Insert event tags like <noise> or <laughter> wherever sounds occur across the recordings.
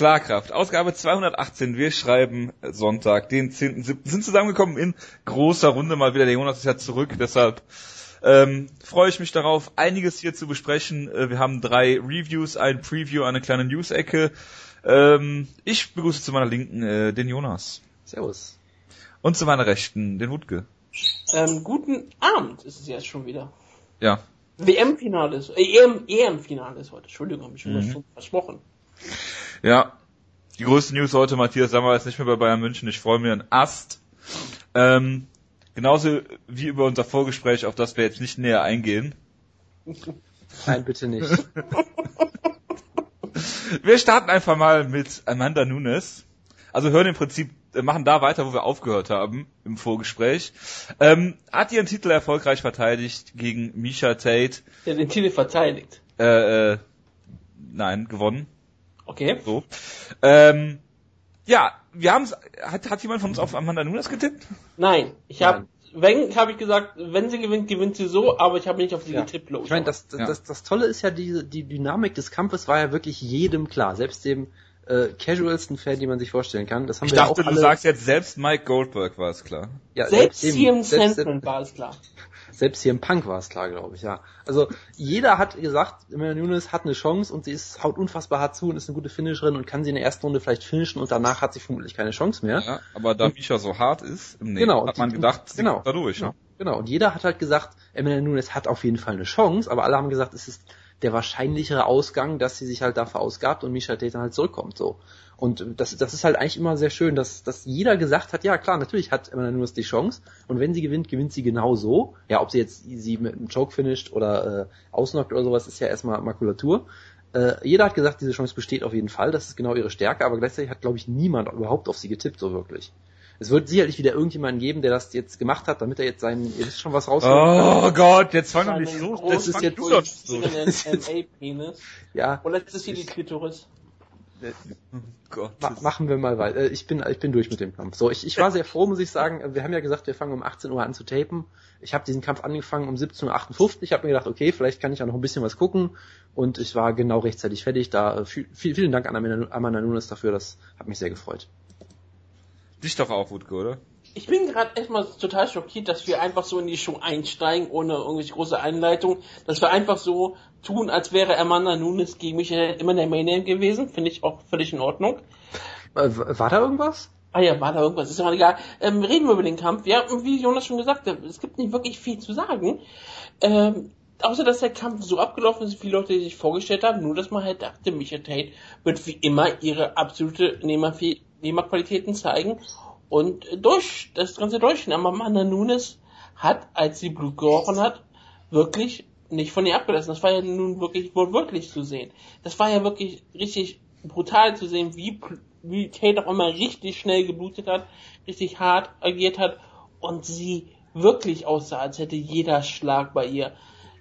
Schlagkraft, Ausgabe 218. Wir schreiben Sonntag, den 10.7. Sind zusammengekommen in großer Runde mal wieder. Der Jonas ist ja zurück, deshalb ähm, freue ich mich darauf, einiges hier zu besprechen. Äh, wir haben drei Reviews, ein Preview, eine kleine News-Ecke. Ähm, ich begrüße zu meiner Linken äh, den Jonas. Servus. Und zu meiner Rechten den Wutke. Ähm, guten Abend ist es jetzt schon wieder. Ja. WM-Finale ist, äh, EM, EM-Finale ist heute. Entschuldigung, habe ich schon mhm. versprochen. Ja. Die größte News heute, Matthias Sammer ist nicht mehr bei Bayern München. Ich freue mich an Ast. Ähm, genauso wie über unser Vorgespräch, auf das wir jetzt nicht näher eingehen. <laughs> Nein, bitte nicht. <laughs> wir starten einfach mal mit Amanda Nunes. Also hören im Prinzip, äh, machen da weiter, wo wir aufgehört haben im Vorgespräch. Ähm, hat ihren Titel erfolgreich verteidigt gegen Misha Tate. Ja, den Titel verteidigt. Äh, äh, nein, gewonnen. Okay. So. Ähm, ja, wir haben hat, hat jemand von uns auf Amanda Nunes getippt? Nein, ich habe wenn habe ich gesagt, wenn sie gewinnt, gewinnt sie so, aber ich habe nicht auf sie ja. getippt. Ich meine, das, das, ja. das, das Tolle ist ja, die, die Dynamik des Kampfes war ja wirklich jedem klar, selbst dem äh, casualsten Fan, die man sich vorstellen kann. Das haben ich wir dachte, ja auch du sagst jetzt selbst Mike Goldberg war es klar. Ja, selbst, im Sandman war es klar. Selbst hier im Punk war es klar, glaube ich, ja. Also jeder hat gesagt, Emma Nunes hat eine Chance und sie ist haut unfassbar hart zu und ist eine gute Finisherin und kann sie in der ersten Runde vielleicht finishen und danach hat sie vermutlich keine Chance mehr. Ja, aber da Misha so hart ist, im genau, hat man gedacht, sie genau, dadurch. Genau, ne? genau. Und jeder hat halt gesagt, Emma Nunes hat auf jeden Fall eine Chance, aber alle haben gesagt, es ist der wahrscheinlichere Ausgang, dass sie sich halt da verausgabt und Misha Tate dann halt zurückkommt, so. Und das, das ist halt eigentlich immer sehr schön, dass, dass jeder gesagt hat, ja klar, natürlich hat Emma Nunes die Chance und wenn sie gewinnt, gewinnt sie genau so. Ja, ob sie jetzt sie mit einem Choke finisht oder äh, ausnockt oder sowas, ist ja erstmal Makulatur. Äh, jeder hat gesagt, diese Chance besteht auf jeden Fall, das ist genau ihre Stärke, aber gleichzeitig hat, glaube ich, niemand überhaupt auf sie getippt, so wirklich. Es wird sicherlich wieder irgendjemanden geben, der das jetzt gemacht hat, damit er jetzt seinen, ihr wisst schon was rausholt. Oh Gott, jetzt fang doch nicht so, das ist jetzt so. ja. Oder ist das hier die Klitoris? Ma machen wir mal weiter. Äh, ich bin, ich bin durch mit dem Kampf. So, ich, ich war sehr froh, muss ich sagen. Wir haben ja gesagt, wir fangen um 18 Uhr an zu tapen. Ich habe diesen Kampf angefangen um 17.58 Uhr. Ich habe mir gedacht, okay, vielleicht kann ich ja noch ein bisschen was gucken. Und ich war genau rechtzeitig fertig. Da viel, vielen Dank an Amanda Nunes dafür. Das hat mich sehr gefreut. Dich doch auch, Wutke, oder? Ich bin gerade erstmal total schockiert, dass wir einfach so in die Show einsteigen, ohne irgendwelche große Einleitung. Dass wir einfach so tun, als wäre Amanda Nunes gegen mich immer der Main gewesen. Finde ich auch völlig in Ordnung. Äh, war da irgendwas? Ah ja, war da irgendwas, ist immer egal. Ähm, reden wir über den Kampf. Ja, wie Jonas schon gesagt hat, es gibt nicht wirklich viel zu sagen. Ähm, außer dass der Kampf so abgelaufen ist, wie viele Leute sich vorgestellt haben, nur dass man halt dachte, Micha Tate wird wie immer ihre absolute Nehmerqualitäten zeigen und durch das ganze Deutschen. Aber Amanda Nunes hat, als sie Blut gerochen hat, wirklich nicht von ihr abgelassen. Das war ja nun wirklich wohl wirklich zu sehen. Das war ja wirklich richtig brutal zu sehen, wie, wie Tate auch immer richtig schnell geblutet hat, richtig hart agiert hat und sie wirklich aussah, als hätte jeder Schlag bei ihr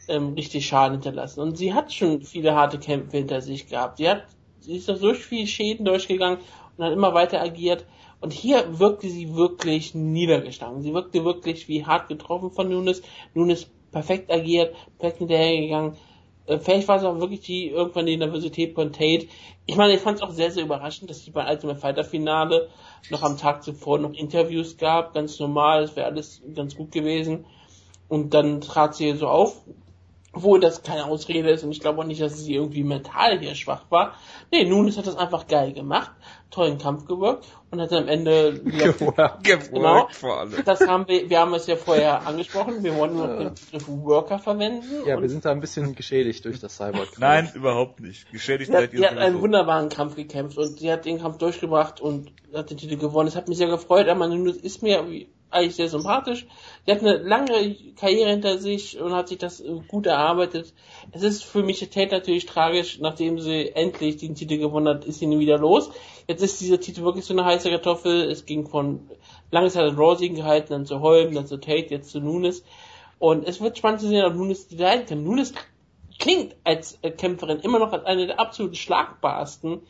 ähm, richtig Schaden hinterlassen. Und sie hat schon viele harte Kämpfe hinter sich gehabt. Sie hat, sie ist durch viele Schäden durchgegangen und hat immer weiter agiert. Und hier wirkte sie wirklich niedergeschlagen. Sie wirkte wirklich wie hart getroffen von Nunes. Nunes perfekt agiert, perfekt hinterhergegangen. Äh, vielleicht war es auch wirklich die irgendwann die Nervosität von Tate. Ich meine, ich fand es auch sehr, sehr überraschend, dass die beim Ultimate Fighter Finale noch am Tag zuvor noch Interviews gab, ganz normal, das wäre alles ganz gut gewesen. Und dann trat sie so auf, obwohl das keine Ausrede ist und ich glaube auch nicht, dass sie irgendwie mental hier schwach war. Nee, Nunes hat das einfach geil gemacht, tollen Kampf gewirkt und hat am Ende <laughs> geworkt, genau, vor allem. Das haben wir, wir haben es ja vorher angesprochen, wir wollen nur den Begriff Worker verwenden. Ja, wir sind da ein bisschen geschädigt durch das Cyborg. Nein, überhaupt nicht. Geschädigt seid ihr. Sie hat einen wunderbaren Kampf gekämpft und sie hat den Kampf durchgebracht und hat den Titel gewonnen. Es hat mich sehr gefreut, aber Nunes ist mir eigentlich sehr sympathisch. Sie hat eine lange Karriere hinter sich und hat sich das gut erarbeitet. Es ist für mich Tate natürlich tragisch, nachdem sie endlich den Titel gewonnen hat, ist sie nie wieder los. Jetzt ist dieser Titel wirklich so eine heiße Kartoffel. Es ging von lange Zeit Rosie gehalten, dann zu Holm, dann zu Tate, jetzt zu Nunes. Und es wird spannend zu sehen, ob Nunes die leiden kann. Nunes klingt als Kämpferin immer noch als eine der absolut schlagbarsten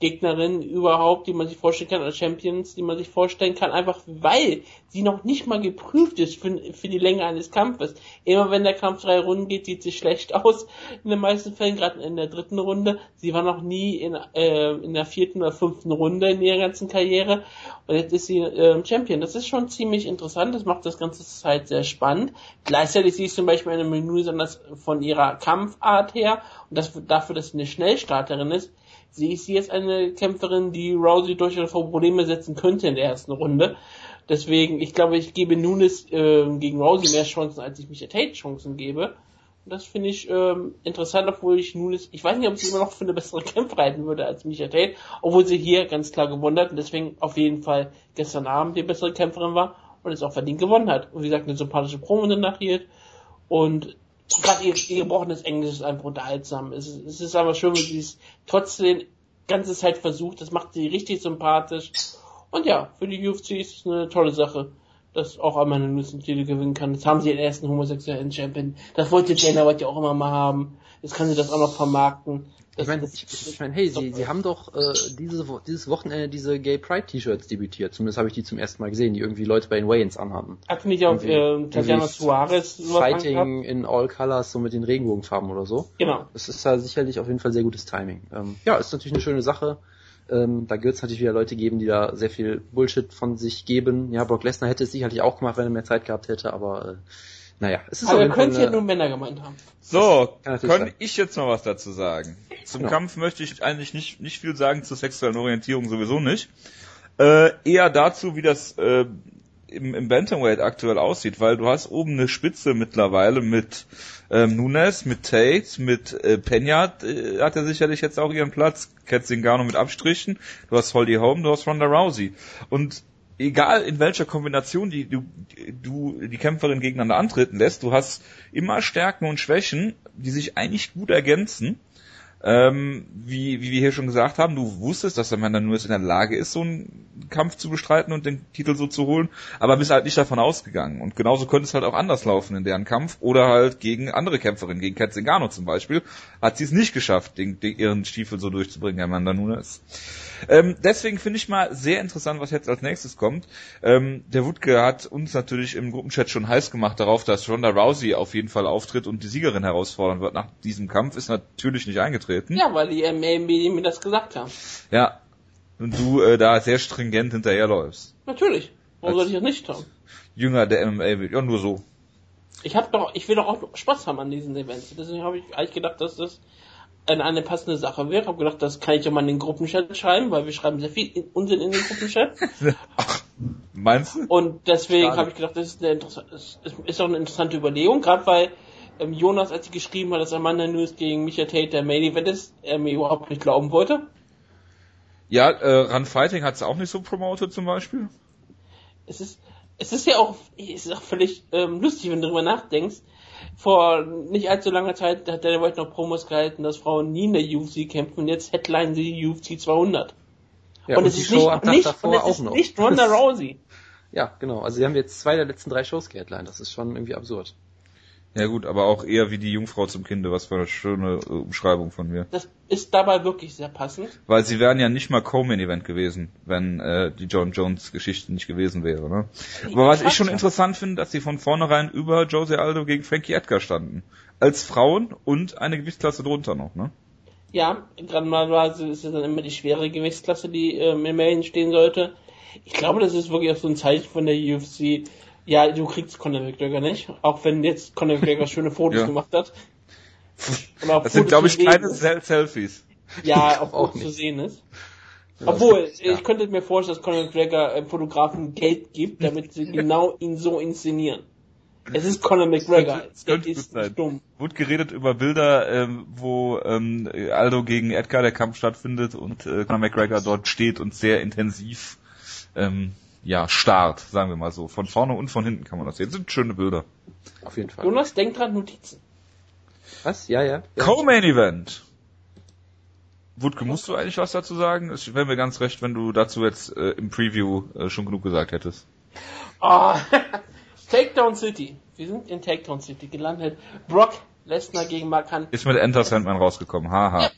Gegnerin überhaupt, die man sich vorstellen kann, oder Champions, die man sich vorstellen kann, einfach weil sie noch nicht mal geprüft ist für, für die Länge eines Kampfes. Immer wenn der Kampf drei Runden geht, sieht sie schlecht <laughs> aus. In den meisten Fällen, gerade in der dritten Runde. Sie war noch nie in, äh, in der vierten oder fünften Runde in ihrer ganzen Karriere. Und jetzt ist sie äh, Champion. Das ist schon ziemlich interessant. Das macht das ganze Zeit sehr spannend. Gleichzeitig sehe ich zum Beispiel eine Menü anders von ihrer Kampfart her und das dafür, dass sie eine Schnellstarterin ist, sehe ich sie jetzt eine Kämpferin, die Rousey durchaus vor Probleme setzen könnte in der ersten Runde. Deswegen, ich glaube, ich gebe Nunes äh, gegen Rousey mehr Chancen, als ich Micha Tate Chancen gebe. Und das finde ich ähm, interessant, obwohl ich Nunes, ich weiß nicht, ob sie immer noch für eine bessere Kämpfe halten würde als Micha Tate, obwohl sie hier ganz klar gewonnen hat und deswegen auf jeden Fall gestern Abend die bessere Kämpferin war und es auch verdient gewonnen hat. Und wie gesagt, eine sympathische Promo danach hielt und gerade ihr, ihr gebrochenes Englisch ist einfach unterhaltsam. Es, es ist aber schön, wie sie es trotzdem ganze Zeit versucht. Das macht sie richtig sympathisch. Und ja, für die UFC ist es eine tolle Sache, dass auch einmal eine Titel gewinnen kann. Jetzt haben sie den ersten homosexuellen Champion. Das wollte Dana White ja auch immer mal haben. Jetzt kann sie das auch noch vermarkten. Ich meine, ich, ich mein, hey, sie, sie haben doch äh, diese, dieses Wochenende diese Gay Pride T-Shirts debütiert. Zumindest habe ich die zum ersten Mal gesehen, die irgendwie Leute bei den Wayans anhaben. Hat nicht auch äh, Tatjana Suarez Fighting in all colors, so mit den Regenbogenfarben oder so. Genau. Das ist ja sicherlich auf jeden Fall sehr gutes Timing. Ähm, ja, ist natürlich eine schöne Sache. Ähm, da wird es natürlich wieder Leute geben, die da sehr viel Bullshit von sich geben. Ja, Brock Lesnar hätte es sicherlich auch gemacht, wenn er mehr Zeit gehabt hätte, aber äh, naja, es ist Aber ihr könnt ja nur Männer gemeint haben. So, kann, kann ich jetzt mal was dazu sagen? Zum genau. Kampf möchte ich eigentlich nicht, nicht viel sagen, zur sexuellen Orientierung sowieso nicht. Äh, eher dazu, wie das äh, im, im Bantamweight aktuell aussieht, weil du hast oben eine Spitze mittlerweile mit ähm, Nunes, mit Tate, mit äh, Pena äh, hat er sicherlich jetzt auch ihren Platz, Ketzingano mit Abstrichen, du hast Holly Holm, du hast Ronda Rousey. Und egal in welcher Kombination die, du, du die Kämpferin gegeneinander antreten lässt, du hast immer Stärken und Schwächen, die sich eigentlich gut ergänzen. Ähm, wie, wie wir hier schon gesagt haben, du wusstest, dass der Mann dann nur in der Lage ist, so einen Kampf zu bestreiten und den Titel so zu holen, aber bist halt nicht davon ausgegangen. Und genauso könnte es halt auch anders laufen in deren Kampf oder halt gegen andere Kämpferinnen, gegen Kat Zingano zum Beispiel, hat sie es nicht geschafft, den, den, ihren Stiefel so durchzubringen, Amanda Nunes. Ähm, deswegen finde ich mal sehr interessant, was jetzt als nächstes kommt. Ähm, der Wutke hat uns natürlich im Gruppenchat schon heiß gemacht darauf, dass Ronda Rousey auf jeden Fall auftritt und die Siegerin herausfordern wird nach diesem Kampf. Ist natürlich nicht eingetreten. Ja, weil die MMA mir das gesagt haben. Ja. Und du äh, da sehr stringent hinterherläufst. Natürlich. Warum soll ich das nicht tun? Jünger der MMA will. Ja, nur so. Ich hab doch, ich will doch auch Spaß haben an diesen Events. Deswegen habe ich eigentlich gedacht, dass das eine passende Sache wäre. Habe gedacht, das kann ich ja mal in den Gruppenchat schreiben, weil wir schreiben sehr viel Unsinn in den Gruppenchat. <laughs> Ach, meinst du? Und deswegen habe ich gedacht, das ist, eine ist, ist auch eine interessante Überlegung, gerade weil ähm, Jonas, als sie geschrieben hat, dass Amanda News gegen Micha Tate der Main Event ist, er mir überhaupt nicht glauben wollte. Ja, äh, Run Fighting hat es auch nicht so promotet zum Beispiel. Es ist, es ist ja auch, es ist auch völlig ähm, lustig, wenn du darüber nachdenkst vor nicht allzu langer Zeit hat der White noch Promos gehalten, dass Frauen nie in der UFC kämpfen und jetzt headline sie die UFC 200. Ja, und, und es ist nicht, nicht, und es ist nicht Ronda <laughs> Rousey. ja, genau. Also sie haben jetzt zwei der letzten drei Shows geheadlined. Das ist schon irgendwie absurd. Ja gut, aber auch eher wie die Jungfrau zum Kinde, was für eine schöne äh, Umschreibung von mir. Das ist dabei wirklich sehr passend. Weil sie wären ja nicht mal Co-Main-Event gewesen, wenn äh, die John Jones-Geschichte nicht gewesen wäre. Ne? Aber was ich schon interessant finde, dass sie von vornherein über Jose Aldo gegen Frankie Edgar standen. Als Frauen und eine Gewichtsklasse drunter noch, ne? Ja, gerade mal ist es dann immer die schwere Gewichtsklasse, die ähm, im Main stehen sollte. Ich glaube, das ist wirklich auch so ein Zeichen von der UFC, ja, du kriegst Conor McGregor nicht, auch wenn jetzt Conor McGregor <laughs> schöne Fotos ja. gemacht hat. <laughs> das sind, glaube ich, keine Sel Selfies. Ja, <laughs> auch, auch zu sehen ist. Ja, Obwohl, ist, ja. ich könnte mir vorstellen, dass Conor McGregor äh, Fotografen Geld gibt, damit sie genau ihn so inszenieren. Es ist Conor McGregor. Das könnte, das könnte ist dumm. Wurde geredet über Bilder, ähm, wo ähm, Aldo gegen Edgar der Kampf stattfindet und äh, Conor McGregor dort steht und sehr intensiv ähm, ja, Start, sagen wir mal so. Von vorne und von hinten kann man das sehen. Das sind schöne Bilder. Auf jeden Fall. Jonas, denk dran, Notizen. Was? Ja, ja. ja. Co-Main Event. Wutke, musst du eigentlich was dazu sagen? Es wäre mir ganz recht, wenn du dazu jetzt äh, im Preview äh, schon genug gesagt hättest. Oh, <laughs> Takedown City. Wir sind in Takedown City gelandet. Brock Lesnar gegen Mark Hunt. Ist mit Enter Sandman rausgekommen. Haha. Ja,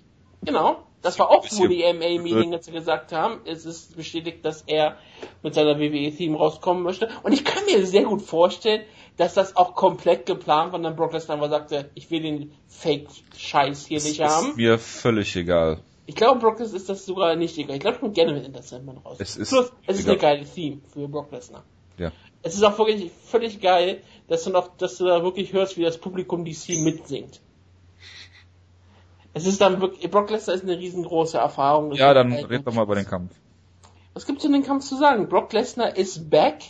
genau. Das war auch, wo die MA-Meeting jetzt gesagt haben, es ist bestätigt, dass er mit seiner WWE-Theme rauskommen möchte. Und ich kann mir sehr gut vorstellen, dass das auch komplett geplant war, und dann Brock Lesnar aber sagte, ich will den Fake-Scheiß hier nicht ist haben. mir völlig egal. Ich glaube, Brock Lesnar ist das sogar nicht egal. Ich glaube, ich komme gerne mit Enter Sandman raus. Es ist Plus, es ist egal. eine geile Theme für Brock Lesnar. Ja. Es ist auch wirklich völlig geil, dass du noch, dass du da wirklich hörst, wie das Publikum die Theme mitsingt. Es ist dann wirklich, Brock Lesnar ist eine riesengroße Erfahrung. Ja, dann red doch mal über den Kampf. Was gibt's in den Kampf zu sagen? Brock Lesnar ist back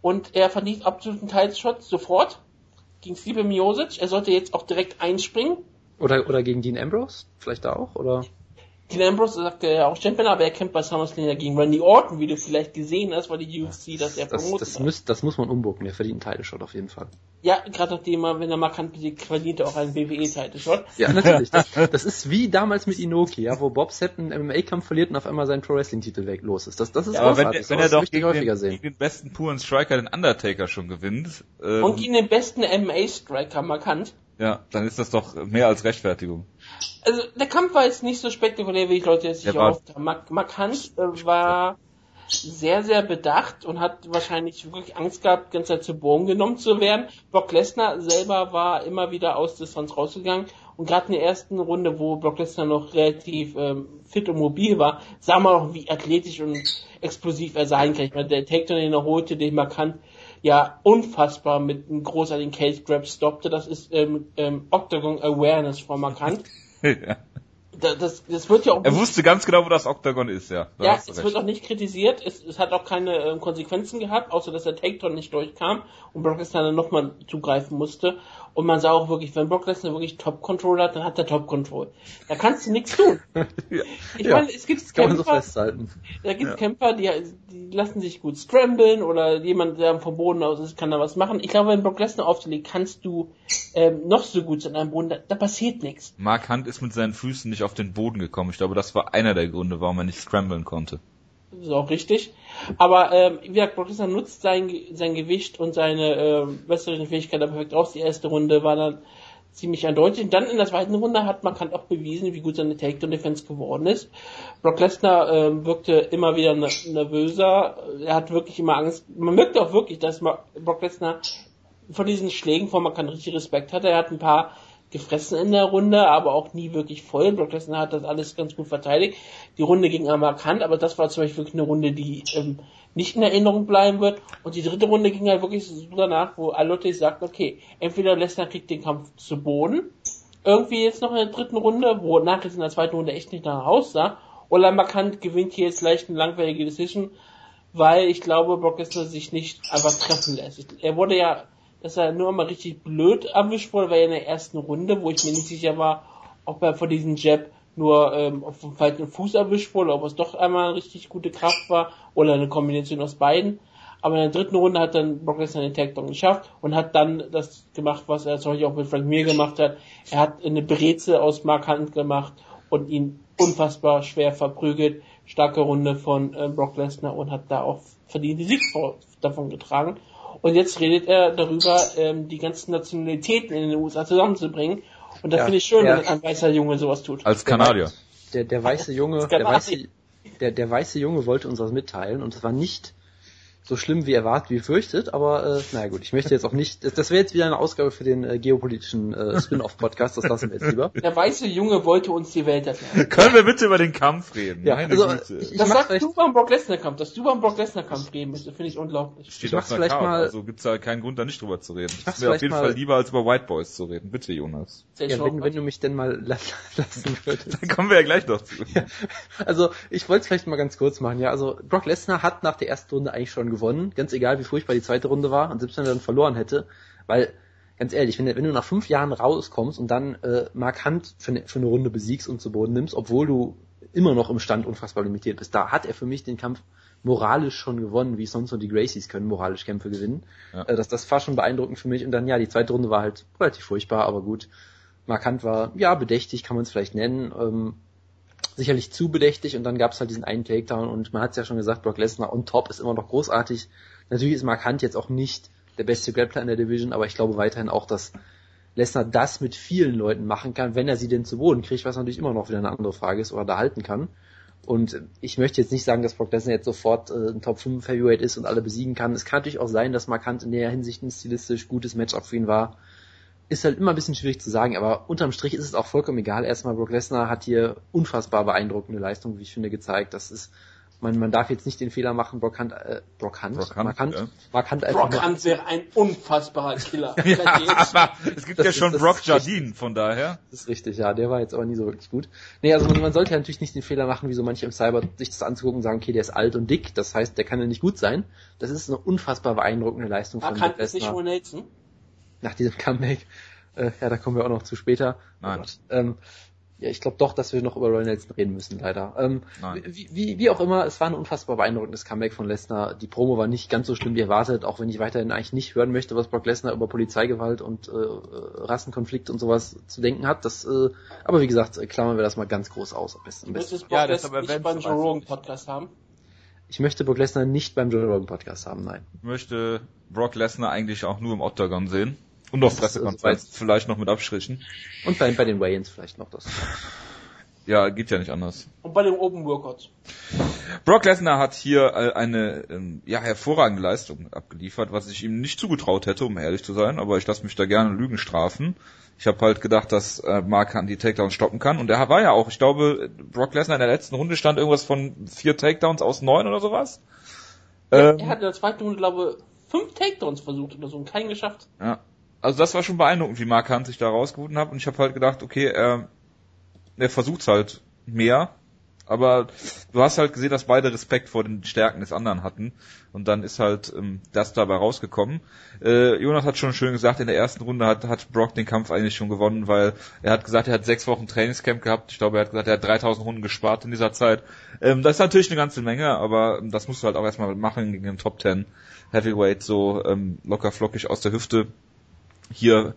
und er verdient absoluten Teilshot sofort gegen Stipe Miosic. Er sollte jetzt auch direkt einspringen. Oder, oder gegen Dean Ambrose? Vielleicht da auch? Oder? Dean Ambrose sagte ja auch Champion, aber er kämpft bei SummerSlam ja gegen Randy Orton, wie du vielleicht gesehen hast, weil die UFC das ja Das, promotet das, hat. muss, das muss man umbucken. Der verdient einen Title-Shot auf jeden Fall. Ja, gerade nachdem er, wenn er markant besiegt, verdient er auch einen WWE-Title-Shot. Ja, natürlich. Das, <laughs> das ist wie damals mit Inoki, ja, wo Bob Sapp einen MMA-Kampf verliert und auf einmal seinen Pro-Wrestling-Titel weg los ist. Das, das ist Aber wenn, großartig. wenn er doch gegen häufiger den, sehen. gegen den besten puren Striker, den Undertaker, schon gewinnt, ähm, Und gegen den besten MMA-Striker markant. ja, dann ist das doch mehr als Rechtfertigung. Also der Kampf war jetzt nicht so spektakulär, wie die Leute jetzt war- erhofft haben. Mark Markant äh, war sehr, sehr bedacht und hat wahrscheinlich wirklich Angst gehabt, ganze Zeit zu Boden genommen zu werden. Brock Lesnar selber war immer wieder aus Distanz rausgegangen und gerade in der ersten Runde, wo Brock Lesnar noch relativ ähm, fit und mobil war, sah man auch, wie athletisch und explosiv er sein kann. Ich meine, der Takedown, den er holte, den Markant ja unfassbar mit einem großartigen Case Grab stoppte. Das ist ähm, ähm, Octagon Awareness von Markant. <laughs> ja. Da- das, das wird ja auch Er wusste ganz genau, wo das Oktagon ist, ja. Da ja, es recht. wird auch nicht kritisiert. Es, es hat auch keine ähm, Konsequenzen gehabt, außer dass der Takedown nicht durchkam und Brock Lesnar dann nochmal zugreifen musste. Und man sah auch wirklich, wenn Brock Lesnar wirklich Top-Control hat, dann hat er Top-Control. Da kannst du nichts tun. <laughs> Ja. Ich Ja, meine, es gibt so Kämpfer, festhalten. da gibt Ja. Kämpfer, die, die lassen sich gut scramblen oder jemand, der vom Boden aus ist, kann da was machen. Ich glaube, wenn Brock Lesnar auflegt, kannst du ähm, noch so gut sein am Boden, da, da passiert nichts. Mark Hunt ist mit seinen Füßen nicht auf den Boden gekommen. Ich glaube, das war einer der Gründe, warum er nicht scramblen konnte. Das ist auch richtig. Aber ähm, wie gesagt, Brock Lesnar nutzt sein, sein Gewicht und seine äh, wrestlerischen Fähigkeiten perfekt aus. Die erste Runde war dann ziemlich eindeutig. Und dann in der zweiten Runde hat man auch bewiesen, wie gut seine Takedown-Defense geworden ist. Brock Lesnar ähm, wirkte immer wieder ner- nervöser. Er hat wirklich immer Angst. Man merkte auch wirklich, dass Brock Lesnar von diesen Schlägen von man kann richtig Respekt hatte. Er hat ein paar gefressen in der Runde, aber auch nie wirklich voll. Brock Lesnar hat das alles ganz gut verteidigt. Die Runde ging am markant, aber das war zum Beispiel wirklich eine Runde, die ähm, nicht in Erinnerung bleiben wird. Und die dritte Runde ging halt wirklich so danach, wo alle Leute sagten, okay, entweder Lesnar kriegt den Kampf zu Boden, irgendwie jetzt noch in der dritten Runde, wo nachher in der zweiten Runde echt nicht danach aussah, oder markant gewinnt hier jetzt leicht eine langweilige Decision, weil ich glaube, Brock Lesnar sich nicht einfach treffen lässt. Er wurde ja, dass er nur mal richtig blöd erwischt wurde, war ja in der ersten Runde, wo ich mir nicht sicher war, ob er von diesem Jab nur ähm, auf dem falschen Fuß erwischt wurde, ob es doch einmal eine richtig gute Kraft war oder eine Kombination aus beiden. Aber in der dritten Runde hat dann Brock Lesnar den Takedown geschafft und hat dann das gemacht, was er zum Beispiel auch mit Frank Mir gemacht hat. Er hat eine Breze aus Mark Hunt gemacht und ihn unfassbar schwer verprügelt. Starke Runde von äh, Brock Lesnar und hat da auch verdient die Sieg davon getragen. Und jetzt redet er darüber, ähm, die ganzen Nationalitäten in den USA zusammenzubringen. Und das Ja, finde ich schön, ja. wenn ein weißer Junge sowas tut. Als Kanadier. Der, der weiße Junge, der weiße, der, der weiße Junge wollte uns was mitteilen und es war nicht so schlimm wie erwartet, wie befürchtet, aber äh, naja gut, ich möchte jetzt auch nicht, das, das wäre jetzt wieder eine Ausgabe für den äh, geopolitischen äh, Spin-off-Podcast, das lassen wir jetzt lieber. Der weiße Junge wollte uns die Welt erklären. <laughs> Können wir bitte über den Kampf reden? Ja, Meine also, Güte. ich- Das mach sagst du beim Brock Lesnar Kampf, dass du beim Brock Lesnar Kampf reden müsstest, finde ich unglaublich. Steht ich mach's auf vielleicht Karte, mal- also gibt's da keinen Grund, da nicht drüber zu reden. Ist mir auf jeden mal- Fall lieber, als über White Boys zu reden. Bitte, Jonas. Sehr Ja, schön. wenn, wenn du mich denn mal la- <laughs> lassen würdest. Da kommen wir ja gleich noch zu. Also, ich wollte es vielleicht mal ganz kurz machen, ja. Also, Brock Lesnar hat nach der ersten Runde eigentlich schon gewonnen, ganz egal wie furchtbar die zweite Runde war und selbst wenn er dann verloren hätte, weil, ganz ehrlich, wenn, wenn du nach fünf Jahren rauskommst und dann äh, Mark Hunt für eine, für eine Runde besiegst und zu Boden nimmst, obwohl du immer noch im Stand unfassbar limitiert bist, da hat er für mich den Kampf moralisch schon gewonnen, wie sonst nur die Gracies können moralisch Kämpfe gewinnen. Ja. Äh, das, das war schon beeindruckend für mich und dann, ja, die zweite Runde war halt relativ furchtbar, aber gut. Mark Hunt war, ja, bedächtig, kann man es vielleicht nennen. Ähm, sicherlich zu bedächtig und dann gab es halt diesen einen Takedown und man hat es ja schon gesagt, Brock Lesnar on top ist immer noch großartig. Natürlich ist Mark Hunt jetzt auch nicht der beste Grappler in der Division, aber ich glaube weiterhin auch, dass Lesnar das mit vielen Leuten machen kann, wenn er sie denn zu Boden kriegt, was natürlich immer noch wieder eine andere Frage ist, oder da halten kann. Und ich möchte jetzt nicht sagen, dass Brock Lesnar jetzt sofort äh, ein Top 5 Heavyweight ist und alle besiegen kann. Es kann natürlich auch sein, dass Markant in der Hinsicht ein stilistisch gutes Matchup für ihn war. Ist halt immer ein bisschen schwierig zu sagen, aber unterm Strich ist es auch vollkommen egal. Erstmal Brock Lesnar hat hier unfassbar beeindruckende Leistung, wie ich finde, gezeigt. Das ist man, man darf jetzt nicht den Fehler machen, Brock Hunt, äh, Brock Hunt, Brock Hunt, Markant, ja. Markant einfach Brock nur- Hunt wäre ein unfassbarer Killer. <laughs> ja, aber es gibt Das ja ist- schon Brock Jardine, von daher. Das ist richtig, ja, der war jetzt aber nie so wirklich gut. Nee, also man, man sollte ja natürlich nicht den Fehler machen, wie so manche im Cyber, sich das anzugucken und sagen, okay, der ist alt und dick, das heißt, der kann ja nicht gut sein. Das ist eine unfassbar beeindruckende Leistung von Markant Brock ist nicht Lesnar Will Nelson. Nach diesem Comeback. Äh, ja, da kommen wir auch noch zu später. Nein. Und, ähm, ja, ich glaube doch, dass wir noch über Roy Nelson reden müssen, leider. Ähm, Nein. wie, wie, wie auch immer, es war ein unfassbar beeindruckendes Comeback von Lesnar. Die Promo war nicht ganz so schlimm wie erwartet, auch wenn ich weiterhin eigentlich nicht hören möchte, was Brock Lesnar über Polizeigewalt und äh, Rassenkonflikt und sowas zu denken hat. Das, äh, aber wie gesagt, äh, klammern wir das mal ganz groß aus. Am besten, am Du möchtest Ja, Brock das aber nicht beim Joe Rogan ich. Podcast haben. Ich möchte Brock Lesnar nicht beim Joe Rogan Podcast haben, nein. Ich möchte Brock Lesnar eigentlich auch nur im Octagon sehen. Und äh, Pressekonferenz, vielleicht noch mit Abstrichen. Und bei, bei den Wayans vielleicht noch das. Ja, geht ja nicht anders. Und bei den Open Workouts. Brock Lesnar hat hier äh, eine ähm, ja, hervorragende Leistung abgeliefert, was ich ihm nicht zugetraut hätte, um ehrlich zu sein, aber ich lasse mich da gerne Lügen strafen. Ich habe halt gedacht, dass äh, Mark Hunt die Takedowns stoppen kann und er war ja auch, ich glaube, Brock Lesnar in der letzten Runde stand irgendwas von vier Takedowns aus neun oder sowas. Ähm, Er hat in der zweiten Runde, glaube ich, fünf Takedowns versucht oder so und keinen geschafft. Ja. Also das war schon beeindruckend, wie Mark Hunt sich da rausgeholt hat. Und ich habe halt gedacht, okay, er, er versucht's halt mehr. Aber du hast halt gesehen, dass beide Respekt vor den Stärken des anderen hatten. Und dann ist halt ähm, das dabei rausgekommen. Äh, Jonas hat schon schön gesagt, in der ersten Runde hat, hat Brock den Kampf eigentlich schon gewonnen, weil er hat gesagt, er hat sechs Wochen Trainingscamp gehabt. Ich glaube, er hat gesagt, er hat 3000 Runden gespart in dieser Zeit. Ähm, das ist natürlich eine ganze Menge, aber das musst du halt auch erstmal machen gegen den Top 10 Heavyweight so ähm, locker flockig aus der Hüfte hier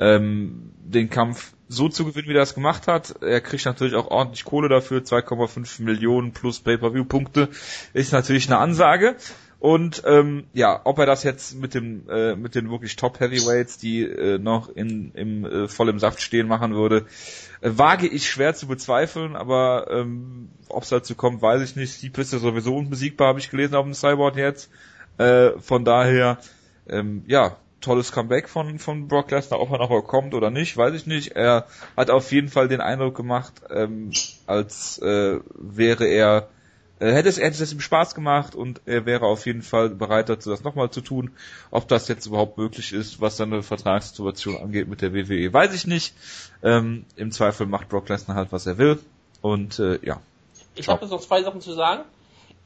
ähm, den Kampf so zu gewinnen, wie er das gemacht hat. Er kriegt natürlich auch ordentlich Kohle dafür, 2,5 Millionen plus Pay-per-View-Punkte ist natürlich eine Ansage. Und ähm, ja, ob er das jetzt mit dem äh, mit den wirklich Top Heavyweights, die äh, noch in im äh, voll im Saft stehen, machen würde, äh, wage ich schwer zu bezweifeln. Aber ähm, ob es dazu kommt, weiß ich nicht. Steve ist ja sowieso unbesiegbar, habe ich gelesen auf dem Cyborg jetzt. Äh, von daher, ähm, ja, tolles Comeback von, von Brock Lesnar, ob er noch kommt oder nicht, weiß ich nicht. Er hat auf jeden Fall den Eindruck gemacht, ähm, als äh, wäre er, äh, hätte es, hätte es ihm Spaß gemacht und er wäre auf jeden Fall bereit dazu, das nochmal zu tun. Ob das jetzt überhaupt möglich ist, was seine Vertragssituation angeht mit der WWE, weiß ich nicht. Ähm, Im Zweifel macht Brock Lesnar halt, was er will. Und äh, ja, Ich habe jetzt noch zwei Sachen zu sagen.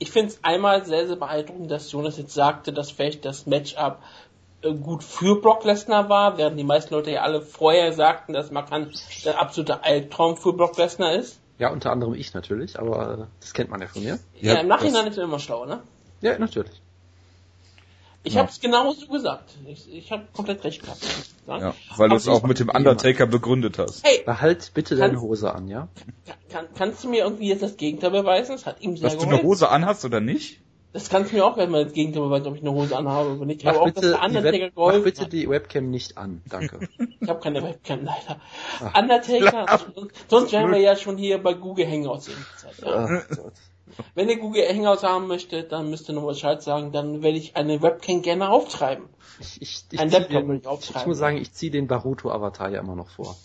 Ich finde es einmal sehr, sehr beeindruckend, dass Jonas jetzt sagte, dass vielleicht das Matchup gut für Brock Lesnar war, während die meisten Leute ja alle vorher sagten, dass Markant der absolute Albtraum für Brock Lesnar ist. Ja, unter anderem ich natürlich, aber äh, das kennt man ja von mir. Ja, Ja, im Nachhinein ist man immer schlauer, ne? Ja, natürlich. Ich Ja. habe es genauso gesagt. Ich, ich habe komplett recht gehabt. ja weil du es auch mit dem Undertaker begründet hast. Hey, Behalt bitte deine Kannst- Hose an, ja? kann, kannst du mir irgendwie jetzt das Gegenteil beweisen? Es hat ihm sehr Dass du eine geholfen. Hose anhast oder nicht? Das kannst du mir auch gleich mal das Gegenteil beweisen, ob ich eine Hose anhabe oder nicht. Ich Mach habe auch, dass bitte, der die Undertaker Web, geholfen bitte hat. die Webcam nicht an, danke. <laughs> Ich habe keine Webcam leider. Ach. Undertaker, <laughs> sonst wären wir ja schon hier bei Google Hangouts Zeit. Ja. Wenn ihr Google Hangouts haben möchtet, dann müsst ihr noch Bescheid sagen, dann werde ich eine Webcam gerne auftreiben. Ich, ich, ich, Ein Laptop will ich auftreiben. ich muss sagen, ich ziehe den Baruto-Avatar ja immer noch vor.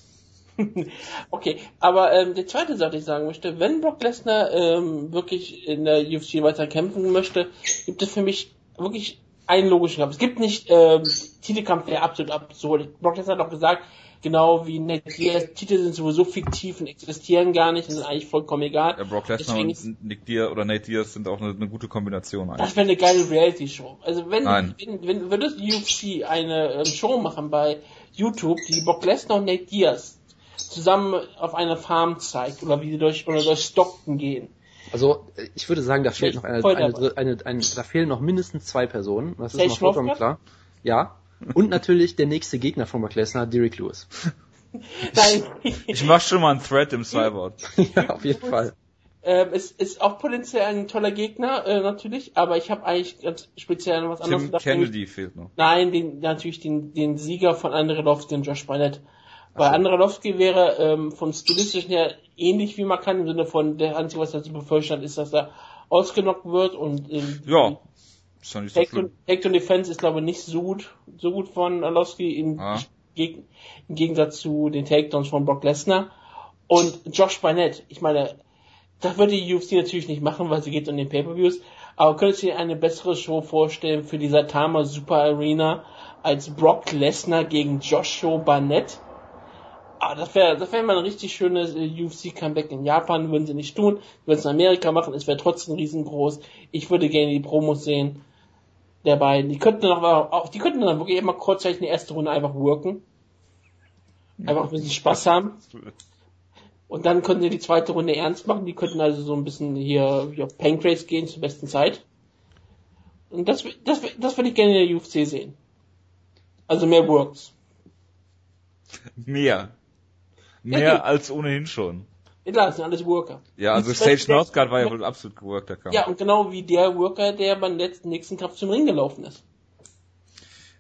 <laughs> Okay, aber ähm, die zweite Sache, die ich sagen möchte, wenn Brock Lesnar ähm, wirklich in der UFC weiter kämpfen möchte, gibt es für mich wirklich einen logischen Kampf. Es gibt nicht ähm, Titelkampf, der absolut absurd. Brock Lesnar hat auch gesagt, genau wie Nate Diaz, Titel sind sowieso fiktiv und existieren gar nicht und sind eigentlich vollkommen egal. Ja, Brock Lesnar und Nick Diaz oder Nate Diaz sind auch eine, eine gute Kombination eigentlich. Das wäre eine geile Reality-Show. Also wenn, Nein. wenn, wenn würde UFC eine ähm, Show machen bei YouTube, die Brock Lesnar und Nate Diaz zusammen auf einer Farm zeigt oder wie sie durch oder durch Stockton gehen. Also ich würde sagen, da fehlt noch eine, eine, eine, eine, da fehlen noch mindestens zwei Personen. Das ist noch vollkommen klar. Ja. Und natürlich der nächste Gegner von Brock Lesnar, Derek Lewis. <laughs> Nein, Ich mach schon mal einen Thread im Cyborg. <laughs> ja, auf jeden Fall. Ähm, es ist auch potenziell ein toller Gegner, äh, natürlich, aber ich habe eigentlich ganz speziell an was anderes Tim gedacht. Kennedy fehlt noch. Nein, den, natürlich den, den Sieger von Andrelowski und Josh Barnett. Weil Andrelowski wäre ähm, vom stilistischen her ähnlich wie man kann, im Sinne von, der Einzige, was er zu befürchten hat, ist, dass er ausgenockt wird und ähm, Ja. Ist doch nicht so Takedown schlimm. Takedown Defense ist glaube ich nicht so gut, so gut von Arlovski im, Ah. Geg im Gegensatz zu den Takedowns von Brock Lesnar. Und Josh Barnett, ich meine, das würde die UFC natürlich nicht machen, weil sie geht um den Pay-Per-Views, aber könntest du dir eine bessere Show vorstellen für die Satama Super Arena als Brock Lesnar gegen Joshua Barnett? Ah, das wäre das wäre mal ein richtig schönes äh, UFC-Comeback in Japan, würden sie nicht tun, würden es in Amerika machen, es wäre trotzdem riesengroß. Ich würde gerne die Promos sehen der beiden. Die könnten dann auch, auch die könnten dann wirklich immer kurzzeitig in die erste Runde einfach worken. Einfach ein bisschen Spaß haben. Und dann könnten sie die zweite Runde ernst machen. Die könnten also so ein bisschen hier, hier Pancrase gehen zur besten Zeit. Und das, das, das würde ich gerne in der UFC sehen. Also mehr Works. Mehr. Mehr als ohnehin schon. Ja, das sind alles Worker. Ja, also Sage Northgard war ja wohl absolut geworkter Kampf. Ja, und genau wie der Worker, der beim letzten nächsten Kampf zum Ring gelaufen ist.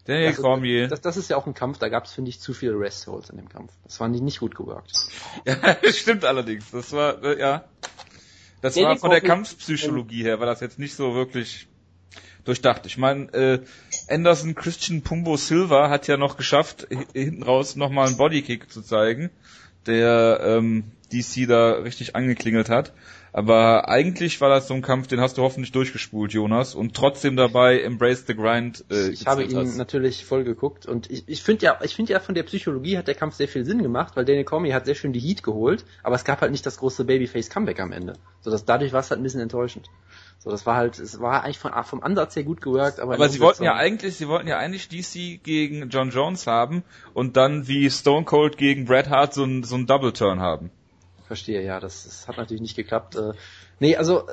Daniel Das ist, Cormier. das, das ist ja auch ein Kampf, da gab es, finde ich, zu viele Rest-Holds in dem Kampf. Das war nicht, nicht gut geworkt. Ja, <laughs> stimmt allerdings. Das war, äh, ja. Das Daniel war von der Cormier- Kampfpsychologie her, war das jetzt nicht so wirklich durchdacht. Ich meine, äh, Anderson Christian Pumbo Silva hat ja noch geschafft, hi- hinten raus nochmal einen Bodykick zu zeigen, der ähm, DC da richtig angeklingelt hat. Aber eigentlich war das so ein Kampf, den hast du hoffentlich durchgespult, Jonas, und trotzdem dabei Embrace the Grind. Äh, Ich habe ihn hast. natürlich voll geguckt und ich, ich finde ja, ich finde ja von der Psychologie hat der Kampf sehr viel Sinn gemacht, weil Daniel Cormier hat sehr schön die Heat geholt, aber es gab halt nicht das große Babyface Comeback am Ende. So dass dadurch war es halt ein bisschen enttäuschend. So das war halt, es war eigentlich von, vom Ansatz her gut geworkt, aber, Aber sie wollten ja eigentlich, sie wollten ja eigentlich DC gegen John Jones haben und dann wie Stone Cold gegen Bret Hart so ein, so ein Double Turn haben. Verstehe, ja, das, das hat natürlich nicht geklappt. Äh, nee, also, äh,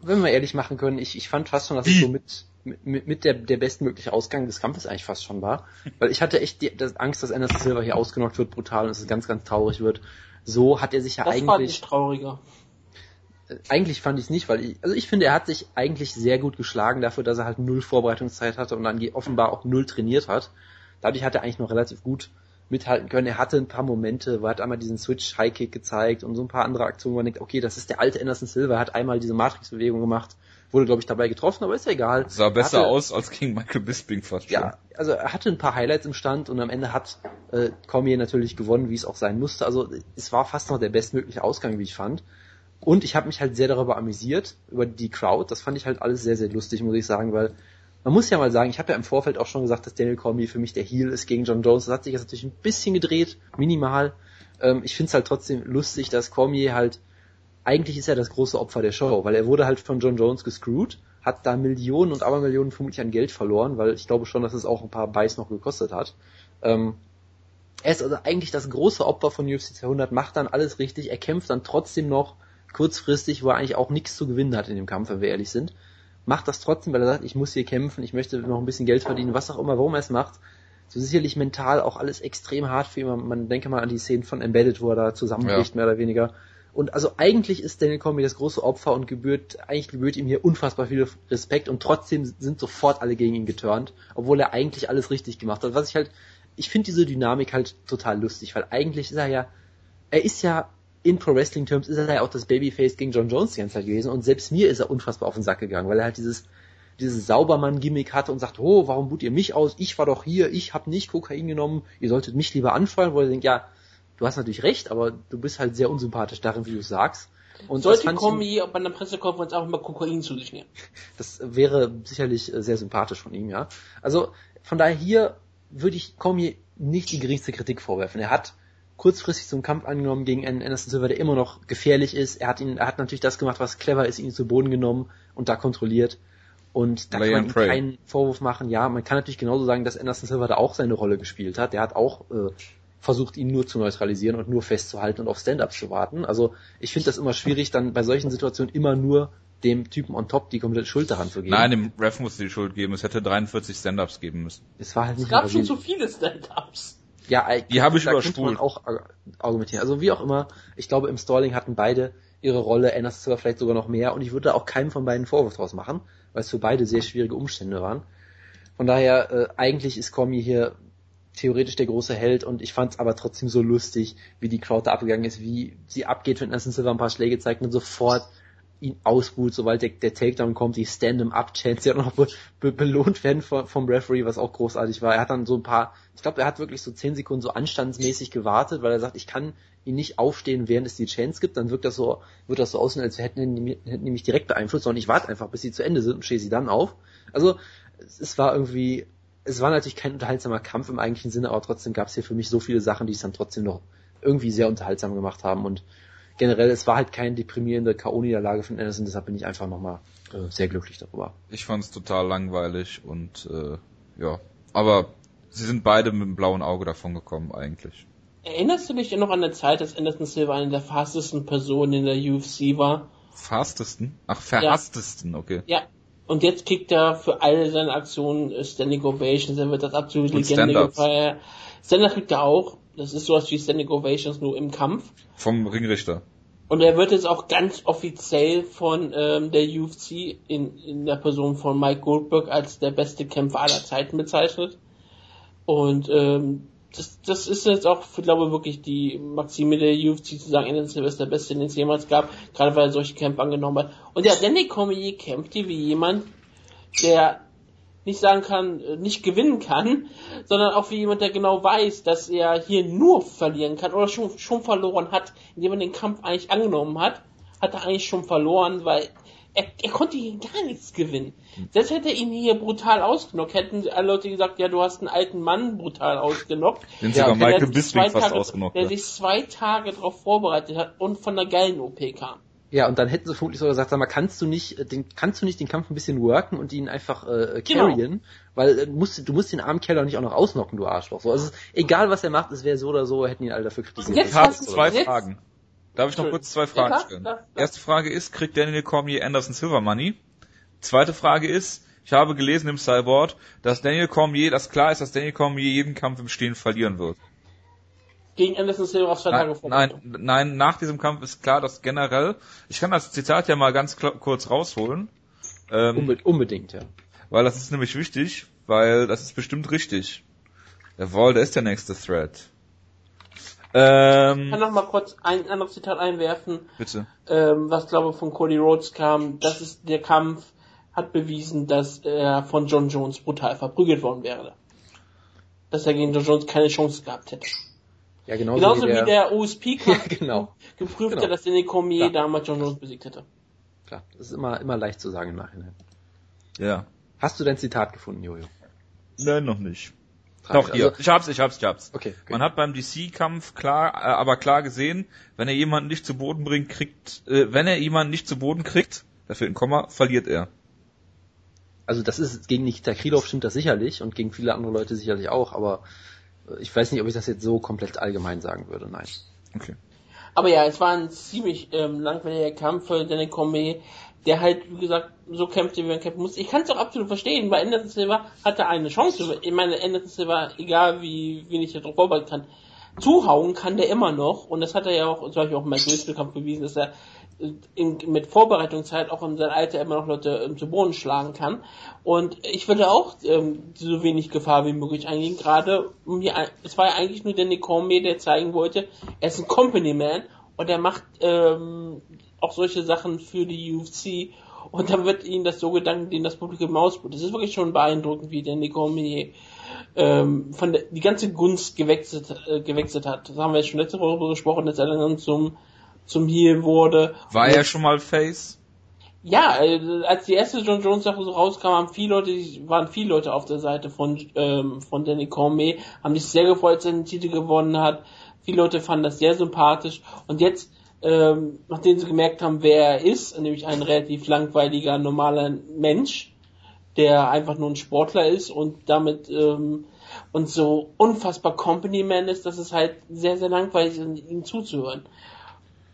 wenn wir ehrlich machen können, ich, ich fand fast schon, dass es so mit, mit, mit der, der bestmögliche Ausgang des Kampfes eigentlich fast schon war. Weil ich hatte echt die, das Angst, dass Anderson Silva hier ausgenockt wird, brutal, und dass es ganz, ganz traurig wird. So hat er sich ja Das war eigentlich, nicht trauriger. Eigentlich fand ich es nicht, weil ich, also ich finde, er hat sich eigentlich sehr gut geschlagen dafür, dass er halt null Vorbereitungszeit hatte und dann offenbar auch null trainiert hat. Dadurch hat er eigentlich noch relativ gut mithalten können. Er hatte ein paar Momente, wo er hat einmal diesen Switch High Kick gezeigt und so ein paar andere Aktionen, wo man denkt, okay, das ist der alte Anderson Silva, er hat einmal diese Matrix-Bewegung gemacht, wurde glaube ich dabei getroffen, aber ist ja egal. Sah besser hatte, aus als gegen Michael Bisping fast schon. Ja, also er hatte ein paar Highlights im Stand und am Ende hat äh, Cormier natürlich gewonnen, wie es auch sein musste. Also es war fast noch der bestmögliche Ausgang, wie ich fand. Und ich habe mich halt sehr darüber amüsiert, über die Crowd. Das fand ich halt alles sehr, sehr lustig, muss ich sagen, weil man muss ja mal sagen, ich habe ja im Vorfeld auch schon gesagt, dass Daniel Cormier für mich der Heel ist gegen John Jones. Das hat sich jetzt natürlich ein bisschen gedreht, minimal. Ähm, ich finde es halt trotzdem lustig, dass Cormier halt, eigentlich ist er das große Opfer der Show, weil er wurde halt von John Jones gescrewt, hat da Millionen und Abermillionen vermutlich an Geld verloren, weil ich glaube schon, dass es auch ein paar Buys noch gekostet hat. Ähm, er ist also eigentlich das große Opfer von UFC 200, macht dann alles richtig, er kämpft dann trotzdem noch kurzfristig, wo er eigentlich auch nichts zu gewinnen hat in dem Kampf, wenn wir ehrlich sind. Macht das trotzdem, weil er sagt, ich muss hier kämpfen, ich möchte noch ein bisschen Geld verdienen, was auch immer, warum er es macht. So sicherlich mental auch alles extrem hart für ihn. Man, man denke mal an die Szenen von Embedded, wo er da zusammenbricht, mehr oder weniger. Und also eigentlich ist Daniel Cormier das große Opfer und gebührt, eigentlich gebührt ihm hier unfassbar viel Respekt und trotzdem sind sofort alle gegen ihn geturnt, obwohl er eigentlich alles richtig gemacht hat. Was ich halt, ich finde diese Dynamik halt total lustig, weil eigentlich ist er ja, er ist ja in Pro Wrestling Terms ist er ja auch das Babyface gegen John Jones die ganze Zeit gewesen und selbst mir ist er unfassbar auf den Sack gegangen, weil er halt dieses dieses Saubermann-Gimmick hatte und sagt, oh, warum boot ihr mich aus? Ich war doch hier, ich habe nicht Kokain genommen, ihr solltet mich lieber anfallen, wo er denkt, ja, du hast natürlich recht, aber du bist halt sehr unsympathisch darin, wie du sagst. Und Sollte Kombi bei einer Pressekonferenz auch mal Kokain zu sich nehmen. das wäre sicherlich äh, sehr sympathisch von ihm, ja. Also von daher hier würde ich Cormier nicht die geringste Kritik vorwerfen. Er hat kurzfristig so einen Kampf angenommen gegen einen Anderson Silva, der immer noch gefährlich ist. Er hat ihn, er hat natürlich das gemacht, was clever ist, ihn zu Boden genommen und da kontrolliert. Und da Lay kann man pray. keinen Vorwurf machen. Ja, man kann natürlich genauso sagen, dass Anderson Silva da auch seine Rolle gespielt hat. Der hat auch äh, versucht, ihn nur zu neutralisieren und nur festzuhalten und auf Stand-ups zu warten. Also ich finde das immer schwierig, dann bei solchen Situationen immer nur dem Typen on top die komplette Schuld daran zu geben. Nein, dem Ref musste die Schuld geben. Es hätte 43 Stand-Ups geben müssen. es war halt nicht Es gab schon zu viele Stand-Ups. Ja, äh, Die habe ich da überspult. man auch ar- argumentieren. Also wie auch immer, ich glaube, im Stalling hatten beide ihre Rolle, Anderson Silver vielleicht sogar noch mehr und ich würde da auch keinem von beiden Vorwurf draus machen, weil es für beide sehr schwierige Umstände waren. Von daher, äh, eigentlich ist Cormier hier theoretisch der große Held und ich fand es aber trotzdem so lustig, wie die Crowd da abgegangen ist, wie sie abgeht, wenn Anderson Silver ein paar Schläge zeigt und sofort ihn ausbuht, sobald der, der Takedown kommt, die Stand-em-Up-Chance, die auch noch be, be, belohnt werden vom, vom Referee, was auch großartig war. Er hat dann so ein paar, ich glaube, er hat wirklich so zehn Sekunden so anstandsmäßig gewartet, weil er sagt, ich kann ihn nicht aufstehen, während es die Chance gibt, dann wirkt das so, wird das so aussehen, als hätten hätten mich direkt beeinflusst, sondern ich warte einfach, bis sie zu Ende sind und stehe sie dann auf. Also, es war irgendwie, es war natürlich kein unterhaltsamer Kampf im eigentlichen Sinne, aber trotzdem gab es hier für mich so viele Sachen, die es dann trotzdem noch irgendwie sehr unterhaltsam gemacht haben und generell, es war halt keine deprimierende K.O.-Niederlage von Anderson, deshalb bin ich einfach nochmal äh, sehr glücklich darüber. Ich fand es total langweilig und äh, ja, aber sie sind beide mit dem blauen Auge davon gekommen eigentlich. Erinnerst du dich noch an der Zeit, dass Anderson Silva eine der fastesten Personen in der UFC war? Fastesten? Ach, verhasstesten, ja. okay. Ja. Und jetzt kriegt er für alle seine Aktionen Standing Ovations, er wird das absolute Legende gefeiert. Stand-Up kriegt er auch. Das ist sowas wie Standing Ovations nur im Kampf. Vom Ringrichter. Und er wird jetzt auch ganz offiziell von ähm, der UFC in, in der Person von Mike Goldberg als der beste Kämpfer aller Zeiten bezeichnet. Und ähm, das, das ist jetzt auch, ich glaube wirklich die Maxime der UFC zu sagen, Silva ist der Beste, den es jemals gab, gerade weil er solche Kämpfe angenommen hat. Und ja, Danny Cormier kämpft hier wie jemand, der nicht sagen kann, äh, nicht gewinnen kann, sondern auch wie jemand, der genau weiß, dass er hier nur verlieren kann oder schon, schon verloren hat, indem er den Kampf eigentlich angenommen hat, hat er eigentlich schon verloren, weil er, er konnte hier gar nichts gewinnen. Selbst hätte er ihn hier brutal ausgenockt, hätten alle Leute gesagt, ja, du hast einen alten Mann brutal ausgenockt. Den sogar Michael Bisping fast ausgenockt Der sich zwei Tage darauf vorbereitet hat und von der geilen OP kam. Ja, und dann hätten sie vermutlich so gesagt, sag mal, kannst du nicht, äh, den, kannst du nicht den Kampf ein bisschen worken und ihn einfach äh, carryen? Genau. Weil äh, musst, du musst den armen Keller nicht auch noch ausnocken, du Arschloch. So, also egal was er macht, es wäre so oder so, hätten ihn alle dafür kritisiert. Jetzt ich habe zwei jetzt? Fragen. Darf ich noch kurz zwei Fragen ja, stellen? Das, das. Erste Frage ist, kriegt Daniel Cormier Anderson Silver Money? Zweite Frage ist, ich habe gelesen im Cyborg, dass Daniel Cormier, dass klar ist, dass Daniel Cormier jeden Kampf im Stehen verlieren wird gegen Anderson Silva auf zwei Tage vor. Nein, nein, nach diesem Kampf ist klar, dass generell, ich kann das Zitat ja mal ganz kurz rausholen. Ähm, Unbedingt, ja. Weil das ist nämlich wichtig, weil das ist bestimmt richtig. Jawohl, der ist der nächste Thread. Ähm, ich kann noch mal kurz ein anderes Zitat einwerfen. Bitte. Ähm, was glaube ich von Cody Rhodes kam. Das ist der Kampf hat bewiesen, dass er von John Jones brutal verprügelt worden wäre. Dass er gegen John Jones keine Chance gehabt hätte. Ja, genauso, genauso wie der, wie der OSP ja, <laughs> genau. geprüft genau. hat, dass Danny Cormier damals John Jones besiegt hätte. Klar, das ist immer, immer leicht zu sagen im Nachhinein. Ja. Hast du dein Zitat gefunden, Jojo? Nein, noch nicht. Doch, hier. Also, ich hab's, ich hab's, ich hab's. Okay, okay. Man hat beim DC-Kampf klar, äh, aber klar gesehen, wenn er jemanden nicht zu Boden bringt, kriegt, äh, wenn er jemanden nicht zu Boden kriegt, da fehlt ein Komma, verliert er. Also das ist, gegen Nikita Krylov stimmt das sicherlich und gegen viele andere Leute sicherlich auch, aber ich weiß nicht, ob ich das jetzt so komplett allgemein sagen würde, nein. Okay. Aber ja, es war ein ziemlich ähm, langweiliger Kampf für Danny Cormier, der halt, wie gesagt, so kämpfte, wie man kämpfen muss. Ich kann es auch absolut verstehen, weil Anderson Silva hatte eine Chance. Ich meine, Anderson Silva, egal wie wenig er darauf vorbereitet kann, zuhauen kann der immer noch. Und das hat er ja auch, zum Beispiel auch im Mike Kampf bewiesen, dass er in, mit Vorbereitungszeit auch in seinem Alter immer noch Leute ähm, zu Boden schlagen kann. Und ich würde auch ähm, so wenig Gefahr wie möglich eingehen, gerade um hier, es war ja eigentlich nur der Nikome, der zeigen wollte, er ist ein Company Man und er macht ähm, auch solche Sachen für die UFC und dann wird ihnen das so gedankt, den das Publikum ausbaut. Das ist wirklich schon beeindruckend, wie der Nikome ähm, von der, die ganze Gunst gewechselt, äh, gewechselt hat. Das haben wir jetzt schon letzte Woche besprochen, dass er dann zum zum Heel wurde. War er schon mal Face? Ja, äh, als die erste John Jones Sache so rauskam, haben viele Leute, waren viele Leute auf der Seite von ähm, von Danny Cormier, haben sich sehr gefreut, dass er den Titel gewonnen hat. Viele Leute fanden das sehr sympathisch und jetzt ähm, nachdem sie gemerkt haben, wer er ist, nämlich ein relativ langweiliger normaler Mensch, der einfach nur ein Sportler ist und damit ähm, und so unfassbar Company Man ist, dass es halt sehr sehr langweilig ist, ihm zuzuhören.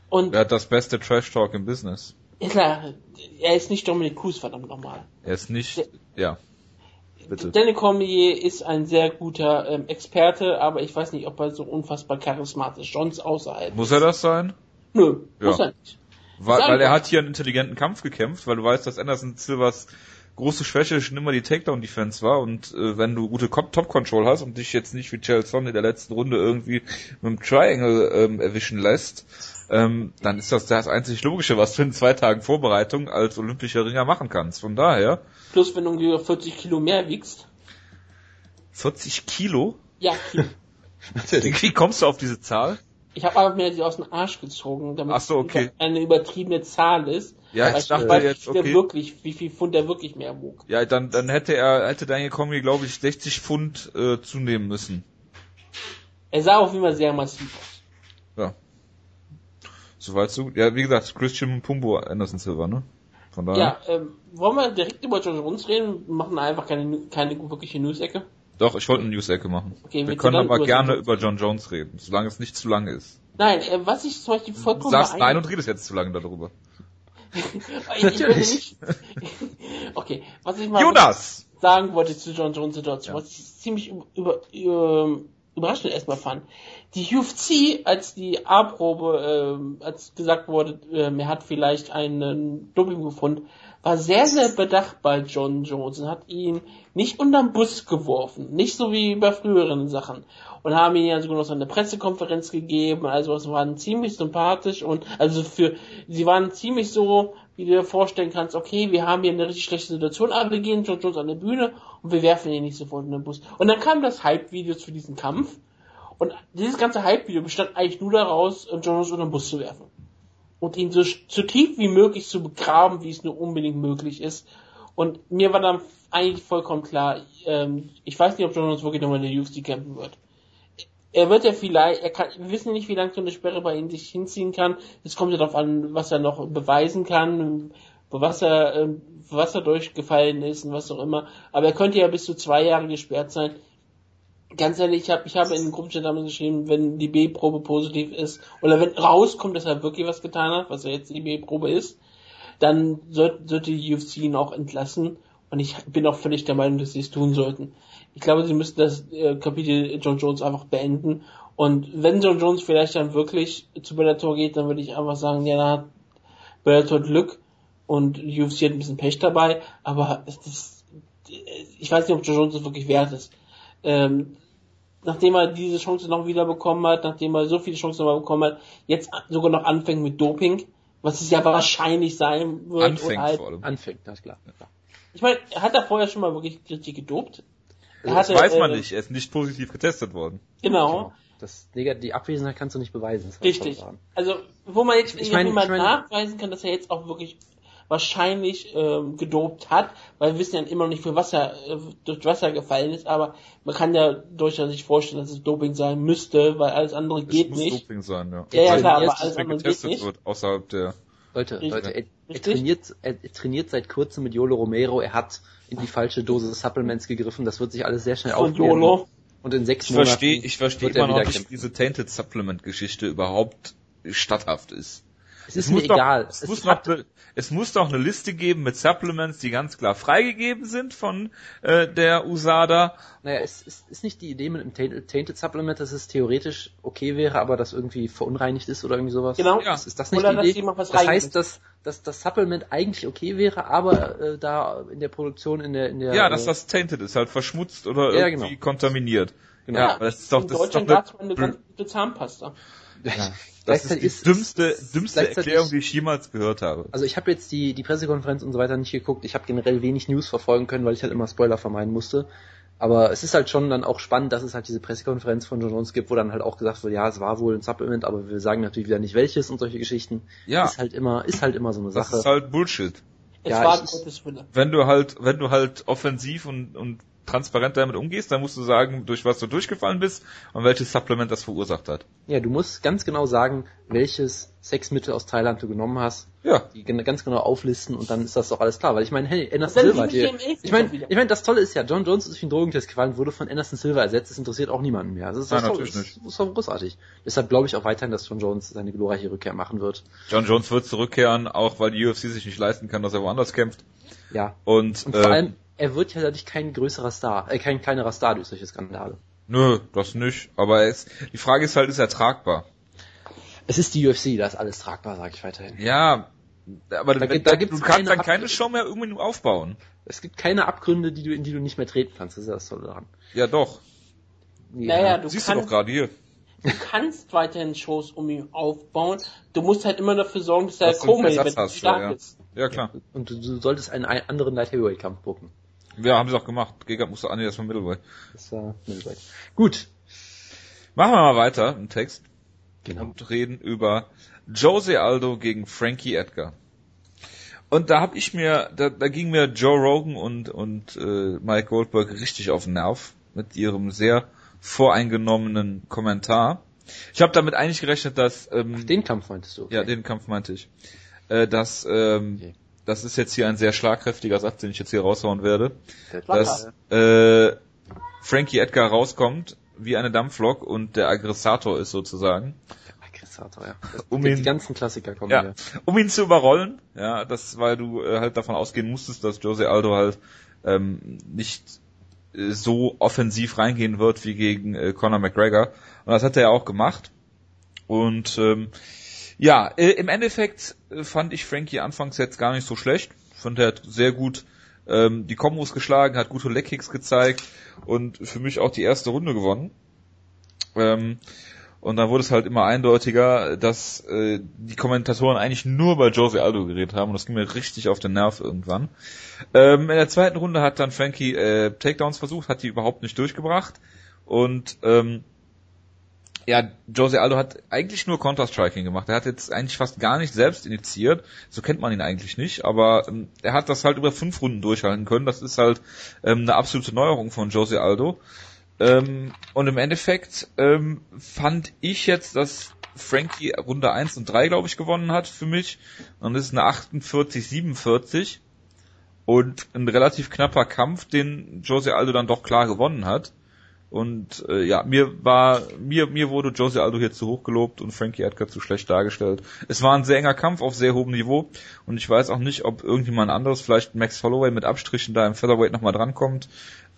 Und er hat das beste Trash Talk im Business. Ja klar, er ist nicht Dominic Cruz, verdammt nochmal. Er ist nicht, Der, ja. Bitte. Danny Cormier ist ein sehr guter ähm, Experte, aber ich weiß nicht, ob er so unfassbar charismatisch sonst außerhalb Muss er das sein? Nö, ja. muss er nicht. Weil, weil er hat hier einen intelligenten Kampf gekämpft, weil du weißt, dass Anderson Silvers große Schwäche schon immer die Takedown-Defense war und äh, wenn du gute Co- Top-Control hast und dich jetzt nicht wie Chelson in der letzten Runde irgendwie mit dem Triangle ähm, erwischen lässt, ähm, dann ist das das einzig Logische, was du in zwei Tagen Vorbereitung als olympischer Ringer machen kannst. Von daher, Plus, wenn du ungefähr 40 Kilo mehr wiegst. 40 Kilo? Ja, Kilo. Wie, kommst du auf diese Zahl? Ich habe aber mir die aus dem Arsch gezogen, damit Ach so, okay. es eine übertriebene Zahl ist. Ja, Weil ich dachte weiß jetzt, okay. wirklich, wie viel Pfund der wirklich mehr wog. Ja, dann, dann hätte er, hätte Daniel Cormier, glaube ich, 60 Pfund äh, zunehmen müssen. Er sah auf jeden Fall sehr massiv aus. Ja. Soweit so. Ja, wie gesagt, Christian Pumbo, Anderson Silver, ne? Von daher. Ja, ähm, wollen wir direkt über John Jones reden? Wir machen einfach keine, keine wirkliche News-Ecke. Doch, ich wollte eine News-Ecke machen. Okay, Wir du können aber über gerne John über John Jones reden, solange es nicht zu lang ist. Nein, äh, was ich zum Beispiel Du vollkommen sagst nein und redest jetzt zu lange darüber. <laughs> Ich, Natürlich. nicht. <laughs> okay, was ich mal Jonas! sagen wollte zu John Jones Situation, Ja. was ich ziemlich über, über, überraschend erstmal fand. Die UFC, als die A-Probe, ähm, als gesagt wurde, ähm, er hat vielleicht einen Doping gefunden, war sehr, sehr bedacht bei John Jones und hat ihn nicht unterm Bus geworfen. Nicht so wie bei früheren Sachen. Und haben ihn ja sogar noch so eine Pressekonferenz gegeben. Also es waren ziemlich sympathisch und also für sie waren ziemlich so, wie du dir vorstellen kannst, okay, wir haben hier eine richtig schlechte Situation, aber wir gehen John Jones an die Bühne und wir werfen ihn nicht sofort in den Bus. Und dann kam das Hype-Video für diesen Kampf. Und dieses ganze Hype-Video bestand eigentlich nur daraus, John Jones unter den Bus zu werfen und ihn so, so tief wie möglich zu begraben, wie es nur unbedingt möglich ist. Und mir war dann eigentlich vollkommen klar, ähm, ich weiß nicht, ob John wirklich nochmal in der UFC kämpfen wird. Er wird ja vielleicht, er kann, wir wissen nicht, wie lange so eine Sperre bei ihm sich hinziehen kann. Es kommt ja darauf an, was er noch beweisen kann, was er, ähm, was er durchgefallen ist und was auch immer. Aber er könnte ja bis zu zwei Jahre gesperrt sein ganz ehrlich, ich habe ich habe in den Gruppenchat damals geschrieben, wenn die B-Probe positiv ist oder wenn rauskommt, dass er wirklich was getan hat, was ja jetzt die B-Probe ist, dann soll, sollte die UFC ihn auch entlassen und ich bin auch völlig der Meinung, dass sie es tun sollten. Ich glaube, sie müssten das äh, Kapitel John Jones einfach beenden und wenn John Jones vielleicht dann wirklich zu Bellator geht, dann würde ich einfach sagen, ja, da hat Bellator Glück und die UFC hat ein bisschen Pech dabei, aber ist, ich weiß nicht, ob John Jones das wirklich wert ist. Ähm, nachdem er diese Chance noch wieder bekommen hat, nachdem er so viele Chancen noch bekommen hat, jetzt sogar noch anfängt mit Doping, was es ja wahrscheinlich sein wird. Anfängt und halt, vor allem. Anfängt, das ist klar. klar. Ich meine, hat er vorher schon mal wirklich richtig gedopt? Er Das hatte, weiß man äh, nicht, er ist nicht positiv getestet worden. Genau, Das, Negat- die Abwesenheit kannst du nicht beweisen. das richtig. Also, wo man jetzt Ich mein, ich meine- nachweisen kann, dass er jetzt auch wirklich wahrscheinlich ähm, gedopt hat, weil wir wissen ja immer noch nicht, für was er äh, durch was er gefallen ist, aber man kann ja durchaus sich vorstellen, dass es Doping sein müsste, weil alles andere Es geht muss nicht. Doping sein, ja. Ja, ja, klar, aber alles andere geht getestet nicht. wird, außerhalb der... Leute, Richtig. Leute, er, er, trainiert, er, er trainiert seit kurzem mit Yolo Romero, er hat in die falsche Dose Supplements gegriffen, das wird sich alles sehr schnell aufklären. YOLO. Und in sechs Ich Monaten verstehe, ich verstehe er immer noch wieder nicht, wie diese Tainted Supplement Geschichte überhaupt statthaft ist. Es ist mir muss doch- egal. es, Es muss hat- noch, ne- es muss doch eine Liste geben mit Supplements, die ganz klar freigegeben sind von äh, der USADA. Naja, es ist, ist nicht die Idee mit einem Tainted, Tainted Supplement, dass es theoretisch okay wäre, aber das irgendwie verunreinigt ist oder irgendwie sowas? Genau. Ja. Ist, ist das nicht Oder die dass Idee? das heißt, dass, dass das Supplement eigentlich okay wäre, aber äh, da in der Produktion, in der... In der Ja, dass äh, das tainted ist, halt verschmutzt oder Ja, irgendwie genau. kontaminiert. Genau. Ja, das ist doch, in das ist doch Deutschland eine, es eine ganz gute Zahnpasta. Das ist die ist- dümmste, ist- dümmste Erklärung, die ich jemals gehört habe. Also ich habe jetzt die, die Pressekonferenz und so weiter nicht geguckt. Ich habe generell wenig News verfolgen können, weil ich halt immer Spoiler vermeiden musste. Aber es ist halt schon dann auch spannend, dass es halt diese Pressekonferenz von John Jones gibt, wo dann halt auch gesagt wird, ja, es war wohl ein Supplement, aber wir sagen natürlich wieder nicht welches und solche Geschichten. Ja. Ist halt immer, ist halt immer so eine Das Sache. ist halt Bullshit. Es Ja, war ich- Gottes Wille. Wenn du halt, wenn du halt offensiv und, und transparent damit umgehst, dann musst du sagen, durch was du durchgefallen bist und welches Supplement das verursacht hat. Ja, du musst ganz genau sagen, welches Sexmittel aus Thailand du genommen hast. Ja. Die ganz genau auflisten und dann ist das doch alles klar. Weil ich meine, hey, Anderson Silva hat liebe ich meine, wieder. ich meine, das Tolle ist ja, John Jones ist durch den Drogentest gefallen, wurde von Anderson Silva ersetzt. Das interessiert auch niemanden mehr. Das ist, Nein, das, toll, natürlich das, das ist doch großartig. Deshalb glaube ich auch weiterhin, dass John Jones seine glorreiche Rückkehr machen wird. John Jones wird zurückkehren, auch weil die UFC sich nicht leisten kann, dass er woanders kämpft. Ja. Und, Und äh, vor allem, er wird ja dadurch kein größerer Star, äh, kein kleinerer Star durch solche Skandale. nö, das nicht. Aber er ist, die Frage ist halt, ist er tragbar? Es ist die UFC, da ist alles tragbar, sage ich weiterhin. Ja, Aber Da da, gibt- da da, gibt's du kannst keine dann keine Show mehr irgendwie aufbauen. Es gibt keine Abgründe, die du, in die du nicht mehr treten kannst. Das ist ja das Tolle daran. Ja, doch. Naja, du Siehst du kannst, doch gerade hier. du kannst weiterhin Shows um ihn aufbauen. Du musst halt immer dafür sorgen, dass du Event hast, stark ja. ist. Ja, klar. Und du, du solltest einen, einen anderen Light Heavyweight Kampf bucken. Ja, haben sie auch gemacht. Gegner musste Andi erstmal Middleweight. Das war Middleweight. Gut. Machen wir mal weiter im Text Genau. und reden über Jose Aldo gegen Frankie Edgar. Und da hab ich mir, da, da ging mir Joe Rogan und, und äh, Mike Goldberg richtig auf den Nerv mit ihrem sehr voreingenommenen Kommentar. Ich habe damit eigentlich gerechnet, dass ähm, Den Kampf meintest du? Okay. ja, den Kampf meinte ich. Äh, dass ähm, Okay. Das ist jetzt hier ein sehr schlagkräftiger Satz, den ich jetzt hier raushauen werde. Dass äh, Frankie Edgar rauskommt wie eine Dampflok und der Aggressator ist sozusagen. Aggressator, ja. Um die, ihn- die ganzen Klassiker kommen Ja, hier. um ihn zu überrollen, ja, das, weil du äh, halt davon ausgehen musstest, dass Jose Aldo halt ähm, nicht äh, so offensiv reingehen wird wie gegen äh, Conor McGregor. Und das hat er ja auch gemacht. Und ähm, ja, äh, im Endeffekt äh, fand ich Frankie anfangs jetzt gar nicht so schlecht. Fand er hat sehr gut ähm, die Kombos geschlagen, hat gute Leckkicks gezeigt und für mich auch die erste Runde gewonnen. Ähm, und dann wurde es halt immer eindeutiger, dass äh, die Kommentatoren eigentlich nur bei Jose Aldo geredet haben und das ging mir richtig auf den Nerv irgendwann. Ähm, in der zweiten Runde hat dann Frankie äh, Takedowns versucht, hat die überhaupt nicht durchgebracht und ähm, ja, Jose Aldo hat eigentlich nur Counter-Striking gemacht. Er hat jetzt eigentlich fast gar nicht selbst initiiert. So kennt man ihn eigentlich nicht. Aber ähm, er hat das halt über fünf Runden durchhalten können. Das ist halt ähm, eine absolute Neuerung von Jose Aldo. Ähm, und im Endeffekt ähm, fand ich jetzt, dass Frankie Runde 1 und 3, glaube ich, gewonnen hat für mich. Und das ist eine 48-47. Und ein relativ knapper Kampf, den Jose Aldo dann doch klar gewonnen hat. Und äh, ja, mir war mir mir wurde Jose Aldo hier zu hoch gelobt und Frankie Edgar zu schlecht dargestellt. Es war ein sehr enger Kampf auf sehr hohem Niveau und ich weiß auch nicht, ob irgendjemand anderes, vielleicht Max Holloway mit Abstrichen da im Featherweight nochmal drankommt.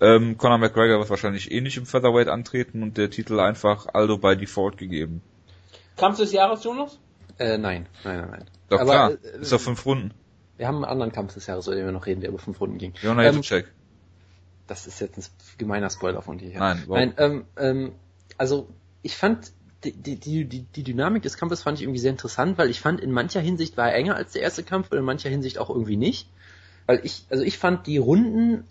Ähm, Conor McGregor wird wahrscheinlich eh nicht im Featherweight antreten und der Titel einfach Aldo by Default gegeben. Kampf des Jahres, Jonas? Äh, nein, nein, nein, nein. Doch Aber, klar, äh, ist doch fünf Runden. Wir haben einen anderen Kampf des Jahres, über den wir noch reden, der über fünf Runden ging. Jona Ähm, Jacek. Das ist jetzt ein gemeiner Spoiler von dir. Nein? Nein, ähm, ähm, also ich fand die, die, die, die Dynamik des Kampfes fand ich irgendwie sehr interessant, weil ich fand, in mancher Hinsicht war er enger als der erste Kampf und in mancher Hinsicht auch irgendwie nicht. Weil ich, also ich fand die Runden,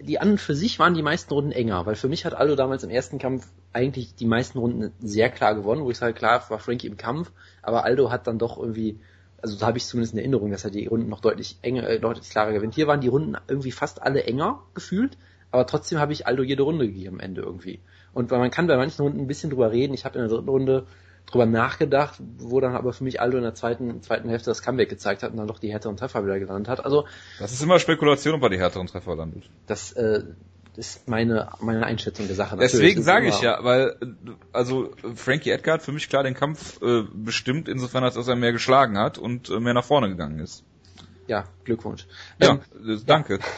die an und für sich waren die meisten Runden enger, weil für mich hat Aldo damals im ersten Kampf eigentlich die meisten Runden sehr klar gewonnen, wo ich sage, klar war Frankie im Kampf, aber Aldo hat dann doch irgendwie, also so habe ich zumindest in Erinnerung, dass er die Runden noch deutlich enger, äh, deutlich klarer gewinnt. Hier waren die Runden irgendwie fast alle enger gefühlt, aber trotzdem habe ich Aldo jede Runde gegeben am Ende irgendwie. Und weil man kann bei manchen Runden ein bisschen drüber reden. Ich habe in der dritten Runde drüber nachgedacht, wo dann aber für mich Aldo in der zweiten, zweiten Hälfte das Comeback gezeigt hat und dann doch die härteren Treffer wieder gelandet hat. Also Das ist immer Spekulation, ob er die härteren Treffer landet. das äh, ist meine, meine Einschätzung der Sache. Deswegen Natürlich, sage das ich ja, weil also Frankie Edgar hat für mich klar den Kampf äh, bestimmt, insofern als dass er mehr geschlagen hat und äh, mehr nach vorne gegangen ist. Ja, Glückwunsch. Ja, Ähm, äh, danke. <laughs>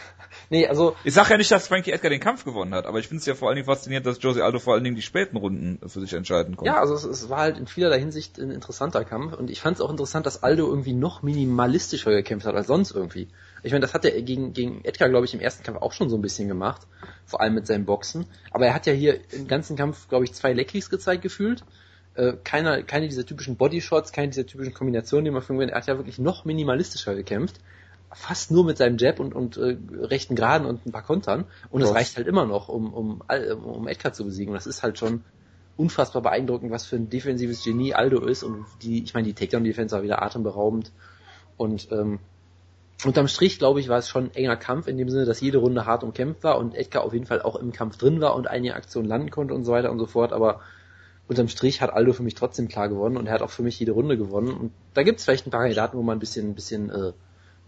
nee, also Ich sage ja nicht, dass Frankie Edgar den Kampf gewonnen hat, aber ich finde es ja vor allen Dingen faszinierend, dass Jose Aldo vor allen Dingen die späten Runden für sich entscheiden konnte. Ja, also es, es war halt in vielerlei Hinsicht ein interessanter Kampf und ich fand es auch interessant, dass Aldo irgendwie noch minimalistischer gekämpft hat als sonst irgendwie. Ich meine, das hat er gegen, gegen Edgar, glaube ich, im ersten Kampf auch schon so ein bisschen gemacht, vor allem mit seinem Boxen. Aber er hat ja hier im ganzen Kampf, glaube ich, zwei Leckkicks gezeigt gefühlt. Äh, keiner, keine dieser typischen Bodyshots, keine dieser typischen Kombinationen, die man für Er hat ja wirklich noch minimalistischer gekämpft. Fast nur mit seinem Jab und, und äh, rechten Geraden und ein paar Kontern. Und es reicht halt immer noch, um, um, um Edgar zu besiegen. Und das ist halt schon unfassbar beeindruckend, was für ein defensives Genie Aldo ist. Und die, ich meine, die Takedown-Defense war wieder atemberaubend. Und ähm, unterm Strich, glaube ich, war es schon ein enger Kampf in dem Sinne, dass jede Runde hart umkämpft war und Edgar auf jeden Fall auch im Kampf drin war und einige Aktionen landen konnte und so weiter und so fort, aber unterm Strich hat Aldo für mich trotzdem klar gewonnen und er hat auch für mich jede Runde gewonnen. Und da gibt es vielleicht ein paar Kandidaten, wo man ein bisschen, ein bisschen äh,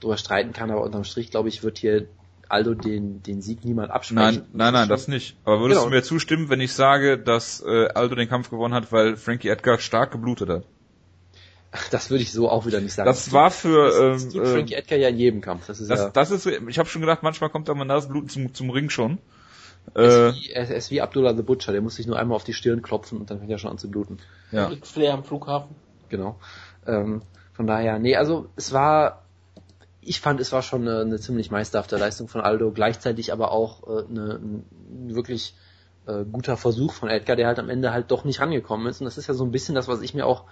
drüber streiten kann, aber unterm Strich, glaube ich, wird hier Aldo den, den Sieg niemand absprechen. Nein, nein, nein, das nicht. Aber würdest Genau. du mir zustimmen, wenn ich sage, dass äh, Aldo den Kampf gewonnen hat, weil Frankie Edgar stark geblutet hat? Das würde ich so auch wieder nicht sagen. Das war für Das, ähm, das tut äh, Frankie Edgar ja in jedem Kampf. Das ist das, ja das ist so, ich habe schon gedacht, manchmal kommt da mein Nasenbluten zum, zum Ring schon. er Äh, ist, wie, er ist wie Abdullah the Butcher, der muss sich nur einmal auf die Stirn klopfen und dann fängt er schon an zu bluten. ja. Flair am Flughafen. Genau. Ähm, Von daher, nee, also es war, ich fand, es war schon eine, eine ziemlich meisterhafte Leistung von Aldo, gleichzeitig aber auch äh, eine, ein wirklich äh, guter Versuch von Edgar, der halt am Ende halt doch nicht rangekommen ist. Und das ist ja so ein bisschen das, was ich mir auch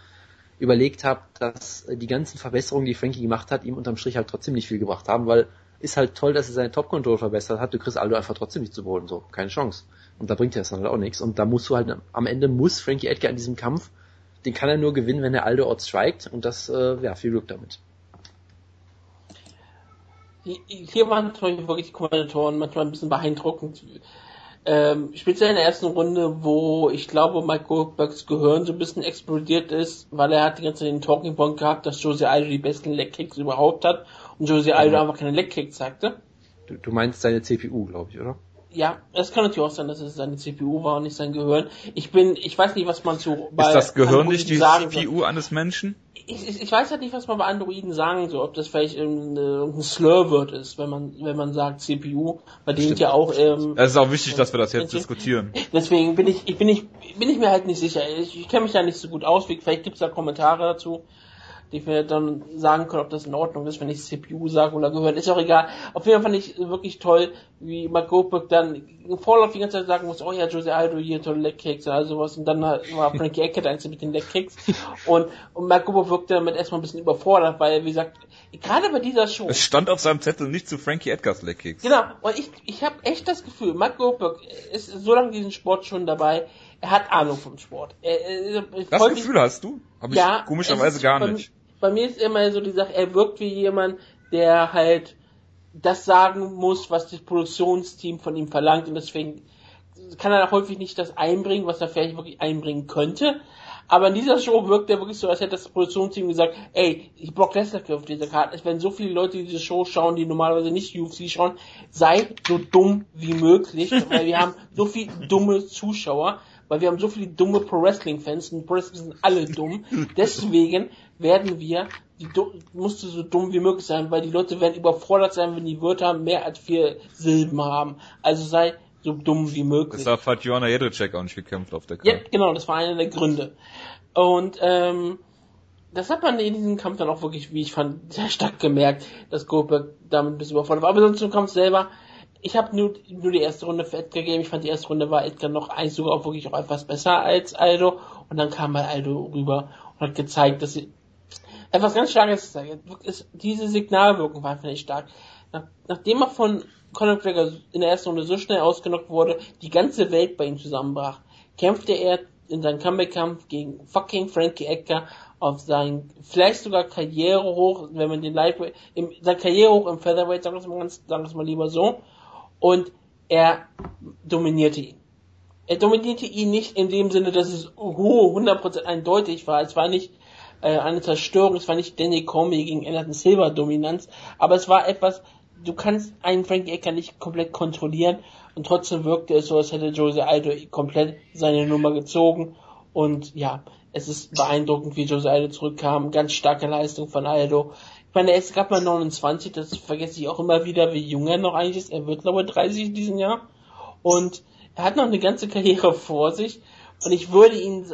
überlegt habe, dass die ganzen Verbesserungen, die Frankie gemacht hat, ihm unterm Strich halt trotzdem nicht viel gebracht haben, weil ist halt toll, dass er seine Top-Control verbessert hat, du kriegst Aldo einfach trotzdem nicht zu Boden, so, keine Chance. Und da bringt er es dann halt auch nichts. Und da musst du halt, am Ende muss Frankie Edgar in diesem Kampf, den kann er nur gewinnen, wenn er Aldo outstrikt und das, äh, ja, viel Glück damit. Hier waren wirklich die Kommentatoren manchmal ein bisschen beeindruckend, ähm, speziell in der ersten Runde, wo ich glaube, Mike Goldbergs Gehirn so ein bisschen explodiert ist, weil er hat die ganze Zeit den Talking Point gehabt, dass Josie Aldo die besten Leg-Kicks überhaupt hat und Josie Aldo einfach keine Leg-Kicks sagte. Du, du meinst seine CPU, glaube ich, oder? Ja, es kann natürlich auch sein, dass es seine CPU war und nicht sein Gehirn. Ich bin, ich weiß nicht, was man zu bei Ist das Gehirn nicht die CPU soll. eines Menschen? Ich, ich, ich, weiß halt nicht, was man bei Androiden sagen soll, ob das vielleicht ein, ein Slurwort ist, wenn man wenn man sagt CPU, bei denen ja auch. Ähm, es ist auch wichtig, dass wir das jetzt diskutieren. <laughs> Deswegen bin ich, ich bin ich bin ich mir halt nicht sicher. Ich, ich kenne mich da nicht so gut aus. Vielleicht gibt es da Kommentare dazu die wir dann sagen können, ob das in Ordnung ist, wenn ich CPU sage oder gehört, ist auch egal. Auf jeden Fall fand ich wirklich toll, wie Mark Goldberg dann im Vorlauf die ganze Zeit sagen muss, oh ja, Jose Aldo hier, tolle Leckkicks oder sowas, und dann war Frankie Eckert eins mit den Leckkicks, und, und Mark Goldberg wirkte damit erstmal ein bisschen überfordert, weil, wie gesagt, gerade bei dieser Show. Es stand auf seinem Zettel nicht zu Frankie Edgars Leckkicks. Genau, und ich, ich habe echt das Gefühl, Mark Goldberg ist so lange diesen Sport schon dabei, er hat Ahnung vom Sport. Er, er, das Gefühl hast du? Habe ich ja, komischerweise gar nicht bei mir ist immer so die Sache, er wirkt wie jemand, der halt das sagen muss, was das Produktionsteam von ihm verlangt und deswegen kann er häufig nicht das einbringen, was er vielleicht wirklich einbringen könnte. Aber in dieser Show wirkt er wirklich so, als hätte das Produktionsteam gesagt, ey, ich Brock Lesnar auf dieser Karte. Es werden so viele Leute diese Show schauen, die normalerweise nicht UFC schauen. Sei so dumm wie möglich, <laughs> weil wir haben so viele dumme Zuschauer, weil wir haben so viele dumme Pro Wrestling Fans und Pro Wrestling sind alle dumm. <laughs> Deswegen werden wir, die musst du so dumm wie möglich sein, weil die Leute werden überfordert sein, wenn die Wörter mehr als vier Silben haben. Also sei so dumm wie möglich. Deshalb hat Joanna Jedrzejczyk auch nicht gekämpft auf der Karte. Ja, genau, das war einer der Gründe. Und ähm, das hat man in diesem Kampf dann auch wirklich, wie ich fand, sehr stark gemerkt, dass Goldberg damit ein bisschen überfordert war. Aber sonst zum Kampf selber, ich habe nur, nur die erste Runde für Edgar gegeben. Ich fand die erste Runde war Edgar noch eins sogar auch wirklich auch etwas besser als Aldo. Und dann kam mal Aldo rüber und hat gezeigt, dass sie etwas ganz Starkes ist, diese Signalwirkung war einfach nicht stark. Nach, nachdem er von Conor McGregor in der ersten Runde so schnell ausgenockt wurde, die ganze Welt bei ihm zusammenbrach, kämpfte er in seinem Comeback-Kampf gegen fucking Frankie Edgar auf sein, vielleicht sogar Karriere hoch, wenn man den Lightweight, im, sein Karriere hoch im Featherweight, sagen wir es mal ganz, sagen wir es mal lieber so, und er dominierte ihn. Er dominierte ihn nicht in dem Sinne, dass es oh, 100% eindeutig war. Es war nicht äh, eine Zerstörung. Es war nicht Danny Comey gegen Anderson Silver Dominanz, aber es war etwas, du kannst einen Frankie Ecker nicht komplett kontrollieren und trotzdem wirkte es so, als hätte Jose Aldo komplett seine Nummer gezogen und ja, es ist beeindruckend, wie Jose Aldo zurückkam. Ganz starke Leistung von Aldo. Ich meine, er ist gerade mal 29, das vergesse ich auch immer wieder, wie jung er noch eigentlich ist. Er wird, glaube ich, 30 in diesem Jahr. Und er hat noch eine ganze Karriere vor sich. Und ich würde ihn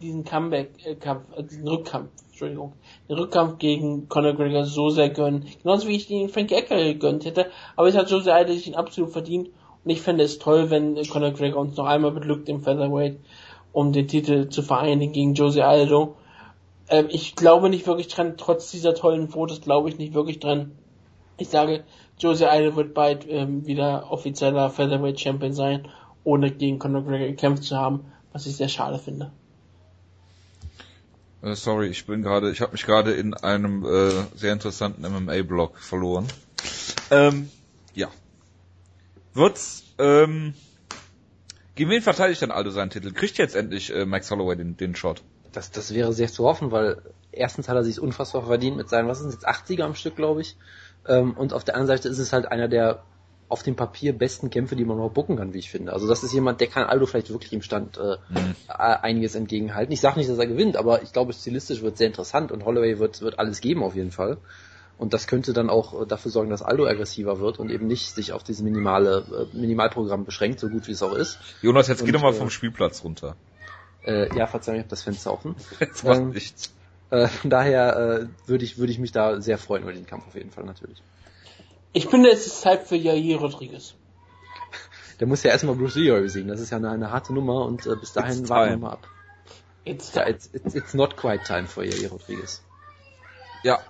diesen Comeback-Kampf, äh, diesen Rückkampf, Entschuldigung, den Rückkampf gegen Conor Gregor so sehr gönnen. Genauso wie ich den Frank Ecker gegönnt hätte. Aber es hat Jose Aldo sich ihn absolut verdient. Und ich fände es toll, wenn Conor Gregor uns noch einmal beglückt im Featherweight, um den Titel zu vereinigen gegen Jose Aldo. Ähm, ich glaube nicht wirklich dran, trotz dieser tollen Fotos glaube ich nicht wirklich dran. Ich sage, Jose Aldo wird bald ähm, wieder offizieller Featherweight Champion sein, ohne gegen Conor Gregor gekämpft zu haben, was ich sehr schade finde. Äh, sorry, ich bin gerade, ich habe mich gerade in einem äh, sehr interessanten MMA-Blog verloren. Ähm, ja. Wird's, ähm, gegen wen verteidigt dann Aldo seinen Titel? Kriegt jetzt endlich äh, Max Holloway den, den Shot? Das, das wäre sehr zu hoffen, weil erstens hat er sich unfassbar verdient mit seinen, was sind jetzt 80er am Stück, glaube ich. Ähm, und auf der anderen Seite ist es halt einer der auf dem Papier besten Kämpfe, die man überhaupt bucken kann, wie ich finde. Also das ist jemand, der kann Aldo vielleicht wirklich im Stand äh, mhm. einiges entgegenhalten. Ich sage nicht, dass er gewinnt, aber ich glaube, stilistisch wird sehr interessant und Holloway wird, wird alles geben auf jeden Fall. Und das könnte dann auch dafür sorgen, dass Aldo aggressiver wird und eben nicht sich auf dieses minimale äh, Minimalprogramm beschränkt, so gut wie es auch ist. Jonas, jetzt und, geh doch mal äh, vom Spielplatz runter. Äh, ja, Verzeihung, ich habe das Fenster offen. <laughs> Jetzt macht ähm, nichts. Äh, von daher äh, würde ich, würde ich mich da sehr freuen über den Kampf auf jeden Fall natürlich. Ich finde, es ist Zeit für Jair Rodriguez. <laughs> Der muss ja erstmal Bruce Lee besiegen. Das ist ja eine, eine harte Nummer und äh, bis dahin It's warten wir time. mal ab. It's Ja, it's, it's, it's not quite time for Yair Rodriguez. Ja.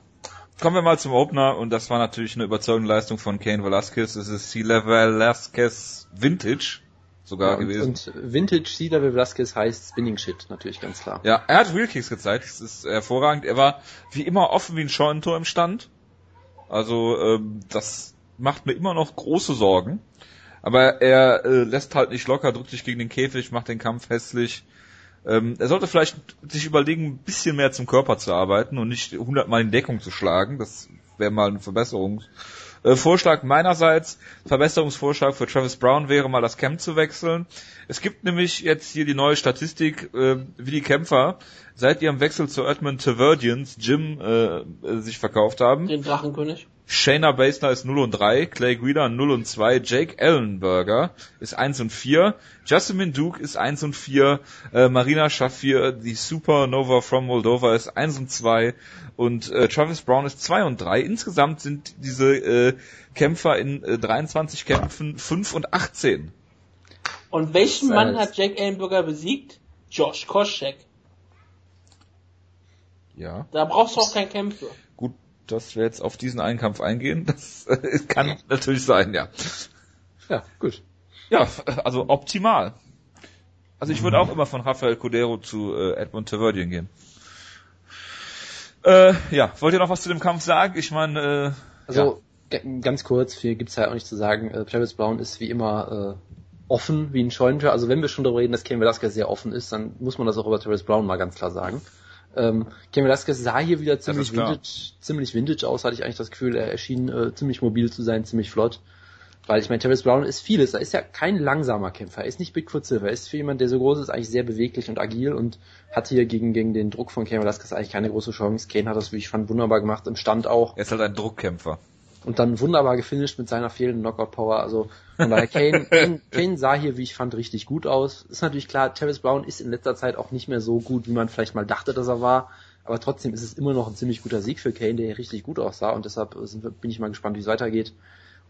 Kommen wir mal zum Opener und das war natürlich eine überzeugende Leistung von Kane Velasquez. Es ist C-Level Velasquez Vintage sogar Ja, und, gewesen. und Vintage Cedar Velasquez heißt Spinning Shit, natürlich ganz klar. Ja, er hat Wheelkicks gezeigt, das ist hervorragend. Er war wie immer offen wie ein Scheunentor im Stand. Also ähm, das macht mir immer noch große Sorgen. Aber er äh, lässt halt nicht locker, drückt sich gegen den Käfig, macht den Kampf hässlich. Ähm, er sollte vielleicht sich überlegen, ein bisschen mehr zum Körper zu arbeiten und nicht hundertmal in Deckung zu schlagen. Das wäre mal ein Verbesserungsvorschlag äh, Vorschlag meinerseits. Verbesserungsvorschlag für Travis Brown wäre mal das Camp zu wechseln. Es gibt nämlich jetzt hier die neue Statistik, äh, wie die Kämpfer seit ihrem Wechsel zu Edmund Taverdians Gym äh, äh, sich verkauft haben. den Drachenkönig. Shayna Baszler ist 0 und 3, Clay Guida 0 und 2, Jake Ellenberger ist 1 und 4, Jasmine Duke ist 1 und 4, äh, Marina Shafir, die Supernova from Moldova ist 1 und 2 und äh, Travis Brown ist 2 und 3. Insgesamt sind diese äh, Kämpfer in äh, 23 Kämpfen 5 und 18. Und welchen Mann hat Jack Ellenberger besiegt? Josh Koscheck. Ja, Da brauchst du auch keinen gut, dass wir jetzt auf diesen einen Kampf eingehen, das äh, kann natürlich sein, ja. Ja, gut. Ja, also optimal. Also ich würde auch immer von Rafael Cordero zu äh, Edmund Taverdian gehen. Äh, ja, wollt ihr noch was zu dem Kampf sagen? Ich meine, äh, Also g- ganz kurz, viel gibt's ja auch nicht zu sagen. Äh, Travis Brown ist wie immer äh, offen wie ein Scheunentür. Also wenn wir schon darüber reden, dass Ken Velasquez sehr offen ist, dann muss man das auch über Travis Brown mal ganz klar sagen. Ähm, Ken Velasquez sah hier wieder ziemlich vintage, ziemlich vintage aus, hatte ich eigentlich das Gefühl. Er erschien äh, ziemlich mobil zu sein, ziemlich flott. Weil ich meine, Travis Brown ist vieles. Er ist ja kein langsamer Kämpfer. Er ist nicht Bigfoot Silver. Er ist für jemanden, der so groß ist, eigentlich sehr beweglich und agil und hat hier gegen, gegen den Druck von Ken Velasquez eigentlich keine große Chance. Kane hat das, wie ich fand, wunderbar gemacht. Im Stand auch er ist halt ein Druckkämpfer. Und dann wunderbar gefinisht mit seiner fehlenden Knockout-Power. Also von daher, Kane, <laughs> Kane, Kane sah hier, wie ich fand, richtig gut aus. Ist natürlich klar, Travis Brown ist in letzter Zeit auch nicht mehr so gut, wie man vielleicht mal dachte, dass er war. Aber trotzdem ist es immer noch ein ziemlich guter Sieg für Kane, der hier richtig gut aussah. Und deshalb sind wir, bin ich mal gespannt, wie es weitergeht.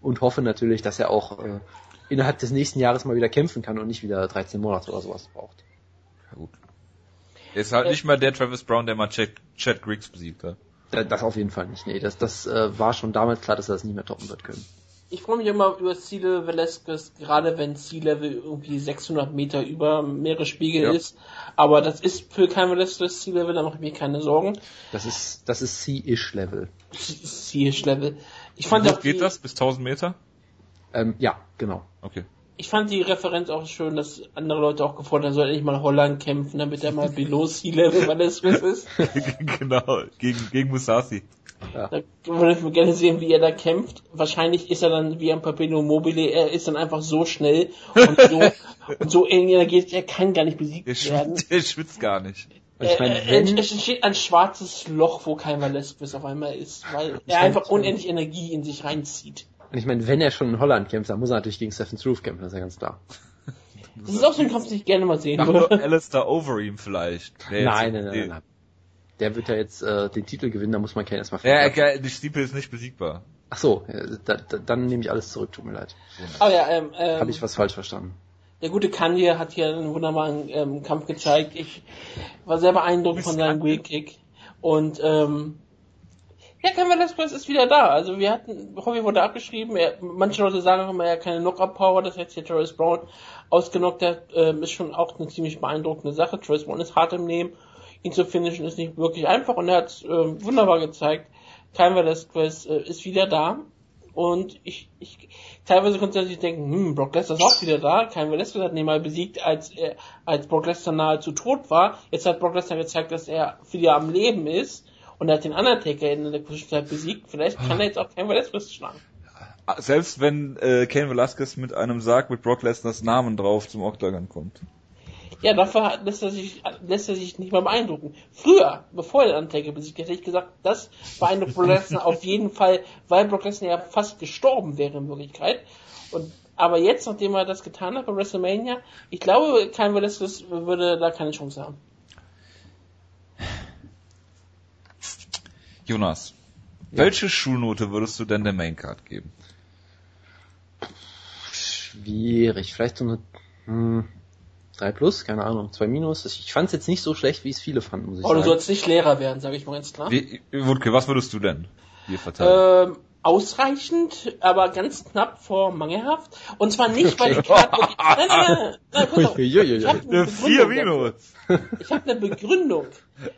Und hoffe natürlich, dass er auch äh, innerhalb des nächsten Jahres mal wieder kämpfen kann und nicht wieder 13 Monate oder sowas braucht. Ja, gut. Er ist halt nicht mehr der Travis Brown, der mal Chad, Chad Griggs besiegt hat. Da- Das auf jeden Fall nicht. Nee, das, das äh, war schon damals klar, dass er das nicht mehr toppen wird können. Ich freue mich immer über Ziele Velasquez, gerade wenn Ziellevel irgendwie 600 Meter über Meeresspiegel Ja. ist. Aber das ist für kein Velasquez Ziellevel, da mache ich mir keine Sorgen. Das ist, das ist C-ish-Level. Ziellevel. Ich Wie fand hoch auch geht die, das? Bis 1000 Meter? Ähm, ja, genau. Okay. Ich fand die Referenz auch schön, dass andere Leute auch gefordert haben, soll endlich mal Holland kämpfen, damit er mal below Sea-Level Velasquez ist. <laughs> genau, gegen, gegen Musashi. Da würde ich mir gerne sehen, wie er da kämpft. Wahrscheinlich ist er dann wie ein Papino Mobile, er ist dann einfach so schnell und so, <laughs> und so energetisch, er kann gar nicht besiegt Der, werden. schwitzt, <laughs> der schwitzt gar nicht. Ich meine, wenn, es entsteht ein schwarzes Loch, wo kein Velasquez auf einmal ist, weil er einfach unendlich Energie in sich reinzieht. Und ich meine, wenn er schon in Holland kämpft, dann muss er natürlich gegen Stephen Struve kämpfen, das ist ja ganz klar. Das ist auch so ein Kampf, den ich gerne mal sehen würde. Alistair Overeem vielleicht. Der jetzt- Nein, nein, nein, nein. Der wird ja jetzt äh, den Titel gewinnen, da muss man Kane erstmal Ja, er, die Stiepel ist nicht besiegbar. Ach so, da, da, dann nehme ich alles zurück, tut mir leid. Aber ja, ähm, ähm, Habe ich was falsch verstanden. der gute Kanye hat hier einen wunderbaren ähm, Kampf gezeigt. Ich war sehr beeindruckt von seinem Wheel Kick. Und ähm, ja, Ken Velasquez ist wieder da. Also wir hatten, Hobby wurde abgeschrieben. Er, manche Leute sagen auch immer, er hat keine Knockout-Power. Das heißt hier Travis Brown ausgenockt hat, ähm, ist schon auch eine ziemlich beeindruckende Sache. Travis Brown ist hart im Nehmen. Ihn zu finishen ist nicht wirklich einfach und er hat ähm, wunderbar gezeigt. Ken Velasquez äh, ist wieder da. Und ich, ich teilweise konnte ich denken, hm, Brock Lesnar ist auch wieder da. Kein Velasquez hat ihn mal besiegt, als er, als Brock Lesnar nahezu tot war. Jetzt hat Brock Lesnar gezeigt, dass er wieder am Leben ist und er hat den Undertaker in der Zwischenzeit besiegt. Vielleicht kann er jetzt auch kein Velasquez schlagen. Selbst wenn äh, Kane Velasquez mit einem Sarg mit Brock Lesners Namen drauf zum Octagon kommt. Ja, dafür lässt er sich, lässt er sich nicht mal beeindrucken. Früher, bevor er den Undertaker besiegt hat, hätte ich gesagt, das beeindruckt Brock Lesnar auf jeden Fall, weil Brock Lesnar ja fast gestorben wäre in Wirklichkeit. Und, aber jetzt, nachdem er das getan hat bei WrestleMania, ich glaube, kein Velasquez würde da keine Chance haben. Jonas, welche Schulnote würdest du denn der Maincard geben? Schwierig. Vielleicht so eine hm, 3 plus, keine Ahnung, 2 minus. Ich fand es jetzt nicht so schlecht, wie es viele fanden, muss ich Oh, du sagen. sollst nicht Lehrer werden, sage ich mal ganz klar. Wie, Wutke, was würdest du denn hier verteilen? Ähm, ausreichend, aber ganz knapp vor mangelhaft. Und zwar nicht, weil die Karte <laughs> wirklich... Nein, nein, nein, nein, auf. Ich habe eine, Eine 4 Begründung. Ich hab eine Begründung.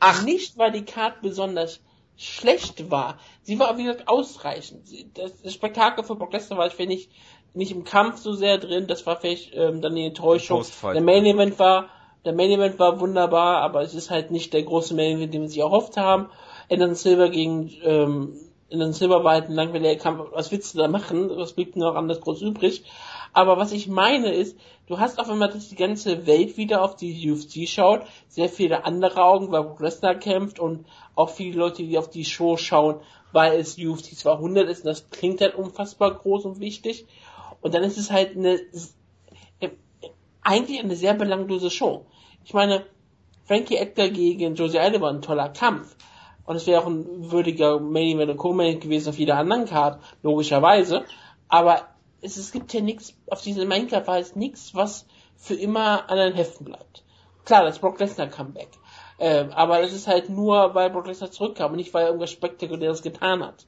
Ach. Nicht, weil die Karte besonders schlecht war. Sie war, wie gesagt, ausreichend. Das, das Spektakel für Brock Lesnar war ich, finde ich, nicht im Kampf so sehr drin. Das war vielleicht ähm, dann die Enttäuschung. Der Main Event war, der Main Event war wunderbar, aber es ist halt nicht der große Main Event, den wir sich erhofft haben. Anderson Silver gegen ähm, Anderson Silver war halt ein langweiliger Kampf. Was willst du da machen? Was blieb noch anders groß übrig? Aber was ich meine ist, du hast auf einmal, dass die ganze Welt wieder auf die UFC schaut, sehr viele andere Augen, weil Brock Lesnar kämpft und auch viele Leute, die auf die Show schauen, weil es UFC 200 ist und das klingt halt unfassbar groß und wichtig. Und dann ist es halt eine, eigentlich eine sehr belanglose Show. Ich meine, Frankie Edgar gegen Josie Aldo war ein toller Kampf. Und es wäre auch ein würdiger Main Event und Co-Main gewesen auf jeder anderen Card, logischerweise. Aber es, es gibt hier nichts, auf diesem Card war es nichts, was für immer an den Heften bleibt. Klar, das Brock Lesnar Comeback. Ähm, aber es ist halt nur, weil Brock Lesnar zurückkam und nicht, weil er irgendwas Spektakuläres getan hat.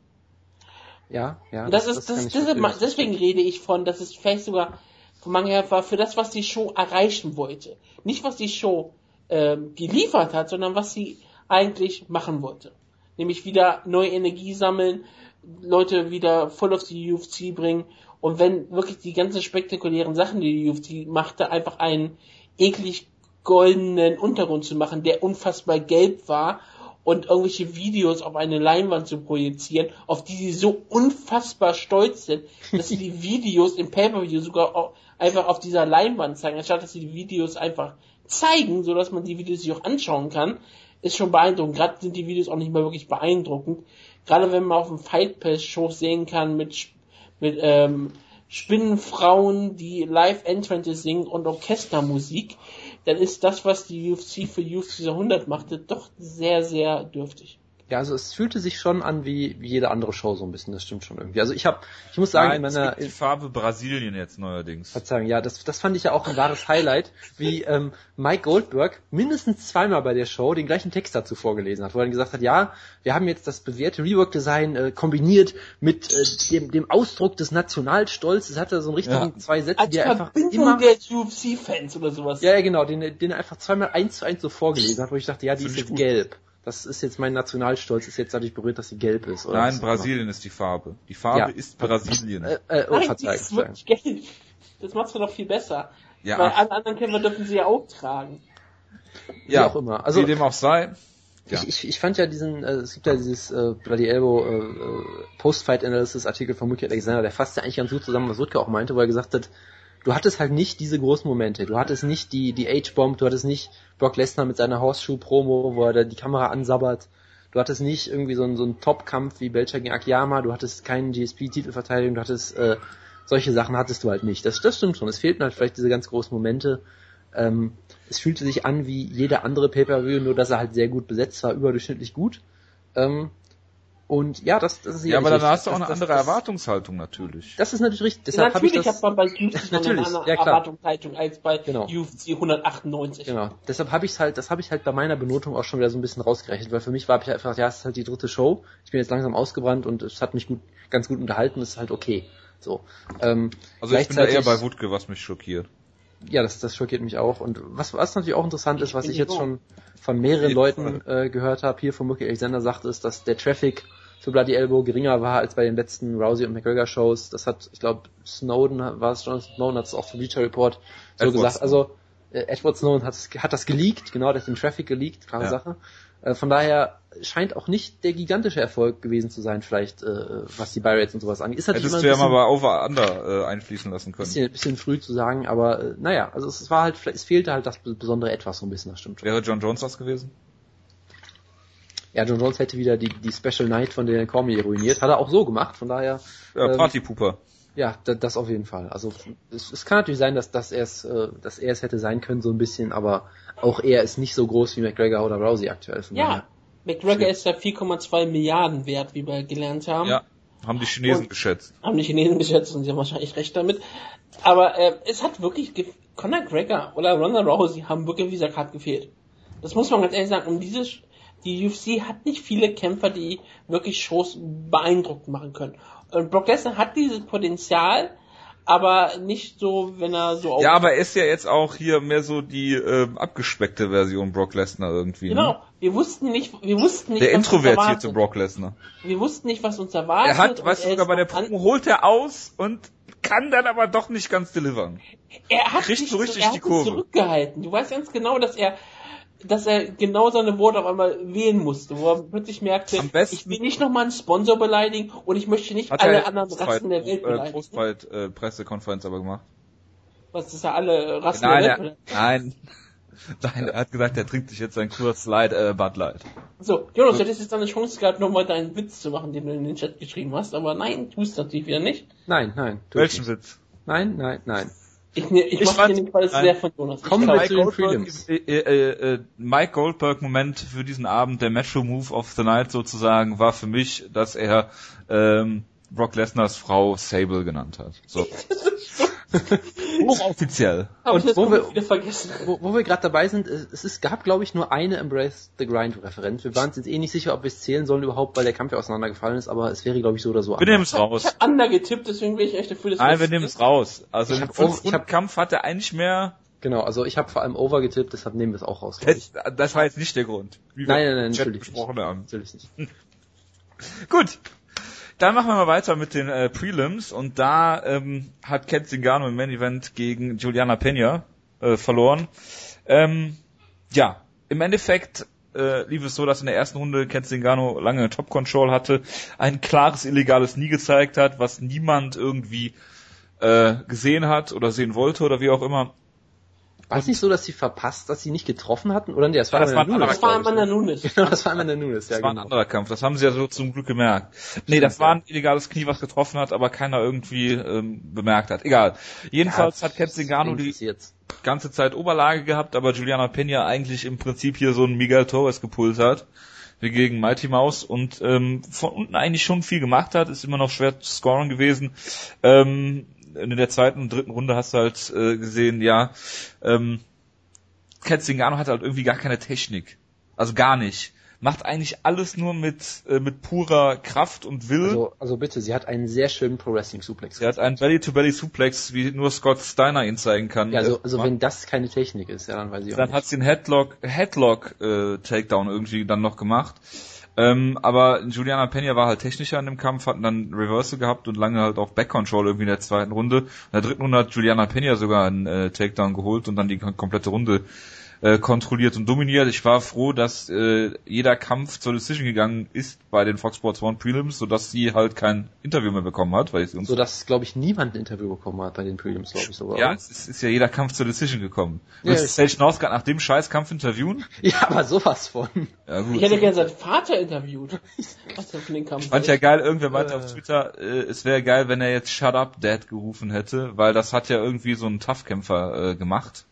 Ja, ja. Und das ist, kann das, das, verstehen. deswegen rede ich von, dass es vielleicht sogar von Mangel her war für das, was die Show erreichen wollte. Nicht, was die Show ähm, geliefert hat, sondern was sie eigentlich machen wollte. Nämlich wieder neue Energie sammeln, Leute wieder voll auf die UFC bringen und wenn wirklich die ganzen spektakulären Sachen, die die UFC machte, einfach einen eklig goldenen Untergrund zu machen, der unfassbar gelb war und irgendwelche Videos auf eine Leinwand zu projizieren, auf die sie so unfassbar stolz sind, dass sie die <laughs> Videos im Pay-Per-View sogar einfach auf dieser Leinwand zeigen, anstatt dass sie die Videos einfach zeigen, so dass man die Videos sich auch anschauen kann, ist schon beeindruckend. Gerade sind die Videos auch nicht mehr wirklich beeindruckend. Gerade wenn man auf dem Fight Pass Shows sehen kann mit, mit ähm, Spinnenfrauen, die Live Entrances singen und Orchestermusik, dann ist das, was die UFC für UFC 100 machte, doch sehr, sehr dürftig. Ja, also es fühlte sich schon an wie, wie jede andere Show so ein bisschen, das stimmt schon irgendwie. Also ich habe, ich muss sagen, Nein, in meiner, es gibt die Farbe Brasilien jetzt neuerdings. Verzeihung, ja, das, das fand ich ja auch ein wahres Highlight, wie ähm, Mike Goldberg mindestens zweimal bei der Show den gleichen Text dazu vorgelesen hat, wo er dann gesagt hat, ja, wir haben jetzt das bewährte Rework-Design äh, kombiniert mit äh, dem, dem Ausdruck des Nationalstolzes. Es hatte so einen richtigen Ja. zwei Sätze, Als die er einfach Verbindung immer... der UFC-Fans oder sowas. Ja, ja, genau, den, den er einfach zweimal eins zu eins so vorgelesen hat, wo ich dachte, ja, die ist jetzt gut. gelb. Das ist jetzt mein Nationalstolz, ist jetzt dadurch berührt, dass sie gelb ist. Oder Nein, immer. Brasilien ist die Farbe. Die Farbe Ja. ist Brasilien. Äh, äh, oh, Nein, die ist wirklich gelb. Das macht's doch noch viel besser. Ja, Weil alle anderen Kämpfer dürfen sie ja auch tragen. Wie auch immer. Also- wie dem auch sei. Ja. Ich, ich, ich fand ja diesen, äh, es gibt ja dieses äh, Bloody Elbow äh, äh, Post-Fight Analysis Artikel von Muki Alexander, der fasst ja eigentlich ganz gut zusammen, was Rutger auch meinte, wo er gesagt hat, du hattest halt nicht diese großen Momente, du hattest nicht die die H-Bomb, du hattest nicht Brock Lesnar mit seiner Horseshoe-Promo, wo er da die Kamera ansabbert, du hattest nicht irgendwie so einen so einen Top-Kampf wie Belcher gegen Akiyama, du hattest keinen GSP-Titelverteidigung, du hattest äh, solche Sachen hattest du halt nicht. Das, das stimmt schon. Es fehlten halt vielleicht diese ganz großen Momente. Ähm, es fühlte sich an wie jeder andere Pay-Per-View, nur dass er halt sehr gut besetzt war, überdurchschnittlich gut. Ähm, und ja, das, das ist Ja, aber sicherlich dann hast du auch eine das- andere das, Erwartungshaltung natürlich. Das ist natürlich richtig. Deshalb habe ich Natürlich das, hat man bei UFC noch <laughs> eine Natürlich, andere ja, klar. Erwartungshaltung als bei Genau. UFC 198. Genau. Deshalb habe ich halt, das habe ich halt bei meiner Benotung auch schon wieder so ein bisschen rausgerechnet, weil für mich war ich einfach, ja, es ist halt die dritte Show. Ich bin jetzt langsam ausgebrannt und es hat mich gut, ganz gut unterhalten. Es ist halt okay. So. Ähm, Also ich bin da eher bei Wutke, was mich schockiert. Ja, das, das schockiert mich auch. Und was, was natürlich auch interessant ist, was ich jetzt schon von mehreren Leuten äh, gehört habe, hier von Muki Alexander sagt, ist, dass der Traffic für Bloody Elbow geringer war als bei den letzten Rousey und McGregor Shows. Das hat, ich glaube, Snowden war es schon, Snowden hat es auch zum Bleacher Report so Edward gesagt. Also äh, Edward Snowden hat, hat das geleakt, genau, der hat den Traffic geleakt, klare Ja. Sache. Äh, von daher scheint auch nicht der gigantische Erfolg gewesen zu sein, vielleicht, äh, was die Buy Rates und sowas angeht. Ist natürlich Hättest du ja mal bei Over-Under äh, einfließen lassen können. bisschen, bisschen früh zu sagen, aber äh, naja, also es, war halt, es fehlte halt das besondere Etwas so ein bisschen, das stimmt schon. Wäre John Jones das gewesen? Ja, John Jones hätte wieder die, die Special Night von Daniel Cormier ruiniert, hat er auch so gemacht, von daher, Ja, Ähm, Partypooper. ja, da, das auf jeden Fall. Also es, es kann natürlich sein, dass, dass er es, äh, dass er es hätte sein können, so ein bisschen, aber auch er ist nicht so groß wie McGregor oder Rousey aktuell. Von Ja, daher. McGregor ist ja 4,2 Milliarden wert, wie wir gelernt haben. Ja, haben die Chinesen Und- geschätzt. Haben die Chinesen geschätzt und sie haben wahrscheinlich recht damit. Aber äh, es hat wirklich, ge- Conor Gregor oder Ronda Rousey haben wirklich auf dieser Karte gefehlt. Das muss man ganz ehrlich sagen. Und diese, Sch- die UFC hat nicht viele Kämpfer, die wirklich Shows beeindruckend machen können. Und Brock Lesnar hat dieses Potenzial, aber nicht so, wenn er so auf Ja, aber er ist ja jetzt auch hier mehr so die ähm, abgespeckte Version Brock Lesnar irgendwie. Genau. Ne? Wir wussten nicht, wir wussten nicht, Der introvertierte. Brock Lesnar. Wir wussten nicht, was uns erwartet. Er hat, weißt du, sogar bei der Promo holt er aus und kann dann aber doch nicht ganz delivern. er hat kriegt sich so richtig die Kurve. zurückgehalten. Du weißt ganz genau, dass er dass er genau seine Worte auf einmal wählen musste, wo er plötzlich merkte, Am besten- ich will nicht nochmal einen Sponsor beleidigen und ich möchte nicht alle er anderen Rassen der Welt äh, beleidigen. Postfight äh, Pressekonferenz aber gemacht. Was ist ja alle Rassen Nein, der er, Welt nein. <laughs> Nein, er hat gesagt, er trinkt sich jetzt ein Kurs Light, äh, Bud Light. So, Jonas, du hättest jetzt eine Chance gehabt, nochmal deinen Witz zu machen, den du in den Chat geschrieben hast, aber nein, tust du natürlich wieder nicht. Nein, nein. Welchen nicht. Witz? Nein, nein, nein. Ich, ne- ich, Ich mach nicht, weil es der von Jonas. Kommen ich wir zu den Prelims. äh, äh, äh, Mike Goldberg Moment für diesen Abend, der Metro Move of the Night sozusagen, war für mich, dass er ähm, Brock Lesnars Frau Sable genannt hat. So. <laughs> <laughs> Hochoffiziell. hab ich Und jetzt wo wir-. Wo, wo wir gerade dabei sind, es, es ist, gab, glaube ich, nur eine Embrace the Grind Referenz. Wir waren uns jetzt eh nicht sicher, ob wir es zählen sollen überhaupt, weil der Kampf ja auseinandergefallen ist, aber es wäre, glaube ich, so oder so. Wir nehmen es Ich raus. hab Under getippt, deswegen bin ich echt dafür, dass Nein, wir nehmen es raus. Also Ich im hab ich Kampf hat er eigentlich mehr. Genau, also ich habe vor allem Over getippt, deshalb nehmen wir es auch raus. ich. Das, das war jetzt nicht der Grund, wie wir Nein, nein, nein, im Chat natürlich nicht. haben. Natürlich nicht. <laughs> Gut. Dann machen wir mal weiter mit den äh, Prelims und da ähm, hat Ken Zingano im Main Event gegen Juliana Pena äh, verloren. Ähm, ja, im Endeffekt äh, lief es so, dass in der ersten Runde Ken Zingano lange Top Control hatte, ein klares illegales Nie gezeigt hat, was niemand irgendwie äh, gesehen hat oder sehen wollte oder wie auch immer. War es nicht so, dass sie verpasst, dass sie nicht getroffen hatten? Oder nee, das war Ja, das Amanda Nunes, Das war Amanda ne? Nunes. Genau, das war Amanda Nunes, ja Das war ein genau. anderer Kampf, das haben sie ja so zum Glück gemerkt. Nee, das war ein illegales Knie, was getroffen hat, aber keiner irgendwie ähm, bemerkt hat. Egal. Jedenfalls hat Ken Zingano die jetzt. ganze Zeit Oberlage gehabt, aber Juliana Pena eigentlich im Prinzip hier so ein Miguel Torres gepult hat, wie gegen Mighty Mouse und ähm, von unten eigentlich schon viel gemacht hat, ist immer noch schwer zu scoren gewesen. Ähm, in der zweiten und dritten Runde hast du halt äh, gesehen, ja, ähm, Ken Zingano hat halt irgendwie gar keine Technik. Also gar nicht. Macht eigentlich alles nur mit, äh, mit purer Kraft und Will. Also, also bitte, sie hat einen sehr schönen Pro Wrestling Suplex. er hat einen Belly-to-Belly-Suplex, wie nur Scott Steiner ihn zeigen kann. ja, also, Äh, also wenn das keine Technik ist, ja, dann weiß ich auch Dann nicht. hat sie einen Headlock, Headlock äh, Takedown irgendwie dann noch gemacht. Ähm, aber Juliana Pena war halt technischer in dem Kampf, hatten dann Reversal gehabt und lange halt auch Back Control irgendwie in der zweiten Runde. In der dritten Runde hat Juliana Pena sogar einen äh, Takedown geholt und dann die komplette Runde äh, kontrolliert und dominiert. Ich war froh, dass äh, jeder Kampf zur Decision gegangen ist bei den Fox Sports One Prelims, sodass sie halt kein Interview mehr bekommen hat, weil sie uns so dass, glaube ich, niemand ein Interview bekommen hat bei den Prelims, glaube ich sogar. ja, es ist, ist ja jeder Kampf zur Decision gekommen. Ja, Willst du ich- Sage Northcutt nach dem Scheißkampf interviewen? <laughs> ja, aber sowas von. Ja, gut. Ich hätte gerne seinen Vater interviewt. <laughs> Was er für den Kampf Fand ja hält. geil, irgendwer meinte Äh. auf Twitter, äh, es wäre geil, wenn er jetzt Shut Up Dad gerufen hätte, weil das hat ja irgendwie so ein Tough-Kämpfer äh, gemacht.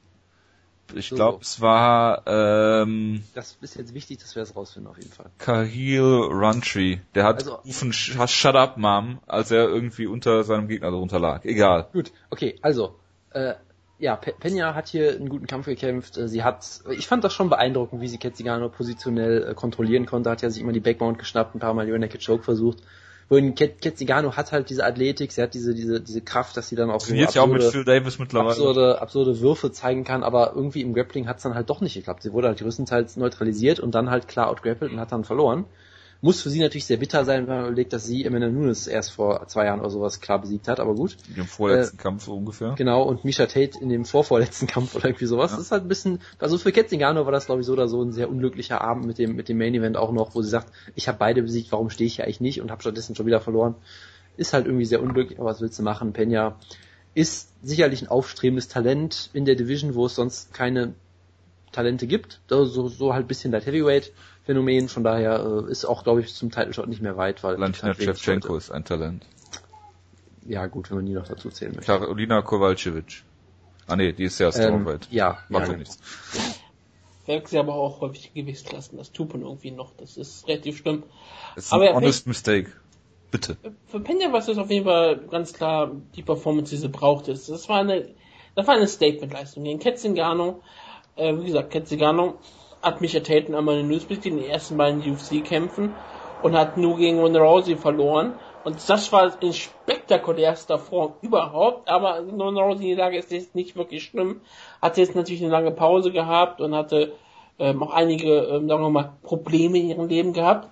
Ich So, glaube, es war ähm, Das ist jetzt wichtig, dass wir das rausfinden, auf jeden Fall. Kahil Runtree. Der hat Also- gerufen, "Sh- Shut Up Mom, als er irgendwie unter seinem Gegner drunter lag. Egal. Gut, okay, also, äh, ja, Pe Pena hat hier einen guten Kampf gekämpft. Äh, Sie hat, ich fand das schon beeindruckend, wie sie Ketzigano positionell äh, kontrollieren konnte. Hat ja sich immer die Backmount geschnappt, ein paar Mal Rear Naked Choke versucht. Wohin Ket Ketzigano hat halt diese Athletik, sie hat diese, diese, diese Kraft, dass sie dann auch so Trainiert ja auch mit absurde, Phil Davis mittlerweile. absurde, absurde Würfe zeigen kann, aber irgendwie im Grappling hat es dann halt doch nicht geklappt. Sie wurde halt größtenteils neutralisiert und dann halt klar outgrappelt und hat dann verloren. Muss für sie natürlich sehr bitter sein, wenn man überlegt, dass sie Amanda Nunes erst vor zwei Jahren oder sowas klar besiegt hat, aber gut. Im vorletzten Kampf so ungefähr. Genau, und Misha Tate in dem vorvorletzten <laughs> Kampf oder irgendwie sowas. Ja. Das ist halt ein bisschen, also für Ketzingano war das glaube ich so oder so ein sehr unglücklicher Abend mit dem, mit dem Main Event auch noch, wo sie sagt, ich habe beide besiegt, warum stehe ich hier eigentlich nicht und habe stattdessen schon wieder verloren. Ist halt irgendwie sehr unglücklich, aber was willst du machen? Pena ist sicherlich ein aufstrebendes Talent in der Division, wo es sonst keine Talente gibt. So, so, so halt ein bisschen Light Heavyweight Phänomen, von daher äh, ist auch, glaube ich, zum Title Shot nicht mehr weit, weil Valentina halt Shevchenko ist ein Talent. Ja, gut, wenn man die noch dazu zählen möchte. Carolina Kowalkiewicz. Ah nee, die ist ja Ähm, Strawweight. ja, Macht ja, ja nichts. sie aber auch häufig Gewichtsklassen. Das tut man irgendwie noch. Das ist relativ schlimm. Das ist Aber ein ja, honest mistake. Bitte. Für Pena war es auf jeden Fall ganz klar die Performance, die sie brauchte. Das war eine, das war eine Statement-Leistung. Gegen Ketzingano, äh, wie gesagt, Ketzingano hat Micha Tate einmal in den besiegt in den ersten beiden UFC-Kämpfen und hat nur gegen Ronda Rousey verloren. Und das war in spektakulärster Form überhaupt, aber Ronda Rousey Lage ist jetzt nicht wirklich schlimm. Hat jetzt natürlich eine lange Pause gehabt und hatte ähm, auch einige, ähm, sagen wir mal, Probleme in ihrem Leben gehabt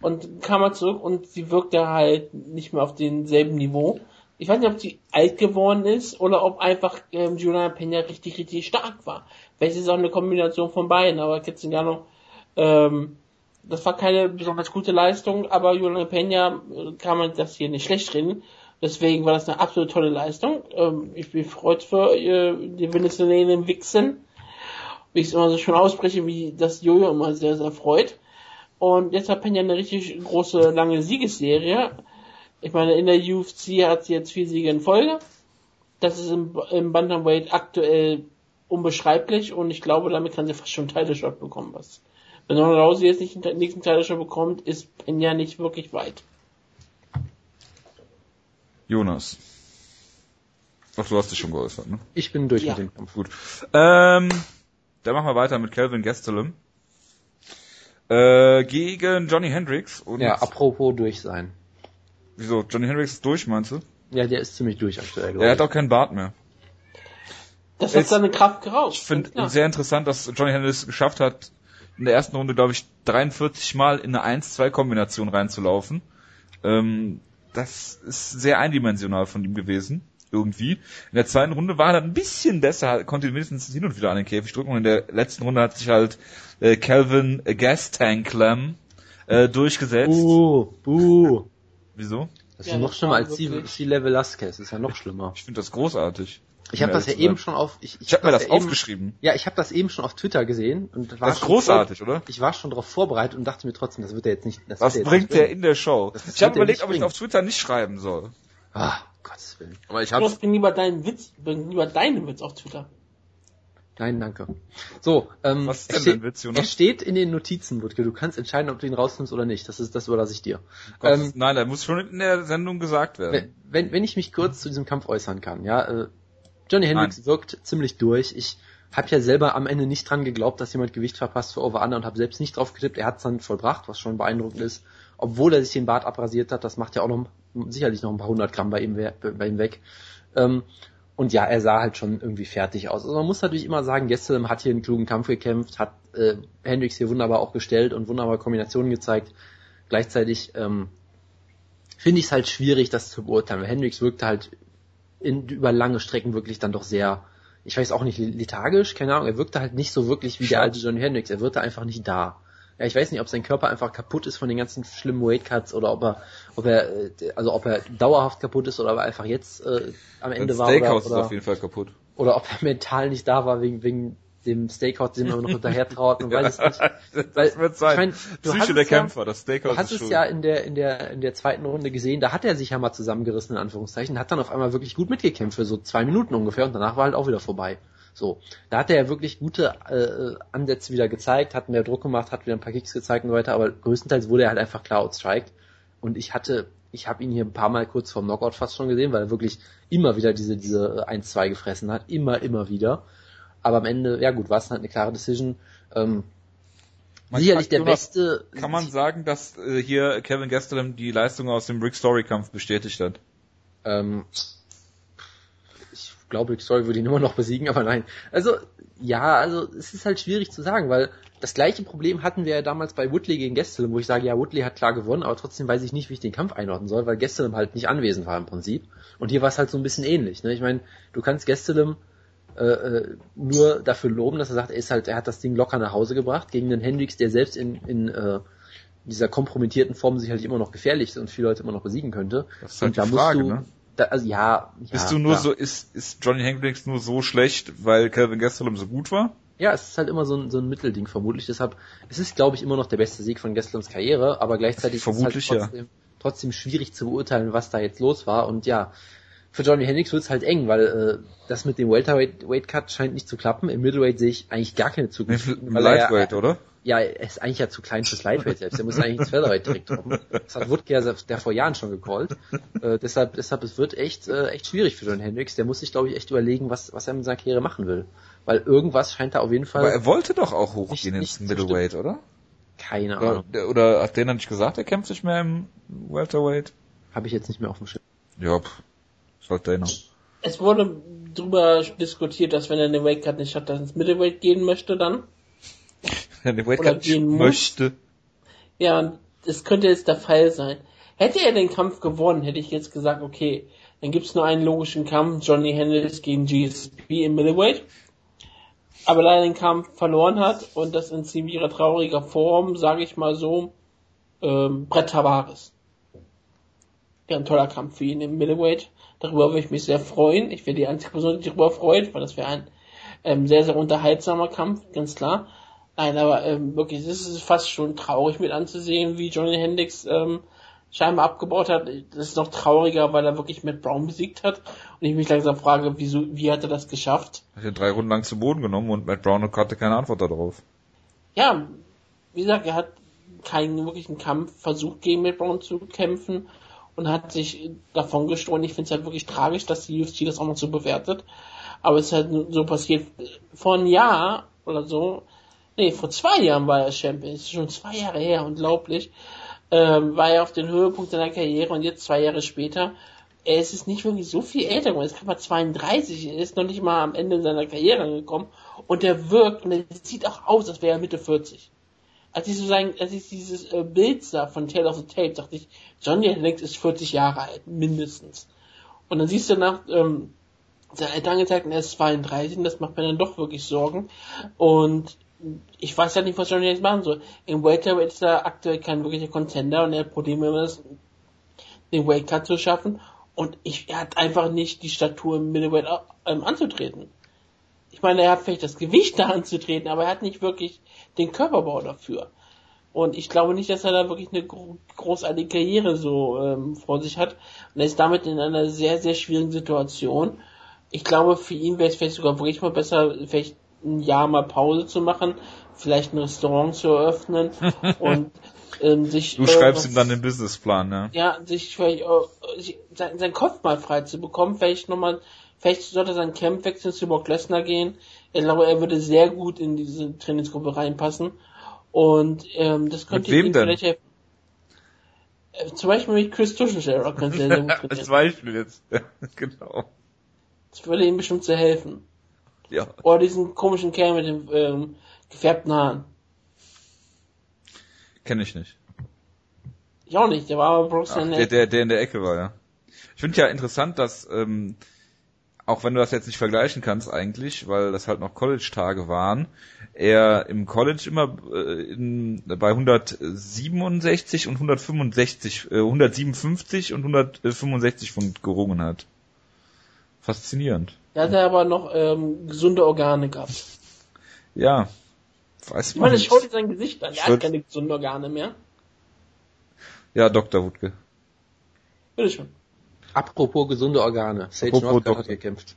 und kam mal zurück und sie wirkte halt nicht mehr auf demselben Niveau. Ich weiß nicht, ob sie alt geworden ist oder ob einfach ähm, Juliana Pena richtig, richtig stark war. Vielleicht ist auch eine Kombination von beiden, aber Ketzingano, ähm, das war keine besonders gute Leistung, aber Juliana Pena äh, kann man das hier nicht schlecht reden. Deswegen war das eine absolut tolle Leistung. Ähm, ich bin freut für äh, die Venezuelanen Wixen. Wie ich es immer so schön ausspreche, wie das Jojo immer sehr, sehr freut. Und jetzt hat Pena eine richtig große, lange Siegesserie. Ich meine, in der UFC hat sie jetzt vier Siege in Folge. Das ist im, im Bantamweight aktuell unbeschreiblich und ich glaube, damit kann sie fast schon einen Title Shot bekommen. Was. Wenn Ronda Rousey jetzt nicht den nächsten Title Shot bekommt, ist Pena nicht wirklich weit. Jonas. Ach, du hast dich schon geäußert, ne? Ich bin durch Ja. mit dem Kampf. Gut. Ähm, dann machen wir weiter mit Calvin Gastelum. Äh, gegen Johnny Hendricks. Und Ja, apropos durch sein. wieso? Johnny Hendricks ist durch, meinst du? Ja, der ist ziemlich durch aktuell, Er glaube hat auch keinen Bart mehr. Das hat seine Kraft geraubt. Ich finde sehr interessant, dass Johnny Hendricks geschafft hat, in der ersten Runde, glaube ich, 43 Mal in eine 1-2-Kombination reinzulaufen. Ähm, das ist sehr eindimensional von ihm gewesen. Irgendwie. In der zweiten Runde war er dann ein bisschen besser, konnte mindestens hin und wieder an den Käfig drücken. Und in der letzten Runde hat sich halt äh, Calvin Gastanklam äh, durchgesetzt. Buh, buh. Wieso? Das Ja, ist noch das schlimmer als wirklich- Steve Velasquez. Das ist ja noch schlimmer. Ich finde das großartig. Ich habe das ja eben schon auf. Ich, Ich habe mir das ja eben- aufgeschrieben. Ja, ich habe das eben schon auf Twitter gesehen und war Das ist schon großartig, voll- oder? Ich war schon darauf vorbereitet und dachte mir trotzdem, das wird er jetzt nicht. Das Was wird er jetzt bringt der in der Show? Das Ich habe er überlegt, ob ich auf Twitter nicht schreiben soll. Ah, Gottes Willen. Aber ich Du hab's. bring lieber deinen Witz, bring lieber deinen Witz auf Twitter. Nein, danke. So, ähm, Was ist er denn steht- dein Witz, Er Jonas? steht in den Notizen, Wutke. Du kannst entscheiden, ob du ihn rausnimmst oder nicht. Das ist, das überlasse ich dir. Gott, Ähm, nein, der muss schon in der Sendung gesagt werden. wenn, wenn, wenn ich mich kurz zu diesem Kampf äußern kann, ja, äh, Johnny Hendricks wirkt ziemlich durch. Ich habe ja selber am Ende nicht dran geglaubt, dass jemand Gewicht verpasst für Over Under und habe selbst nicht drauf getippt. Er hat es dann vollbracht, was schon beeindruckend ist. Obwohl er sich den Bart abrasiert hat, das macht ja auch noch sicherlich noch ein paar hundert Gramm bei ihm, bei ihm weg. Ähm, und ja, er sah halt schon irgendwie fertig aus. Also man muss natürlich immer sagen, Gesselm hat hier einen klugen Kampf gekämpft, hat äh, Hendricks hier wunderbar auch gestellt und wunderbare Kombinationen gezeigt. Gleichzeitig ähm, finde ich es halt schwierig, das zu beurteilen. Hendricks wirkte halt in, über lange Strecken wirklich dann doch sehr, ich weiß auch nicht, lethargisch, keine Ahnung, er wirkte halt nicht so wirklich wie der alte Johnny Hendricks, er wirkte einfach nicht da. Ja, ich weiß nicht, ob sein Körper einfach kaputt ist von den ganzen schlimmen Weightcuts oder ob er, ob er, äh, also ob er dauerhaft kaputt ist oder ob er einfach jetzt äh, am Ein Ende war Steakhouse oder, ist auf oder, jeden Fall kaputt. oder ob er <laughs> mental nicht da war wegen, wegen dem Steakhouse, dem er noch hinterher trauert, man <laughs> weiß es nicht. das Weil, wird sein. ich mein, du Psyche hast der es ja- Kämpfer, das Steakhouse Du hast es ja in der, in der, in der zweiten Runde gesehen, da hat er sich ja mal zusammengerissen, in Anführungszeichen, hat dann auf einmal wirklich gut mitgekämpft für so zwei Minuten ungefähr und danach war halt auch wieder vorbei. So. Da hat er ja wirklich gute äh, Ansätze wieder gezeigt, hat mehr Druck gemacht, hat wieder ein paar Kicks gezeigt und so weiter, aber größtenteils wurde er halt einfach klar outstriked. Und ich hatte, ich habe ihn hier ein paar Mal kurz vorm Knockout fast schon gesehen, weil er wirklich immer wieder diese, diese 1-2 gefressen hat. Immer, immer wieder. Aber am Ende, ja gut, war es halt eine klare Decision. Ähm, Man sicherlich der Jonas, beste. Kann man sagen, dass äh, hier Kevin Gastelum die Leistung aus dem Rick Story Kampf bestätigt hat? Ähm, ich glaube, Rick Story würde ihn immer noch besiegen, aber nein. Also, ja, also es ist halt schwierig zu sagen, weil das gleiche Problem hatten wir ja damals bei Woodley gegen Gastelum, wo ich sage, ja, Woodley hat klar gewonnen, aber trotzdem weiß ich nicht, wie ich den Kampf einordnen soll, weil Gastelum halt nicht anwesend war im Prinzip. Und hier war es halt so ein bisschen ähnlich. Ne? Ich meine, du kannst Gastelum äh, äh, nur dafür loben, dass er sagt, er ist halt, er hat das Ding locker nach Hause gebracht gegen den Hendricks, der selbst in, in äh, dieser kompromittierten Form sicherlich immer noch gefährlich ist und viele Leute immer noch besiegen könnte. Das ist halt und da Frage, musst du, ne? da, also ja, ja, Bist du nur klar. so, ist, ist Johnny Hendricks nur so schlecht, weil Calvin Gastelum so gut war? Ja, es ist halt immer so ein, so ein Mittelding vermutlich. Deshalb, es ist, glaube ich, immer noch der beste Sieg von Gastelums Karriere, aber gleichzeitig Vermutlich, ist es ja. halt trotzdem, trotzdem schwierig zu beurteilen, was da jetzt los war. Und ja, für Johnny Hendricks wird es halt eng, weil äh, das mit dem Welterweight Weight Cut scheint nicht zu klappen. Im Middleweight sehe ich eigentlich gar keine Zukunft. Im er Lightweight, ja, oder? Ja, er ist eigentlich ja zu klein fürs Lightweight selbst. Er muss eigentlich ins Featherweight direkt kommen. Das hat Woodke der vor Jahren schon gecallt. Äh, deshalb, deshalb, es wird echt, äh, echt schwierig für John Hendricks. Der muss sich, glaube ich, echt überlegen, was, was er mit seiner Karriere machen will. Weil irgendwas scheint da auf jeden Fall. Aber er wollte doch auch hochgehen ins Middleweight, oder? keine Oder, Ahnung. der- oder hat der nicht gesagt, er kämpft sich mehr im Welterweight? Habe ich jetzt nicht mehr auf dem Schirm. Ja, pff, sollte er noch. Es wurde drüber diskutiert, dass wenn er den Weight Cut nicht hat, dass er ins Middleweight gehen möchte dann. <laughs> Wenn der Weight Oder Cut gehen möchte. Ja, und das könnte jetzt der Fall sein. Hätte er den Kampf gewonnen, hätte ich jetzt gesagt, okay, dann gibt's nur einen logischen Kampf, Johnny Hendricks gegen GSP im Middleweight. Aber da er den Kampf verloren hat und das in ziemlicher trauriger Form, sage ich mal so, ähm, Brett Tavares. Ja, ein toller Kampf für ihn im Middleweight. Darüber würde ich mich sehr freuen. Ich wäre die einzige Person, die sich darüber freut, weil das wäre ein ähm, sehr, sehr unterhaltsamer Kampf, ganz klar. Nein, aber ähm, wirklich, es ist fast schon traurig mit anzusehen, wie Johnny Hendricks ähm, scheinbar abgebaut hat. Das ist noch trauriger, weil er wirklich Matt Brown besiegt hat. Und ich mich langsam frage, wieso, wie hat er das geschafft? Hat er drei Runden lang zu Boden genommen und Matt Brown hatte keine Antwort darauf. Ja, wie gesagt, er hat keinen wirklichen Kampf versucht, gegen Matt Brown zu kämpfen und hat sich davon gestohlen. Ich finde es halt wirklich tragisch, dass die UFC das auch noch so bewertet. Aber es ist halt so passiert. Vor einem Jahr oder so, nee, vor zwei Jahren war er Champion. Das ist schon zwei Jahre her, unglaublich. Ähm, war er auf den Höhepunkt seiner Karriere und jetzt zwei Jahre später. Er ist nicht wirklich so viel älter geworden. Er ist gerade mal 32, er ist noch nicht mal am Ende seiner Karriere angekommen. Und er wirkt, und er sieht auch aus, als wäre er Mitte 40 als ich so sein, als ich dieses äh, Bild sah von Tale of the Tape, dachte ich, Johnny Hendricks ist 40 Jahre alt, mindestens. Und dann siehst du nach ähm, seiner Eltern gezeigt, er ist 32, und das macht mir dann doch wirklich Sorgen. Und ich weiß ja nicht, was Johnny Hendricks machen soll. Im Welterweight ist er aktuell kein wirklicher Contender und er hat Probleme, das, den Weight Cut zu schaffen. Und ich, er hat einfach nicht die Statur im Middleweight ähm, anzutreten. Ich meine, er hat vielleicht das Gewicht <laughs> da anzutreten, aber er hat nicht wirklich den Körperbau dafür. Und ich glaube nicht, dass er da wirklich eine gro großartige Karriere so ähm, vor sich hat. Und er ist damit in einer sehr, sehr schwierigen Situation. Ich glaube, für ihn wäre es vielleicht sogar wirklich mal besser, vielleicht ein Jahr mal Pause zu machen, vielleicht ein Restaurant zu eröffnen <laughs> und ähm, sich. Du äh, schreibst was- ihm dann den Businessplan, ne? ja, sich vielleicht äh, sich, sein, seinen Kopf mal frei zu bekommen, vielleicht nochmal, vielleicht sollte sein Camp wechseln zu Brock Lesnar gehen. Ich glaube, er würde sehr gut in diese Trainingsgruppe reinpassen. Und ähm, das könnte ihm vielleicht helfen. Äh, Zum Beispiel mit Chris Tuschenscherer könnte er sehr <laughs> gut Als trainieren. Beispiel jetzt. <laughs> Genau. Das würde ihm bestimmt sehr helfen. Ja. Oder diesen komischen Kerl mit den ähm, gefärbten Haaren. Kenne ich nicht. Ich auch nicht, der war aber Brock Ach, der, der, der in der Ecke war, ja. Ich finde ja interessant, dass, ähm, auch wenn du das jetzt nicht vergleichen kannst eigentlich, weil das halt noch College-Tage waren, er im College immer äh, in, bei 167 und 165, äh, 157 und 165 Pfund gerungen hat. Faszinierend. Der hat aber noch ähm, gesunde Organe gehabt. Ja. Weiß Ich meine, nicht. schau dir sein Gesicht an. Schau- hat keine gesunden Organe mehr. Ja, Dr. Wutke. Bitteschön. Apropos gesunde Organe. Sage Apropos Northcutt hat gekämpft.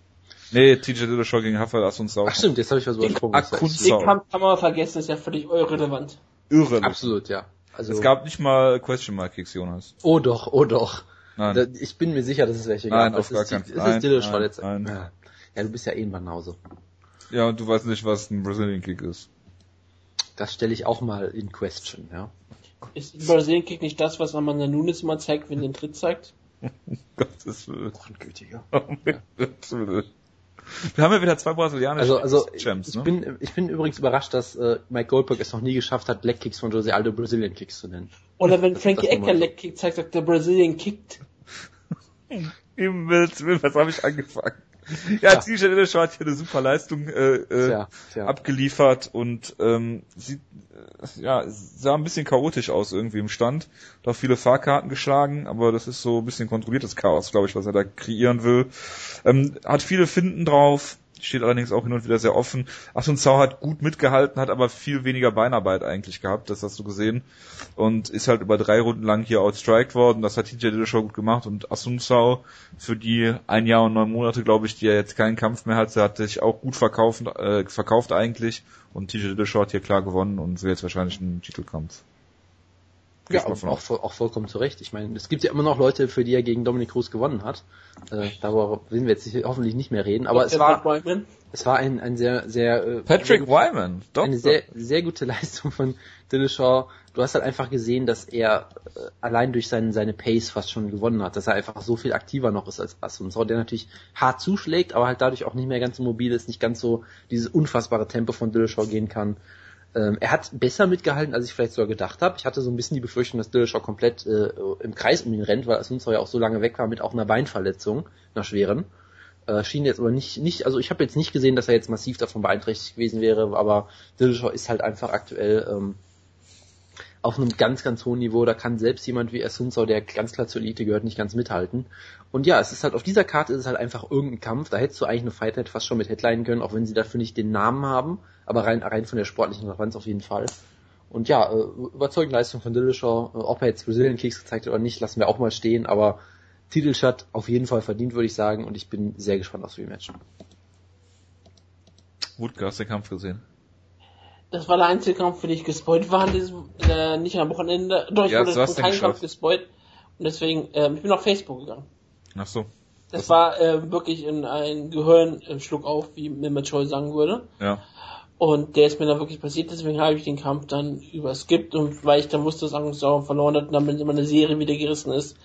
Nee, TJ Dillashaw gegen Haffer, lass uns auch. Ach stimmt, jetzt habe ich was übersprungen. Den. Kampf kann man vergessen, ist ja völlig irrelevant. Irre. Absolut, ja. Also, Es gab nicht mal Question Mark Kicks, Jonas. oh doch, oh doch. Nein. Da, ich bin mir sicher, dass es welche Nein, gab. auf Es gar ist, keinen Fall. Es ist Dillashaw jetzt. nein. Ja. du bist ja eh ein Banause. Ja, und du weißt nicht, was ein Brazilian Kick ist. Das stelle ich auch mal in question, ja. Ist Brasilien Kick nicht das, was Amanda Nunes immer zeigt, wenn den Tritt zeigt? <laughs> Gottes Willen. Grundgültiger. <laughs> Gottes Willen. Wir haben ja wieder zwei brasilianische Also, also Champs, ich, ne? bin, ich bin übrigens überrascht, dass äh, Mike Goldberg es noch nie geschafft hat, Leg Kicks von Jose Aldo Brazilian Kicks zu nennen. Oder wenn Frankie Ecker. Leg Kick zeigt, sagt der Brasilien kickt. <laughs> Himmels Willen, was habe ich angefangen? Ja, TJ Dillashaw hat hier eine super Leistung äh, äh, Tja, tja. abgeliefert und ähm, sieht äh, ja sah ein bisschen chaotisch aus irgendwie im Stand. Hat auch viele Fahrkarten geschlagen, aber das ist so ein bisschen kontrolliertes Chaos, glaube ich, was er da kreieren will. Ähm, hat viele Finden drauf. Steht allerdings auch hin und wieder sehr offen. Asun Zau hat gut mitgehalten, hat aber viel weniger Beinarbeit eigentlich gehabt, das hast du gesehen. Und ist halt über drei Runden lang hier outstriked worden. Das hat TJ Dillashaw gut gemacht und Asun Zau für die ein Jahr und neun Monate, glaube ich, die er jetzt keinen Kampf mehr hat, der hat sich auch gut verkauft, äh, verkauft eigentlich. Und TJ Dillashaw hat hier klar gewonnen und will jetzt wahrscheinlich einen Titelkampf. Ja, auch, auch, auch, vollkommen zu Recht. Ich meine, es gibt ja immer noch Leute, für die er gegen Dominik Cruz gewonnen hat. Äh, darüber werden wir jetzt hoffentlich nicht mehr reden. Aber es war, es war ein, ein sehr, sehr äh, Patrick Wyman, doch, eine sehr, sehr gute <laughs> Leistung von Dillashaw. Du hast halt einfach gesehen, dass er äh, allein durch seinen, seine Pace fast schon gewonnen hat, dass er einfach so viel aktiver noch ist als Assunção, der natürlich hart zuschlägt, aber halt dadurch auch nicht mehr ganz so mobil ist, nicht ganz so dieses unfassbare Tempo von Dillashaw gehen kann. Ähm, er hat besser mitgehalten, als ich vielleicht sogar gedacht habe. Ich hatte so ein bisschen die Befürchtung, dass Dillashaw komplett äh, im Kreis um ihn rennt, weil Asunzo ja auch so lange weg war mit auch einer Beinverletzung, einer schweren. Äh, schien jetzt aber nicht, nicht, also ich habe jetzt nicht gesehen, dass er jetzt massiv davon beeinträchtigt gewesen wäre, aber Dillashaw ist halt einfach aktuell ähm, auf einem ganz, ganz hohen Niveau. Da kann selbst jemand wie Asunzo, der ganz klar zur Elite gehört, nicht ganz mithalten. Und ja, es ist halt auf dieser Karte ist es halt einfach irgendein Kampf. Da hättest du eigentlich eine Fight Night fast schon mit Headline können, auch wenn sie dafür nicht den Namen haben, aber rein, rein von der sportlichen Relevanz auf jeden Fall. Und ja, äh, überzeugende Leistung von Dillashaw. Äh, ob er jetzt Brazilian Kicks gezeigt hat oder nicht, lassen wir auch mal stehen, aber Titelshot auf jeden Fall verdient, würde ich sagen, und ich bin sehr gespannt aufs Rematch. Wutke, hast du den Kampf gesehen? Das war der einzige Kampf, für den ich gespoilt war, äh, nicht am Wochenende. Doch, ich ja, wurde von keinem Kampf gespoilt. Und deswegen, ähm, ich bin auf Facebook gegangen. Ach so. Das, das war äh, wirklich in ein Gehirnschluck auf, wie Mehmet Choi sagen würde. Ja. Und der ist mir dann wirklich passiert, deswegen habe ich den Kampf dann überskippt und weil ich dann wusste, dass Angst verloren hat und dann, wenn immer eine Serie wieder gerissen ist,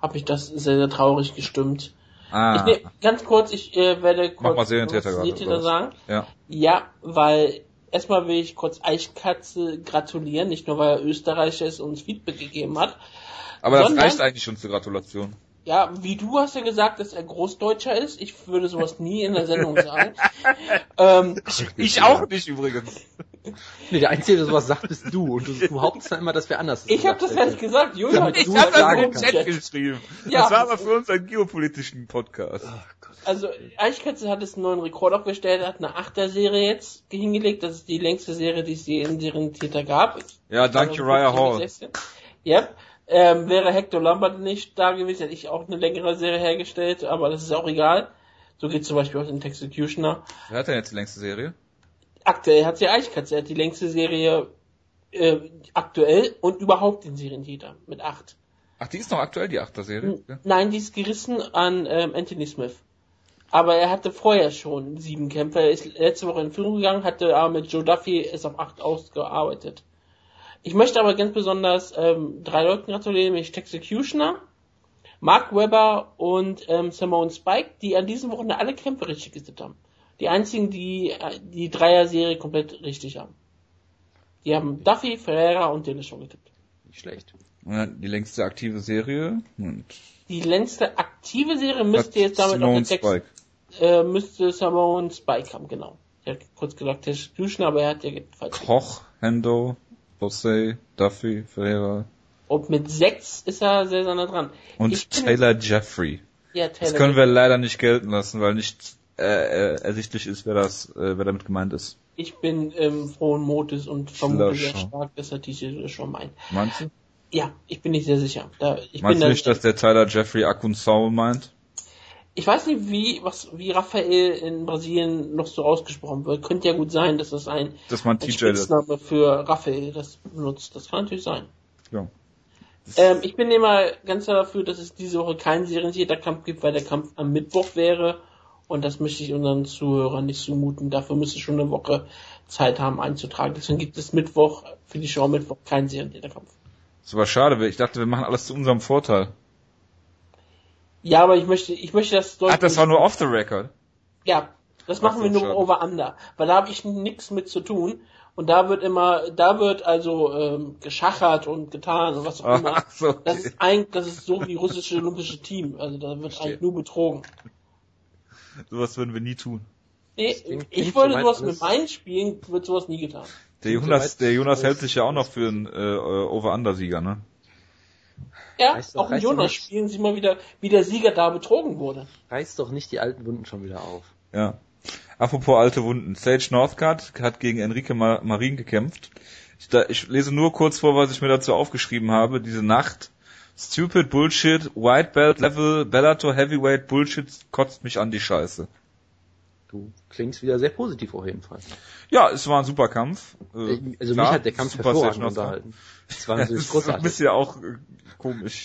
habe ich das sehr, sehr traurig gestimmt. Ah. Ich, ne, ganz kurz, ich äh, werde kurz Mach mal Serientäter sagen. Ja. ja, weil erstmal will ich kurz Eichkatze gratulieren, nicht nur weil er Österreicher ist und uns Feedback gegeben hat. Aber das reicht eigentlich schon zur Gratulation. Ja, wie du hast ja gesagt, dass er Großdeutscher ist. Ich würde sowas nie in der Sendung sagen. <laughs> ähm, ich auch nicht übrigens. Nee, der Einzige, der sowas sagt, bist du. Und du, du behauptst dann immer, dass wir anders Ich habe das ehrlich gesagt, Julia. Ich habe das im Chat geschrieben. Ja. Das war aber für uns ein geopolitischen Podcast. Oh also Eichkatze hat es einen neuen Rekord aufgestellt, hat eine Achter-Serie jetzt hingelegt. Das ist die längste Serie, die es je in deren Theater gab. Ja, danke Uriah Hall. Ja. Ähm, wäre Hector Lambert nicht da gewesen, hätte ich auch eine längere Serie hergestellt, aber das ist auch egal. So geht zum Beispiel auch in Executioner. Wer hat denn jetzt die längste Serie? Aktuell hat sie Eichkatze, er hat die längste Serie äh, aktuell und überhaupt in Serientäter mit acht. Ach, die ist noch aktuell, die achter Serie? Nein, die ist gerissen an ähm, Anthony Smith. Aber er hatte vorher schon sieben Kämpfe. Er ist letzte Woche in Führung gegangen, hatte aber mit Joe Duffy es auf acht ausgearbeitet. Ich möchte aber ganz besonders ähm, drei Leuten gratulieren, nämlich Executioner, Mark Webber und ähm, Simone Spike, die an diesem Wochenende alle Kämpfe richtig getippt haben. Die einzigen, die äh, die Dreier-Serie komplett richtig haben. Die haben Duffy, Ferreira und Dennis schon getippt. Nicht schlecht. Die längste aktive Serie. Und die längste aktive Serie müsste jetzt damit Simone noch Spike. Äh, müsste Simone Spike haben, genau. Er hat kurz gesagt Executioner, aber er hat ja falsch. Koch, Hendo, Jose, Duffy, Ferreira. Und mit sechs ist er sehr, sehr nah dran. Und Taylor Jeffrey. Ja, Taylor das können wir leider nicht gelten lassen, weil nicht äh, äh, ersichtlich ist, wer das, äh, wer damit gemeint ist. Ich bin ähm, frohen Motes und vermute sehr stark, dass er diese schon meint. Meinst du? Ja, ich bin nicht sehr sicher. Da, ich Meinst du nicht, dass der Tyler Jeffrey Akunsau meint? Ich weiß nicht, wie, was, wie Raphael in Brasilien noch so ausgesprochen wird. Könnte ja gut sein, dass das ein, dass man ein Spitzname für Raphael das benutzt. Das kann natürlich sein. Ja. Ähm, ich bin immer ganz dafür, dass es diese Woche keinen seriensierter Kampf gibt, weil der Kampf am Mittwoch wäre. Und das möchte ich unseren Zuhörern nicht zumuten. Dafür müsste schon eine Woche Zeit haben einzutragen. Deswegen gibt es Mittwoch, für die Show Mittwoch keinen seriensierter Kampf. Das war schade. Ich dachte, wir machen alles zu unserem Vorteil. Ja, aber ich möchte, ich möchte das Ach, das war nur off the record. Ja, das machen wir nur schade. over under, weil da habe ich nichts mit zu tun und da wird immer, da wird also ähm, geschachert und getan und was auch immer. <laughs> Ach, so, okay. Das ist eigentlich, das ist so wie russische olympische Team, also da wird Verstehe. eigentlich nur betrogen. Sowas würden wir nie tun. Nee, ich würde sowas mit meinen Spielen, wird sowas nie getan. Der Jonas, der Jonas hält sich ja auch noch für einen äh, Over-Under-Sieger, ne? Ja, reißt auch in Jonas spielen sie mal wieder, wie der Sieger da betrogen wurde. Reißt doch nicht die alten Wunden schon wieder auf. Ja. Apropos alte Wunden. Sage Northcutt hat gegen Enrique Ma Marin gekämpft. Ich, da, ich lese nur kurz vor, was ich mir dazu aufgeschrieben habe. Diese Nacht. Stupid Bullshit, White Belt Level, Bellator Heavyweight Bullshit kotzt mich an die Scheiße. Du klingst wieder sehr positiv auf jeden Fall. Ja, es war ein super Kampf. Äh, also klar, mich hat der Kampf hervorragend unterhalten. Es war natürlich <laughs> großartig. Das ist ja auch äh, komisch.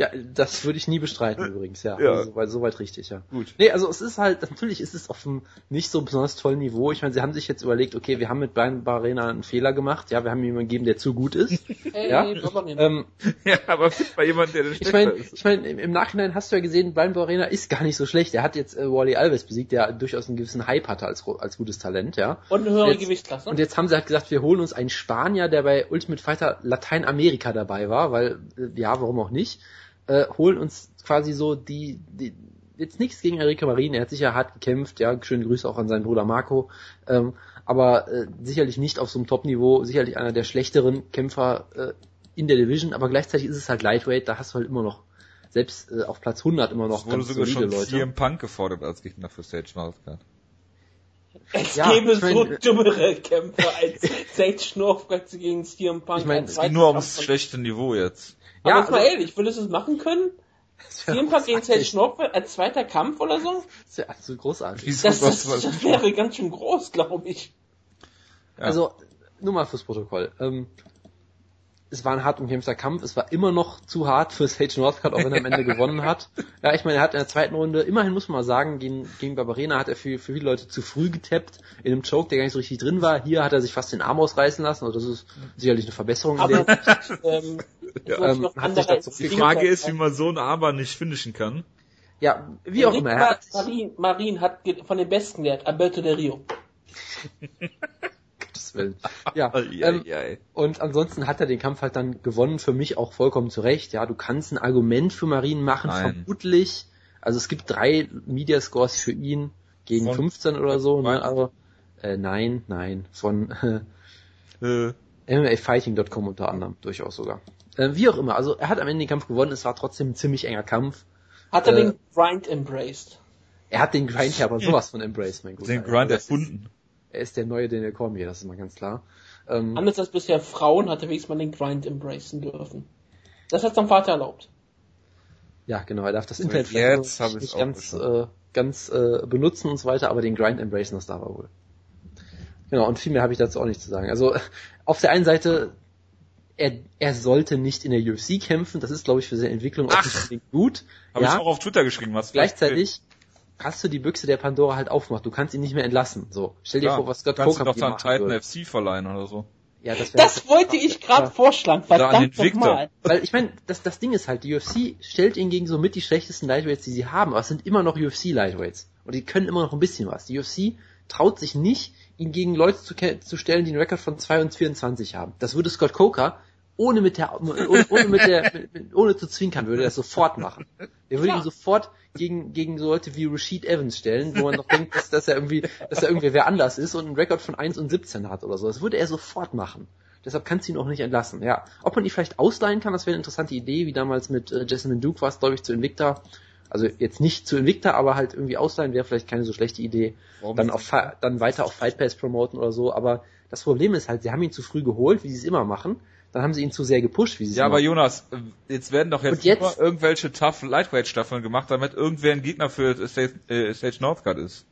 Ja, das würde ich nie bestreiten übrigens, ja. ja. Also, soweit, soweit richtig, ja. Gut. Nee, also es ist halt, natürlich ist es auf einem nicht so besonders tollen Niveau. Ich meine, sie haben sich jetzt überlegt, okay, wir haben mit Brian Barrena einen Fehler gemacht, ja, wir haben jemanden gegeben, der zu gut ist. <laughs> Hey, ja? ähm, <laughs> ja, aber bei jemand, der Ich meine, ich meine, im Nachhinein hast du ja gesehen, Brian Barrena ist gar nicht so schlecht. Er hat jetzt äh, Wally Alves besiegt, der durchaus einen gewissen Hype hatte als, als gutes Talent, ja. Und eine höhere jetzt, Gewichtsklasse. Und jetzt haben sie halt gesagt, wir holen uns einen Spanier, der bei Ultimate Fighter Lateinamerika dabei war, weil, äh, ja, warum auch nicht äh, holen uns quasi so die, die jetzt nichts gegen Enrique Marin, er hat sicher hart gekämpft, ja, schöne Grüße auch an seinen Bruder Marco, ähm, aber äh, sicherlich nicht auf so einem Top-Niveau, sicherlich einer der schlechteren Kämpfer äh, in der Division, aber gleichzeitig ist es halt Lightweight, da hast du halt immer noch, selbst äh, auf Platz 100 immer noch es wurde sogar schon Leute. CM Punk gefordert als Gegner für Sage Northcutt. Es ja, gäbe ich mein, so dümmere Kämpfer als Sage Northcutt gegen CM Punk. Ich meine, es geht nur ums schlechte Niveau jetzt. Aber ja, jetzt mal also, ehrlich, würdest du es machen können? Jedenfalls gegen Sage Schnorpel als zweiter Kampf oder so? Das ist ja absolut großartig. Das, das, das wäre ganz schön groß, glaube ich. Ja. Also, nur mal fürs Protokoll. Ähm, es war ein hart umkämpfter Kampf, es war immer noch zu hart für Sage Northcutt, auch wenn er am Ende gewonnen <laughs> hat. Ja, ich meine, er hat in der zweiten Runde, immerhin muss man mal sagen, gegen, gegen Barbarena hat er für, für viele Leute zu früh getappt, in einem Choke, der gar nicht so richtig drin war. Hier hat er sich fast den Arm ausreißen lassen, also das ist sicherlich eine Verbesserung. Aber, <laughs> ähm, ja, ähm, die Frage ist, wie man so einen Arm nicht finishen kann. Ja, wie auch immer. Marin, Marin hat von den Besten gelernt, Alberto de Rio. <laughs> Willen. <laughs> Ja, ähm, und ansonsten hat er den Kampf halt dann gewonnen, für mich auch vollkommen zurecht. Ja, du kannst ein Argument für Marien machen, Nein. vermutlich. Also es gibt drei Media Scores für ihn gegen von 15 oder so, ne? Aber äh, nein, nein, von <laughs> äh, MMAfighting.com unter anderem, durchaus sogar. Äh, wie auch immer, also er hat am Ende den Kampf gewonnen, es war trotzdem ein ziemlich enger Kampf. Hat er äh, den Grind embraced? Er hat den Grind ja aber <laughs> sowas von embraced, mein Guter. Den Grind erfunden. Er ist der neue Daniel Cormier, das ist mal ganz klar. Ähm, Anders als bisher Frauen hat er wenigstens mal den Grind embracen dürfen. Das hat sein Vater erlaubt. Ja, genau, er darf das Internet vielleicht nicht ganz, äh, ganz äh, benutzen und so weiter, aber den Grind embracen, das darf er wohl. Genau, und viel mehr habe ich dazu auch nicht zu sagen. Also auf der einen Seite, er, er sollte nicht in der UFC kämpfen, das ist, glaube ich, für seine Entwicklung auch nicht gut. Habe ja. ich auch auf Twitter geschrieben, was Gleichzeitig hast du die Büchse der Pandora halt aufmacht. Du kannst ihn nicht mehr entlassen. So, stell dir ja, vor, was Scott Coker doch dann Titan FC verleihen oder so. Ja, das, das wollte ich gerade vorschlagen, verdammt nochmal. Weil ich meine, das, das Ding ist halt, die UFC stellt ihn gegen so mit die schlechtesten Lightweights, die sie haben, aber es sind immer noch UFC-Lightweights. Und die können immer noch ein bisschen was. Die UFC traut sich nicht, ihn gegen Leute zu, zu stellen, die einen Rekord von 2 und 24 haben. Das würde Scott Coker ohne mit der, ohne, ohne mit der, mit, ohne zu zwinkern, würde er das sofort machen. Er würde ihn sofort gegen, gegen so Leute wie Rashid Evans stellen, wo man noch denkt, dass, dass er irgendwie, dass er irgendwie wer anders ist und einen Rekord von 1 und 17 hat oder so. Das würde er sofort machen. Deshalb kannst du ihn auch nicht entlassen. Ja, ob man ihn vielleicht ausleihen kann, das wäre eine interessante Idee, wie damals mit äh, Jessamine Duke war es, glaube ich, zu Invicta. Also jetzt nicht zu Invicta, aber halt irgendwie ausleihen wäre vielleicht keine so schlechte Idee. Warum dann auf dann weiter auf Fight Pass promoten oder so. Aber das Problem ist halt, sie haben ihn zu früh geholt, wie sie es immer machen dann haben sie ihn zu sehr gepusht, wie sie Ja, aber Jonas, jetzt werden doch jetzt, jetzt irgendwelche Tough Lightweight Staffeln gemacht, damit irgendwer ein Gegner für Stage, äh, Stage Northcutt ist.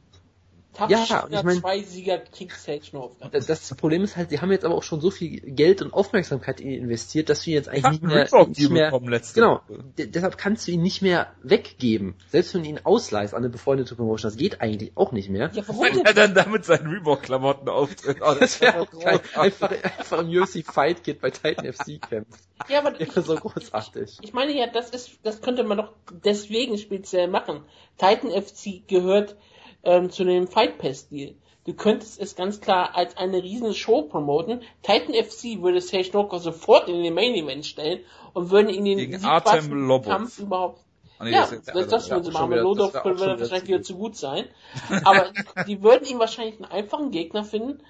Ja, ich meine, zwei Sieger kriegt Sage Northcutt. Das Problem ist halt, sie haben jetzt aber auch schon so viel Geld und Aufmerksamkeit in ihn investiert, dass du ihn jetzt eigentlich nicht mehr, nicht mehr genau, deshalb kannst du ihn nicht mehr weggeben. Selbst wenn du ihn ausleihst an eine befreundete Promotion, das geht eigentlich auch nicht mehr. Ja, warum wenn er dann damit seinen Reebok-Klamotten auftritt. Oh, das wäre auch geil. Einfach, einfach im UFC Fight Kit bei Titan FC kämpft. Ja, aber das so großartig. Ich, ich meine ja, das ist, das könnte man doch deswegen speziell machen. Titan FC gehört ähm, zu dem Fight Pass Deal. Du könntest es ganz klar als eine riesen Show promoten. Titan FC würde Sage Noka sofort in den Main Event stellen und würden ihn den Gegen Artem Kampf überhaupt Ah, nee, ja, das, jetzt, das, das würden sie machen. Lodov würde wahrscheinlich wieder zu gut sein. Aber <laughs> die würden ihm wahrscheinlich einen einfachen Gegner finden,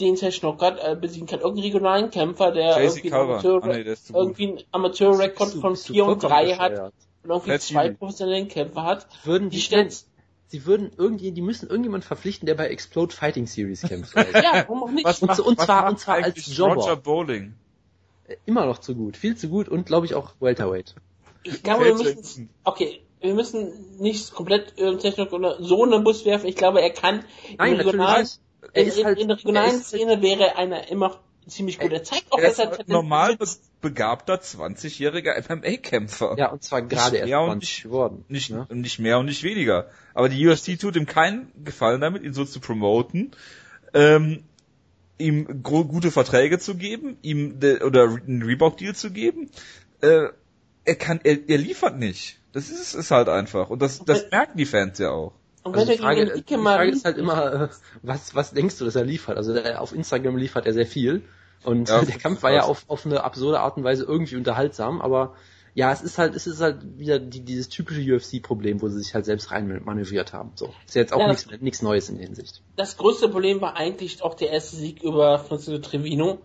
den Sage Knockert äh, besiegen kann. Irgendeinen regionalen Kämpfer, der irgendwie, Amateur, ah, nee, irgendwie einen Amateurrekord von 4 und 3 hat und irgendwie zwei professionellen Kämpfer hat. Würden die, die stellen, sie würden irgendwie, die müssen irgendjemand verpflichten, der bei Explode Fighting Series kämpft. <laughs> Ja, warum auch nicht? Was Und macht, und was zwar- macht und zwar als Jobber. Roger Bowling. Immer noch zu gut, viel zu gut und glaube ich auch Welterweight. Ich glaube, wir müssen, okay, wir müssen nicht komplett äh, Technik oder so in den Bus werfen. Ich glaube, er kann Nein, in, der regionalen. Er in, ist in, halt- in der regionalen er ist- Szene wäre einer immer ziemlich gut. Er zeigt auch, Er dass ist er normal besitzt. Begabter 20-jähriger MMA-Kämpfer. Ja, und zwar gerade erst mehr und 20 nicht- geworden. Nicht, ne? nicht mehr und nicht weniger. Aber die UFC tut ihm keinen Gefallen damit, ihn so zu promoten, ähm, ihm gute Verträge zu geben, ihm de, oder einen Reebok-Deal zu geben. Äh, er kann, er, er liefert nicht. Das ist es halt einfach. Und das, das merken die Fans ja auch. Und Also wenn die er Frage, gegen die Ike Frage ist halt immer, äh, was, was denkst du, dass er liefert? Also der, auf Instagram liefert er sehr viel und Ja, <laughs> der Kampf war ja auf, auf eine absurde Art und Weise irgendwie unterhaltsam, aber ja, es ist halt, es ist halt wieder die, dieses typische UFC-Problem, wo sie sich halt selbst rein manövriert haben. So. Ist ja jetzt auch Ja, nichts nichts Neues in der Hinsicht. das größte Problem war eigentlich auch der erste Sieg über Francisco Trevino,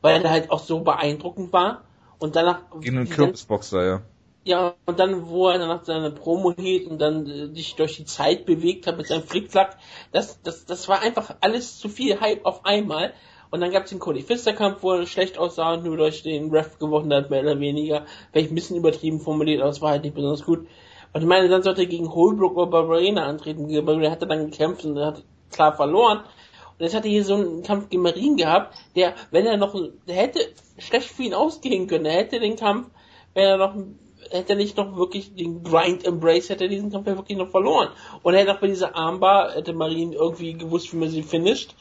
weil er halt auch so beeindruckend war. Und danach, Gegen einen Kürbisboxer, ja. Ja, und dann, wo er danach seine Promo hielt und dann äh, sich durch die Zeit bewegt hat mit seinem Flickflack, das, das, das war einfach alles zu viel Hype auf einmal. Und dann gab es den Cody Pfister Kampf, wo er schlecht aussah und nur durch den Ref gewonnen hat, mehr oder weniger. Vielleicht ein bisschen übertrieben formuliert, aber es war halt nicht besonders gut. Und ich meine, dann sollte er gegen Holbrook oder Barbarena antreten. Barbarena hat er dann gekämpft und hat klar verloren. Und jetzt hat er hier so einen Kampf gegen Marien gehabt, der, wenn er noch, der hätte schlecht für ihn ausgehen können. Er hätte den Kampf, wenn er noch, hätte er nicht noch wirklich den Grind Embrace, hätte er diesen Kampf wirklich noch verloren. Und er hätte auch bei dieser Armbar, hätte Marien irgendwie gewusst, wie man sie finisht,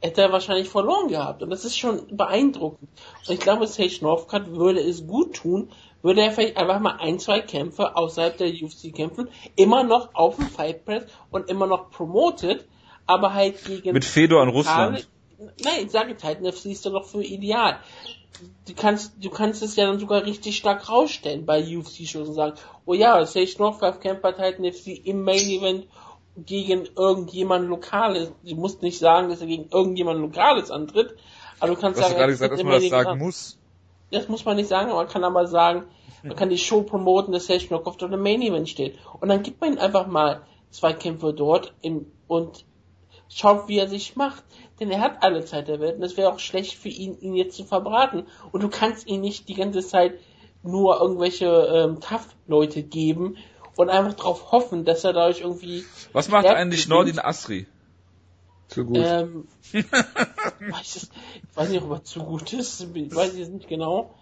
hätte er wahrscheinlich verloren gehabt. Und das ist schon beeindruckend. Und ich glaube, Sage Northcutt würde es gut tun, würde er vielleicht einfach mal ein, zwei Kämpfe außerhalb der UFC kämpfen, immer noch auf dem Fight Press und immer noch promoted, aber halt gegen Mit Fedor an Russland. Nein, ich sage Titan FC ist doch noch für ideal. Du kannst, du kannst es ja dann sogar richtig stark rausstellen bei UFC-Shows und sagen, oh ja, Sage Northcutt kämpft bei Titan FC im Main Event gegen irgendjemand Lokales. Du musst nicht sagen, dass er gegen irgendjemand Lokales antritt, aber du kannst Du hast sagen, gerade gesagt, dass man das sagen an. muss. Das muss man nicht sagen, aber man kann aber sagen, man kann die Show promoten, dass Sage Northcutt auf dem Main Event steht. Und dann gibt man ihm einfach mal zwei Kämpfe dort im, und schaut, wie er sich macht. Denn er hat alle Zeit der Welt und es wäre auch schlecht für ihn, ihn jetzt zu verbraten. Und du kannst ihn nicht die ganze Zeit nur irgendwelche ähm, Tough-Leute geben und einfach darauf hoffen, dass er dadurch irgendwie Was macht eigentlich. Nordin Asri? Zu gut. ähm, <laughs> weiß ich weiß nicht, ob er zu gut ist, ich weiß es nicht genau.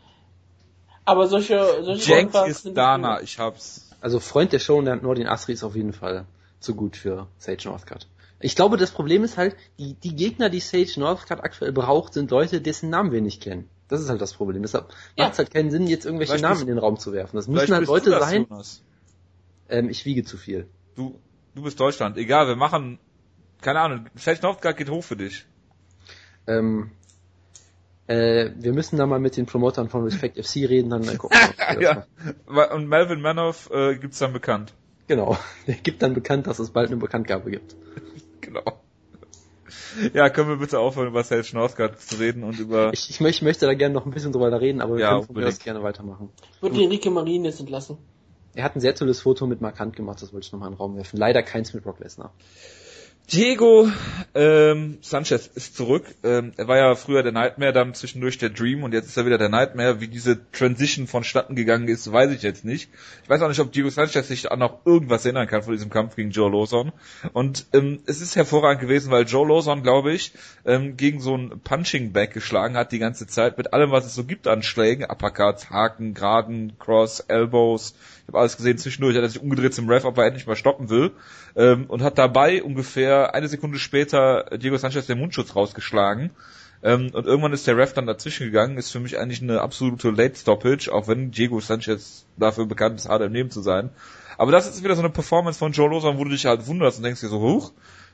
Aber solche, solche Läufer ist sind Dana, ich hab's. Also Freund der Show, Nordin Asri ist auf jeden Fall zu gut für Sage Northcutt. Ich glaube, das Problem ist halt, die, die Gegner, die Sage Northcutt aktuell braucht, sind Leute, dessen Namen wir nicht kennen. Das ist halt das Problem. Deshalb Ja. macht es halt keinen Sinn, jetzt irgendwelche Vielleicht Namen bist- in den Raum zu werfen. Das müssen halt Leute sein. Jonas. Ähm, ich wiege zu viel. Du, du bist Deutschland. Egal, wir machen, keine Ahnung, Sage Northcutt geht hoch für dich. Ähm, äh, wir müssen da mal mit den Promotern von Respect FC reden, dann äh, gucken wir, <laughs> ja. Und Melvin Manoff äh, gibt's dann bekannt. Genau. <laughs> Der gibt dann bekannt, dass es bald eine Bekanntgabe gibt. <laughs> Genau. Ja, können wir bitte aufhören, über Sage Northcutt zu reden und über... Ich, ich, mö- ich möchte da gerne noch ein bisschen drüber reden, aber wir Ja, können von mir aus unbedingt. gerne weitermachen. Wird die Enrique Marien jetzt entlassen? Er hat ein sehr tolles Foto mit Markant gemacht, das wollte ich nochmal in den Raum werfen. Leider keins mit Brock Lesnar. Diego ähm, Sanchez ist zurück. Ähm, er war ja früher der Nightmare, dann zwischendurch der Dream und jetzt ist er wieder der Nightmare. Wie diese Transition vonstatten gegangen ist, weiß ich jetzt nicht. Ich weiß auch nicht, ob Diego Sanchez sich an noch irgendwas erinnern kann von diesem Kampf gegen Joe Lawson. Und ähm, es ist hervorragend gewesen, weil Joe Lawson, glaube ich, ähm, gegen so ein Punching Bag geschlagen hat die ganze Zeit mit allem, was es so gibt an Schlägen, Uppercuts, Haken, Geraden, Cross, Elbows. Ich habe alles gesehen. Zwischendurch hat er sich umgedreht zum Ref, ob er endlich mal stoppen will. Ähm, und hat dabei ungefähr eine Sekunde später Diego Sanchez den Mundschutz rausgeschlagen. Ähm, und irgendwann ist der Ref dann dazwischen gegangen. Ist für mich eigentlich eine absolute Late Stoppage, auch wenn Diego Sanchez dafür bekannt ist, hart im Leben zu sein. Aber das ist wieder so eine Performance von Joe Lawson, wo du dich halt wunderst und denkst dir so, hoch.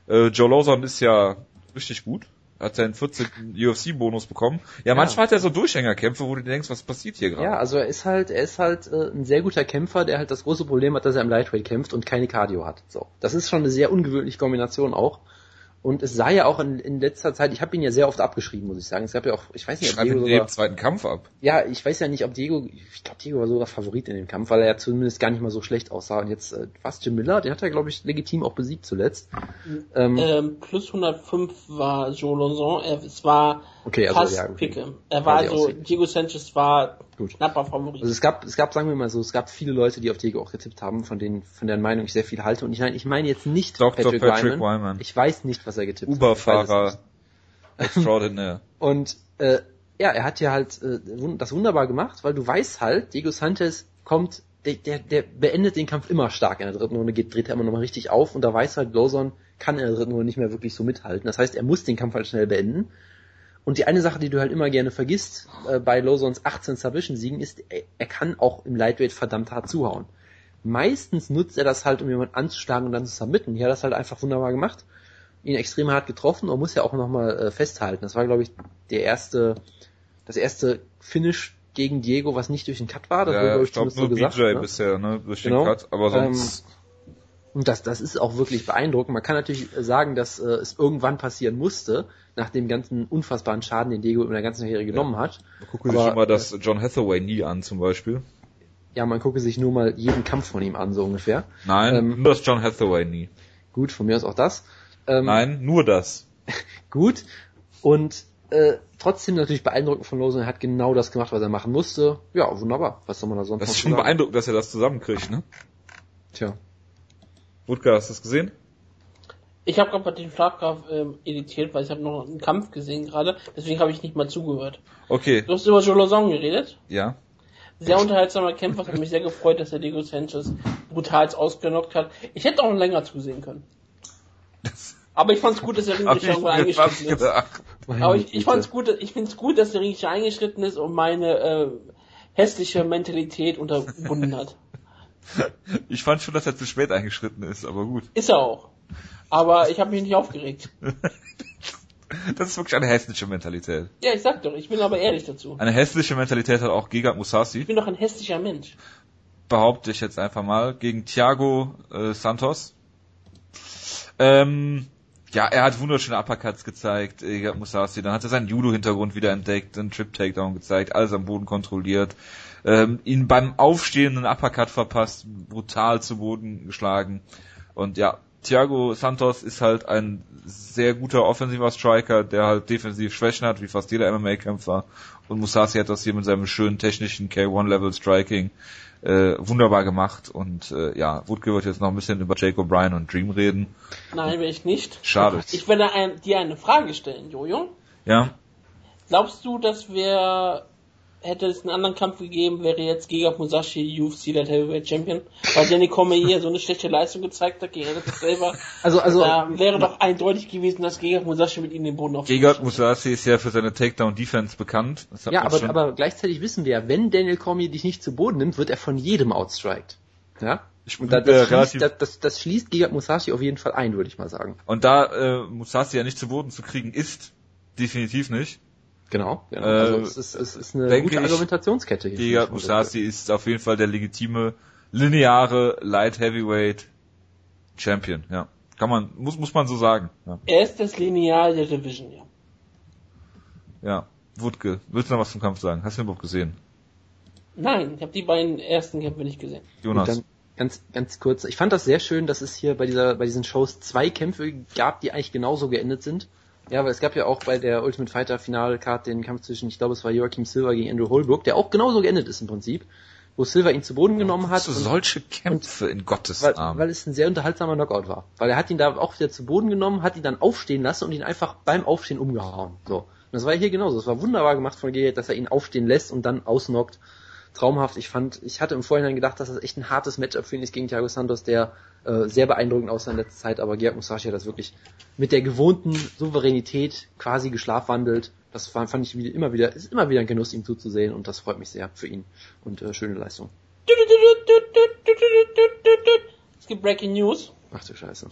Äh, Joe Lawson ist ja richtig gut. Hat seinen 14. UFC-Bonus bekommen. Ja, manchmal hat er so Durchhängerkämpfe, wo du denkst, was passiert hier gerade? Ja, also er ist halt, er ist halt äh, ein sehr guter Kämpfer, der halt das große Problem hat, dass er im Lightweight kämpft und keine Cardio hat. So, das ist schon eine sehr ungewöhnliche Kombination auch. Und es sah ja auch in, in letzter Zeit, ich habe ihn ja sehr oft abgeschrieben, muss ich sagen. Es gab ja auch, ich weiß Ich nicht, ob Diego sogar, zweiten Kampf ab. ja, ich weiß ja nicht, ob Diego, ich glaube Diego war sogar Favorit in dem Kampf, weil er ja zumindest gar nicht mal so schlecht aussah. Und jetzt, äh, was, Jim Miller, den hat er, glaube ich, legitim auch besiegt zuletzt. Ähm, Ähm, plus 105 war Joe Lonzon. Er, es war Okay, also, fast ja, okay. Picke. Er war die so, aussehen. Diego Sanchez war Gut. knapper Favorit. Also es gab, es gab, sagen wir mal so, es gab viele Leute, die auf Diego auch getippt haben, von denen, von deren Meinung ich sehr viel halte. Und ich meine, ich meine jetzt nicht Dr. Patrick, Patrick Wyman. Wyman. Ich weiß nicht, was er getippt hat. Weiß es Uber-Fahrer. nicht. <laughs> Extraordinär. Und äh, ja, er hat ja halt äh, das wunderbar gemacht, weil du weißt halt, Diego Sanchez kommt, der, der, der beendet den Kampf immer stark in der dritten Runde, geht, dreht er immer nochmal richtig auf und da weiß halt, Lawson kann in der dritten Runde nicht mehr wirklich so mithalten. Das heißt, er muss den Kampf halt schnell beenden. Und die eine Sache, die du halt immer gerne vergisst äh, bei Lawsons 18 Submission-Siegen, ist, er, er kann auch im Lightweight verdammt hart zuhauen. Meistens nutzt er das halt, um jemanden anzuschlagen und dann zu submitten. Hier hat er das halt einfach wunderbar gemacht. Ihn extrem hart getroffen und muss ja auch nochmal äh, festhalten. Das war, glaube ich, der erste, das erste Finish gegen Diego, was nicht durch den Cut war. Das wurde, Ja, glaub ich glaube zumindest nur so BJ gesagt, ne? bisher, ne, durch den Genau. Cut, aber sonst, Und das, das ist auch wirklich beeindruckend. Man kann natürlich sagen, dass äh, es irgendwann passieren musste, nach dem ganzen unfassbaren Schaden, den Diego in der ganzen Karriere genommen hat. gucke sich immer das John Hathaway nie an, zum Beispiel. Ja, man gucke sich nur mal jeden Kampf von ihm an, so ungefähr. Nein, Ähm, nur das John Hathaway nie. Gut, von mir aus auch das. Ähm, Nein, nur das. <laughs> Gut. Und äh, trotzdem natürlich beeindruckend von Lawson. Er hat genau das gemacht, was er machen musste. Ja, wunderbar. Was soll man da sonst Das ist schon sagen? beeindruckend, dass er das zusammenkriegt, ne? Tja. Wutke, hast du das gesehen? Ich habe gerade den Schlagkraft ähm, editiert, weil ich habe noch einen Kampf gesehen gerade. Deswegen habe ich nicht mal zugehört. Okay, Du hast über Joe Lozon geredet. ja. Sehr unterhaltsamer Kämpfer. Hat mich sehr gefreut, dass er Diego Sanchez brutal ausgenockt hat. Ich hätte auch länger zusehen können. Aber ich fand's gut, dass der Ringrichter irgendwann eingeschritten ist. Aber ich, ich fand's gut, ich find's gut, dass der Ringrichter eingeschritten ist und meine äh, hässliche Mentalität unterbunden hat. <laughs> Ich fand schon, dass er zu spät eingeschritten ist, aber gut. Ist er auch. Aber ich habe mich nicht aufgeregt. <laughs> Das ist wirklich eine hässliche Mentalität. Ja, ich sag doch, ich bin aber ehrlich dazu. Eine hässliche Mentalität hat auch Ich Musasi, bin doch ein hässlicher Mensch. behaupte ich jetzt einfach mal, gegen Thiago äh, Santos. Ähm, ja, er hat wunderschöne Uppercuts gezeigt, Gegard Musasi. Dann hat er seinen Judo-Hintergrund wieder entdeckt, einen Trip-Takedown gezeigt, alles am Boden kontrolliert. Ähm, ihn beim aufstehenden Uppercut verpasst, brutal zu Boden geschlagen. Und ja, Thiago Santos ist halt ein sehr guter offensiver Striker, der halt defensiv Schwächen hat, wie fast jeder MMA-Kämpfer. Und Musasi hat das hier mit seinem schönen technischen K1-Level Striking äh, wunderbar gemacht. Und äh, ja, Wutke wird jetzt noch ein bisschen über Jake O'Brien und Dream reden. Nein, will ich nicht. Schade. Ich werde ein, dir eine Frage stellen, Jojo. Ja, Glaubst du, dass wir, hätte es einen anderen Kampf gegeben, wäre jetzt Giga Musashi UFC Light Heavyweight Champion? Weil Danny Cormier so eine schlechte Leistung gezeigt hat gegen Anderson selber. Also, also, Da wäre doch eindeutig gewesen, dass Giga Musashi mit ihm den Boden auf Gegard Musasi ist ja für seine Takedown-Defense bekannt. Das hat ja, aber, schon- aber gleichzeitig wissen wir ja, wenn Daniel Cormier dich nicht zu Boden nimmt, wird er von jedem outstriked. Ja? Da, das, schließt, das, das, das schließt Giga Musashi auf jeden Fall ein, würde ich mal sagen. Und da äh, Musasi ja nicht zu Boden zu kriegen ist, definitiv nicht. Genau. genau. Äh, also es ist, es ist eine denke gute ich, Argumentationskette hier. Gegard Musasi ist auf jeden Fall der legitime, lineare Light Heavyweight Champion, ja. Kann man, muss, muss man so sagen. Ja. Er ist das Lineal der Division, ja. ja. Wutke, willst du noch was zum Kampf sagen? Hast du den überhaupt gesehen? Nein, ich habe die beiden ersten Kämpfe nicht gesehen. Jonas. Und dann ganz, ganz kurz. Ich fand das sehr schön, dass es hier bei dieser, bei diesen Shows zwei Kämpfe gab, die eigentlich genauso geendet sind. Ja, weil es gab ja auch bei der Ultimate Fighter Finalcard den Kampf zwischen, ich glaube, es war Joachim Silver gegen Andrew Holbrook, der auch genauso geendet ist im Prinzip, wo Silver ihn zu Boden genommen hat. Und- solche Kämpfe in Gottes weil, Namen? weil es ein sehr unterhaltsamer Knockout war. Weil er hat ihn da auch wieder zu Boden genommen, hat ihn dann aufstehen lassen und ihn einfach beim Aufstehen umgehauen. So. Und das war hier genauso. Es war wunderbar gemacht von Gerrit, dass er ihn aufstehen lässt und dann ausnockt. Traumhaft. Ich fand, ich hatte im Vorhinein gedacht, dass das echt ein hartes Matchup für ihn ist gegen Thiago Santos, der äh, sehr beeindruckend aussah in letzter Zeit, aber Gerhard Musashi hat das wirklich mit der gewohnten Souveränität quasi geschlafwandelt. Das fand ich wieder, immer wieder, ist immer wieder ein Genuss, ihm zuzusehen und das freut mich sehr für ihn und äh, schöne Leistung. Es gibt Breaking News. Ach du Scheiße.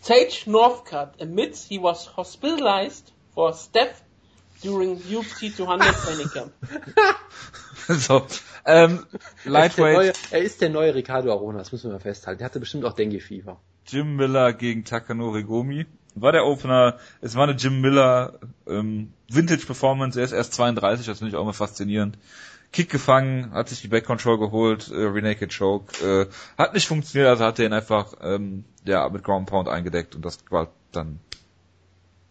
Sage Northcutt admits he was hospitalized for staph during UFC 200 training camp. <laughs> <laughs> so, ähm, Er ist, der neue, Lightweight er ist der neue Ricardo Arona, das müssen wir mal festhalten. Der hatte bestimmt auch Dengue-Fieber. Jim Miller gegen Takanori Gomi. war der Opener. Es war eine Jim Miller ähm, Vintage Performance. Er ist erst 32, das finde ich auch mal faszinierend. Kick gefangen, hat sich die Back Control geholt, äh, Renaked Choke, äh, hat nicht funktioniert, also hat er ihn einfach ähm, ja mit Ground Pound eingedeckt und das war dann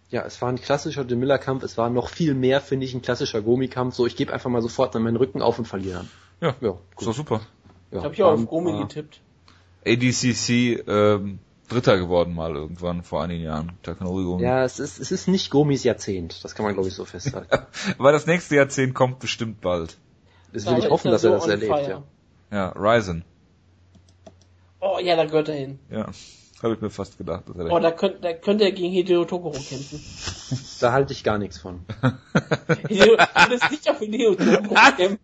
Ja, es war ein klassischer Jim Miller Kampf, es war noch viel mehr, finde ich, ein klassischer Gomi-Kampf. So, ich gebe einfach mal sofort an meinen Rücken auf und verliere dann. ja, Ja, ist doch super. Ja, Habe ich auch auf Gomi war- getippt. ADCC ähm, Dritter geworden mal irgendwann vor einigen Jahren. Takanori Gomi. Ja, es ist, es ist nicht Gomis Jahrzehnt. Das kann man, glaube ich, so festhalten. <laughs> Aber das nächste Jahrzehnt kommt bestimmt bald. Das Da will ich hoffen, dass er so das on erlebt, fire. ja. Ja, Ryzen. Oh ja, da gehört er hin. Ja, habe ich mir fast gedacht. Dass er Oh, da könnte, da könnte er gegen Hideo Tokoro kämpfen. <laughs> Da halte ich gar nichts von. <laughs> Hideo, du würdest nicht auf Hideo Tokoro kämpfen.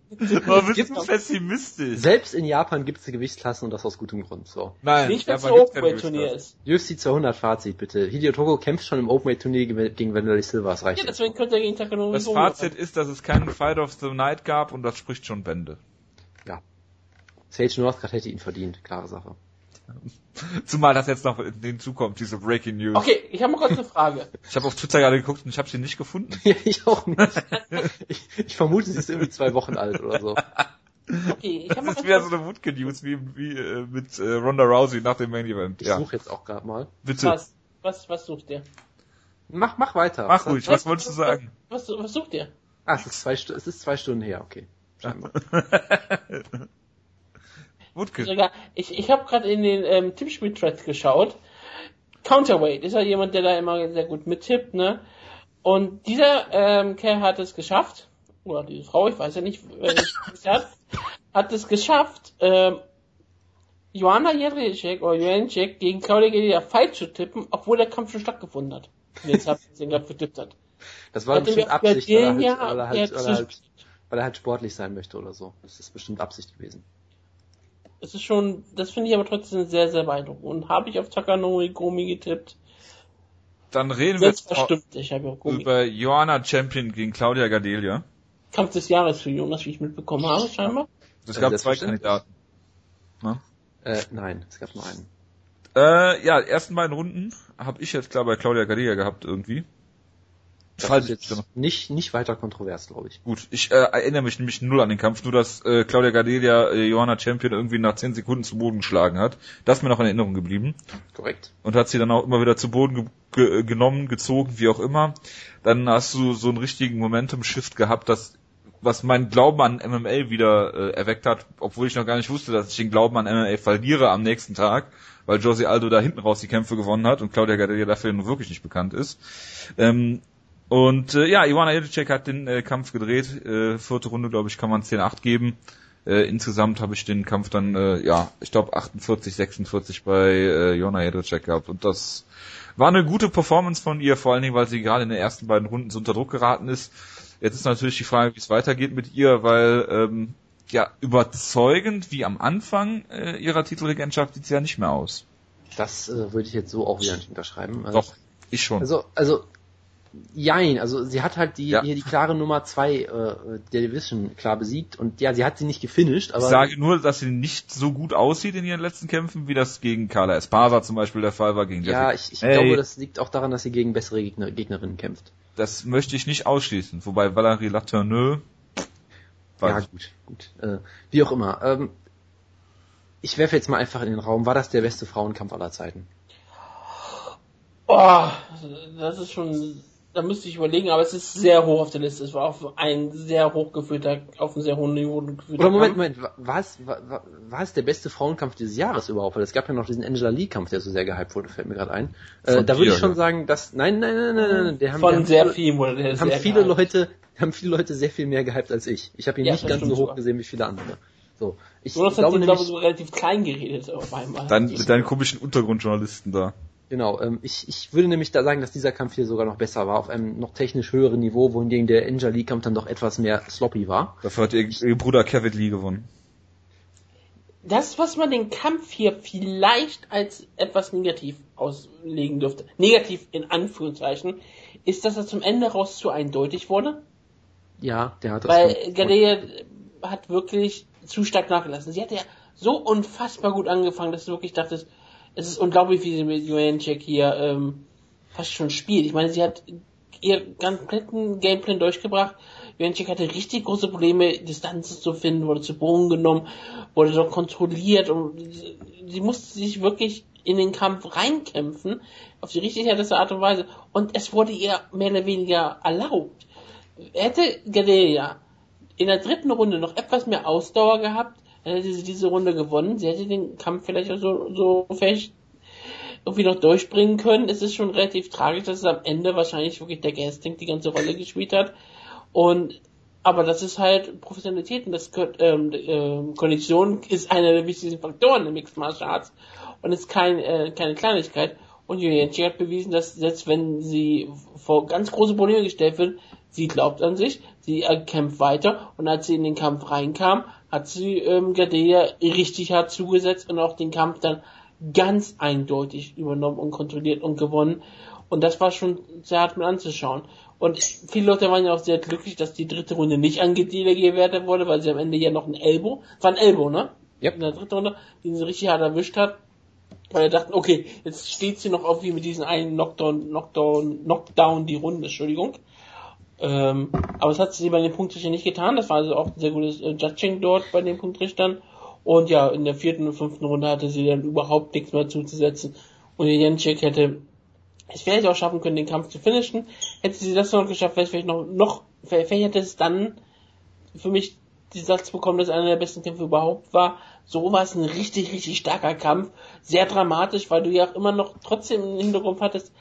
Warum bist du pessimistisch? Selbst in Japan gibt es Gewichtsklassen und das aus gutem Grund. So. Nein, Nicht, wenn es ein Openweight-Turnier ist. UFC 200 Fazit, bitte. Hideo Togo kämpft schon im Openweight-Turnier ge- gegen Wanderlei Silva, das reicht. Ja, deswegen könnte er gegen Takanori Das Fazit ist, dass es keinen Fight of the Night gab und das spricht schon Bände. ja. Sage Northcutt hätte ihn verdient, klare Sache. <laughs> Zumal das jetzt noch hinzukommt, diese Breaking News. Okay, ich habe mal kurz eine Frage. <laughs> Ich habe auf Twitter gerade geguckt und ich habe sie nicht gefunden. <laughs> ja, ich auch nicht. ich, ich vermute, sie ist irgendwie zwei Wochen alt oder so. Okay, ich habe mal Das ist wieder so eine Wutke News wie, wie äh, mit äh, Ronda Rousey nach dem Main Event. Ich Ja, suche jetzt auch gerade mal. bitte. was, was, was sucht ihr? Mach, mach weiter. Mach ruhig, was wolltest du sagen? Was, was sucht ihr? Ah, es ist zwei, es ist zwei Stunden her, okay. Scheinbar. Wutke. Sogar, ich, ich habe gerade in den ähm, Tippspiel-Thread geschaut. Counterweight ist ja jemand, der da immer sehr gut mittippt, ne? Und dieser ähm, Kerl hat es geschafft, oder diese Frau, ich weiß ja nicht, wer das <laughs> hat, hat es geschafft, ähm, Joanna Jedrzejczyk oder Jedrzejczyk gegen Claudia Gadelha Fight zu tippen, obwohl der Kampf schon stattgefunden hat. Jetzt hat den gerade getippt hat. Das war Hat bestimmt Absicht, er, halt, er halt, er halt, weil er halt sportlich sein möchte oder so. Das ist bestimmt Absicht gewesen. Es ist schon, das finde ich aber trotzdem sehr, sehr beeindruckend. Und habe ich auf Takanori Gomi getippt. Dann reden wir jetzt über Joanna Champion gegen Claudia Gadelia. Kampf des Jahres für Jonas, wie ich mitbekommen habe, scheinbar. Es Äh, gab zwei selbstverständlich. Kandidaten. Ne? Äh, nein, es gab nur einen. Äh, ja, ersten beiden Runden habe ich jetzt klar bei Claudia Gadelia gehabt irgendwie. Ich jetzt nicht, nicht weiter kontrovers, glaube ich. Gut, ich äh, erinnere mich nämlich null an den Kampf, nur dass äh, Claudia Gadelia äh, Johanna Champion irgendwie nach 10 Sekunden zu Boden geschlagen hat. Das ist mir noch in Erinnerung geblieben. Korrekt. Und hat sie dann auch immer wieder zu Boden ge ge äh, genommen, gezogen, wie auch immer. Dann hast du so einen richtigen Momentum-Shift gehabt, das was mein Glauben an MMA wieder äh, erweckt hat, obwohl ich noch gar nicht wusste, dass ich den Glauben an MMA verliere am nächsten Tag, weil Josie Aldo da hinten raus die Kämpfe gewonnen hat und Claudia Gadelia dafür nun wirklich nicht bekannt ist. Ähm, und äh, ja, Ivana Jedrzejczyk hat den äh, Kampf gedreht. Äh, vierte Runde, glaube ich, kann man 10-8 geben. Äh, insgesamt habe ich den Kampf dann, äh, ja, ich glaube 48, 46 bei äh, Joanna Jedrzejczyk gehabt. Und das war eine gute Performance von ihr, vor allen Dingen, weil sie gerade in den ersten beiden Runden so unter Druck geraten ist. Jetzt ist natürlich die Frage, wie es weitergeht mit ihr, weil ähm, ja überzeugend wie am Anfang äh, ihrer Titelregentschaft sieht sie ja nicht mehr aus. Das äh, würde ich jetzt so auch wieder nicht unterschreiben. Also, Doch, ich schon. Also, also, jein, also sie hat halt die, Ja. hier die klare Nummer zwei äh, der Division klar besiegt und ja, sie hat sie nicht gefinisht, aber Ich sage nur, dass sie nicht so gut aussieht in ihren letzten Kämpfen, wie das gegen Carla Esparza zum Beispiel der Fall war, gegen ja, Jessica. ich, ich Hey. glaube, das liegt auch daran, dass sie gegen bessere Gegner, Gegnerinnen kämpft. Das möchte ich nicht ausschließen. Wobei Valerie Latourneux, Ja, gut, gut. Äh, wie auch immer. Ähm, ich werfe jetzt mal einfach in den Raum, war das der beste Frauenkampf aller Zeiten? Oh, das ist schon, da müsste ich überlegen, aber es ist sehr hoch auf der Liste. Es war auf ein sehr hochgeführter, auf einem sehr hohen Niveau geführter Oder Moment. Moment, wa- war es, war, war- war es der beste Frauenkampf dieses Jahres überhaupt? Weil es gab ja noch diesen Angela Lee-Kampf, der so sehr gehypt wurde, fällt mir gerade ein. Äh, da würde ich schon ja. sagen, dass, nein, nein, nein, nein, nein, nein der haben, der Von haben sehr viele- vielen wurde der haben sehr viele gehypt. Leute, haben viele Leute sehr viel mehr gehypt als ich. Ich habe ihn Ja, nicht ganz so hoch sogar. gesehen wie viele andere. So, ich hat glaube den, glaube ich, so relativ klein geredet auf einmal. dann mit deinen komischen Untergrundjournalisten da. Genau, ähm, ich, ich würde nämlich da sagen, dass dieser Kampf hier sogar noch besser war, auf einem noch technisch höheren Niveau, wohingegen der Angela Lee-Kampf dann doch etwas mehr sloppy war. Dafür hat ihr, ihr Bruder Kevin Lee gewonnen. Das, was man den Kampf hier vielleicht als etwas negativ auslegen dürfte, negativ in Anführungszeichen, ist, dass er zum Ende raus zu eindeutig wurde. Ja, der hat das Weil Gadea hat wirklich zu stark nachgelassen. Sie hat ja so unfassbar gut angefangen, dass du wirklich dachtest, es ist unglaublich, wie sie mit Juan Jack hier ähm, fast schon Spiel. Ich meine, sie hat ihr kompletten Gameplan durchgebracht. Jönchik hatte richtig große Probleme, Distanzen zu finden, wurde zu Boden genommen, wurde doch kontrolliert und sie musste sich wirklich in den Kampf reinkämpfen, auf die richtig härteste Art und Weise. Und es wurde ihr mehr oder weniger erlaubt. Hätte Gadelia in der dritten Runde noch etwas mehr Ausdauer gehabt, hätte sie diese Runde gewonnen. Sie hätte den Kampf vielleicht auch so, so vielleicht irgendwie noch durchbringen können. Es ist schon relativ tragisch, dass es am Ende wahrscheinlich wirklich der Gasting die ganze Rolle gespielt hat. Und aber das ist halt Professionalität und das ähm, äh, Kondition ist einer der wichtigsten Faktoren im Mixed Martial Arts und ist kein, äh, keine Kleinigkeit. Und Yuyenchi hat bewiesen, dass selbst wenn sie vor ganz große Probleme gestellt wird, sie glaubt an sich, sie kämpft weiter und als sie in den Kampf reinkam, hat sie ähm, Gadelia richtig hart zugesetzt und auch den Kampf dann ganz eindeutig übernommen und kontrolliert und gewonnen. Und das war schon sehr hart mit anzuschauen. Und viele Leute waren ja auch sehr glücklich, dass die dritte Runde nicht an Gadelia gewertet wurde, weil sie am Ende ja noch ein Elbow, war ein Elbow, ne? Ja. In der dritten Runde, den sie richtig hart erwischt hat. Weil er dachten, okay, jetzt steht sie noch auf wie mit diesem einen Knockdown, Knockdown, Knockdown die Runde, Entschuldigung. Ähm, aber es hat sie bei den Punktrichtern nicht getan. Das war also auch ein sehr gutes äh, Judging dort bei den Punktrichtern. Und ja, in der vierten und fünften Runde hatte sie dann überhaupt nichts mehr zuzusetzen. Und Jenschik hätte es vielleicht auch schaffen können, den Kampf zu finishen. Hätte sie das noch geschafft, wäre es vielleicht noch, noch, vielleicht hätte es dann für mich die Satz bekommen, dass einer der besten Kämpfe überhaupt war. So war es ein richtig, richtig starker Kampf. Sehr dramatisch, weil du ja auch immer noch trotzdem im Hintergrund hattest,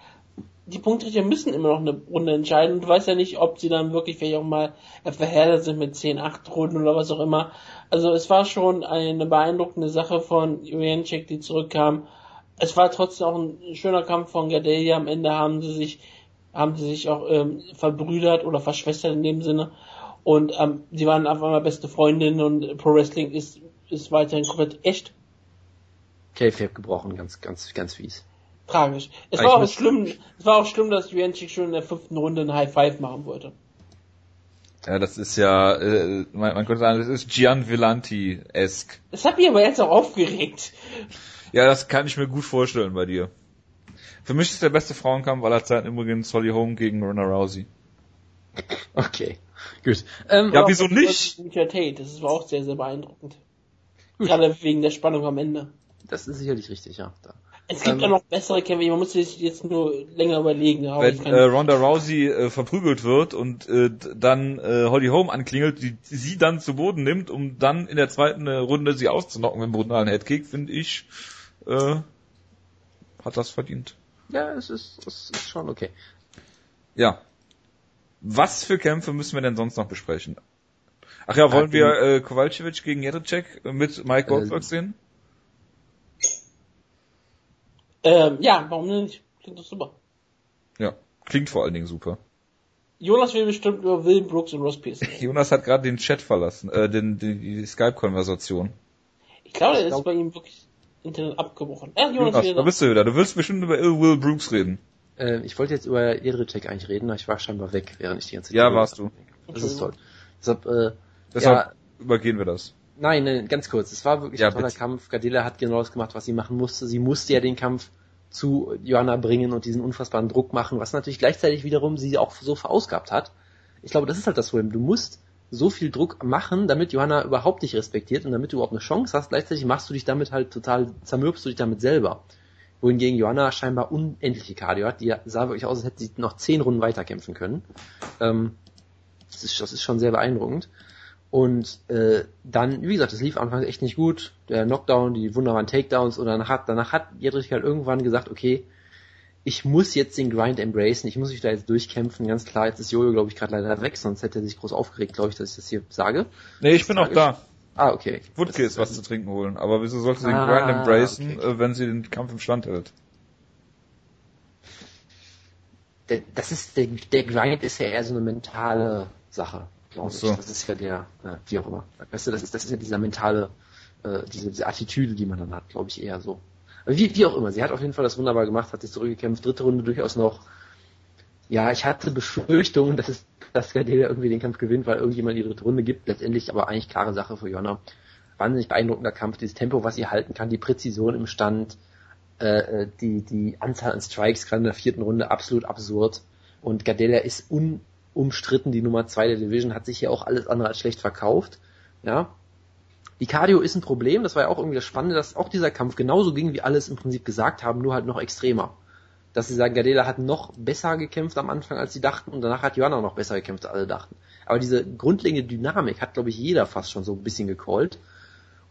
die Punktrichter müssen immer noch eine Runde entscheiden. Du weißt ja nicht, ob sie dann wirklich vielleicht auch mal verhärtet sind mit 10, 8 Runden oder was auch immer. Also es war schon eine beeindruckende Sache von Jurenchik, die zurückkam. Es war trotzdem auch ein schöner Kampf von Gadelia. Am Ende haben sie sich, haben sie sich auch ähm, verbrüdert oder verschwestert in dem Sinne. Und ähm, sie waren auf einmal beste Freundinnen und Pro Wrestling ist, ist weiterhin komplett echt. K-Fab gebrochen, ganz, ganz, ganz fies tragisch. Es war auch schlimm, es war auch schlimm, dass Juventus schon in der fünften Runde ein High Five machen wollte. Ja, das ist ja, äh, man, man könnte sagen, das ist Gian Villanti-esque. Das hat mich aber jetzt auch aufgeregt. Ja, das kann ich mir gut vorstellen bei dir. Für mich ist der beste Frauenkampf aller Zeiten übrigens Holly Holm gegen Ronda Rousey. Okay, gut. Ähm, ja, wieso nicht? Tate, das war auch sehr, sehr beeindruckend. Gut. Gerade wegen der Spannung am Ende. Das ist sicherlich richtig, ja. Da. Es gibt ähm, auch noch bessere Kämpfe, man muss sich jetzt nur länger überlegen. Wenn äh, Ronda Rousey äh, verprügelt wird und äh, dann äh, Holly Holm anklingelt, die sie dann zu Boden nimmt, um dann in der zweiten äh, Runde sie auszunocken mit einem brutalen Headkick, finde ich, äh, hat das verdient. Ja, es ist, es ist schon okay. Ja. Was für Kämpfe müssen wir denn sonst noch besprechen? Ach ja, wollen wir äh, Kowalczyk gegen Jędrzejczyk mit Mike Goldberg äh, sehen? Ähm, ja, warum nicht? Klingt doch super. Ja, klingt vor allen Dingen super. Jonas will bestimmt über Will Brooks und Ross Pierce. <laughs> Jonas hat gerade den Chat verlassen, äh, den, die, die Skype-Konversation. Ich glaube, der ist bei ihm wirklich Internet abgebrochen. Äh, Jonas, Jonas da bist du wieder. Du willst bestimmt über Will Brooks reden. Äh, ich wollte jetzt über Jedrzejczyk eigentlich reden, aber ich war scheinbar weg, während ich die ganze Zeit... Ja, warst du. Das ist toll. Deshalb, äh, Deshalb ja, übergehen wir das. Nein, nein, ganz kurz. Es war wirklich ja, ein toller bitte. Kampf. Gadilla hat genau das gemacht, was sie machen musste. Sie musste ja den Kampf zu Joanna bringen und diesen unfassbaren Druck machen, was natürlich gleichzeitig wiederum sie auch so verausgabt hat. Ich glaube, das ist halt das Problem. Du musst so viel Druck machen, damit Johanna überhaupt dich respektiert und damit du überhaupt eine Chance hast. Gleichzeitig machst du dich damit halt total, zermürbst du dich damit selber. Wohingegen Johanna scheinbar unendliche Cardio hat. Die sah wirklich aus, als hätte sie noch zehn Runden weiterkämpfen können. Ähm, das, ist, das ist schon sehr beeindruckend. Und äh, dann, wie gesagt, es lief anfangs echt nicht gut. Der Knockdown, die wunderbaren Takedowns und danach hat, danach hat Jedrich halt irgendwann gesagt, okay, ich muss jetzt den Grind embracen, ich muss mich da jetzt durchkämpfen, ganz klar, jetzt ist Jojo, glaube ich, gerade leider weg, sonst hätte er sich groß aufgeregt, glaube ich, dass ich das hier sage. Nee, ich bin auch da. Ah, okay. Wutke ist was zu trinken holen, aber wieso sollte sie den ah, Grind embracen, okay. Äh, wenn sie den Kampf im Stand hält? das ist, der, der Grind ist ja eher so eine mentale Sache glaube ich. So. Das ist ja der, äh, wie auch immer. Weißt du, das ist, das ist ja dieser mentale, äh, diese, diese Attitüde, die man dann hat, glaube ich, eher so. Aber wie, wie auch immer, sie hat auf jeden Fall das wunderbar gemacht, hat sich zurückgekämpft, dritte Runde durchaus noch. Ja, ich hatte Befürchtungen, dass es, dass Gardella irgendwie den Kampf gewinnt, weil irgendjemand die dritte Runde gibt. Letztendlich aber eigentlich klare Sache für Jonna. Wahnsinnig beeindruckender Kampf, dieses Tempo, was sie halten kann, die Präzision im Stand, Äh, die, die Anzahl an Strikes gerade in der vierten Runde absolut absurd. Und Gardella ist unumstritten die Nummer zwei der Division, hat sich hier auch alles andere als schlecht verkauft. Ja. Die Cardio ist ein Problem, das war ja auch irgendwie das Spannende, dass auch dieser Kampf genauso ging, wie alles im Prinzip gesagt haben, nur halt noch extremer. Dass sie sagen, Gardella hat noch besser gekämpft am Anfang, als sie dachten, und danach hat Joanna noch besser gekämpft, als alle dachten. Aber diese grundlegende Dynamik hat, glaube ich, jeder fast schon so ein bisschen gecallt.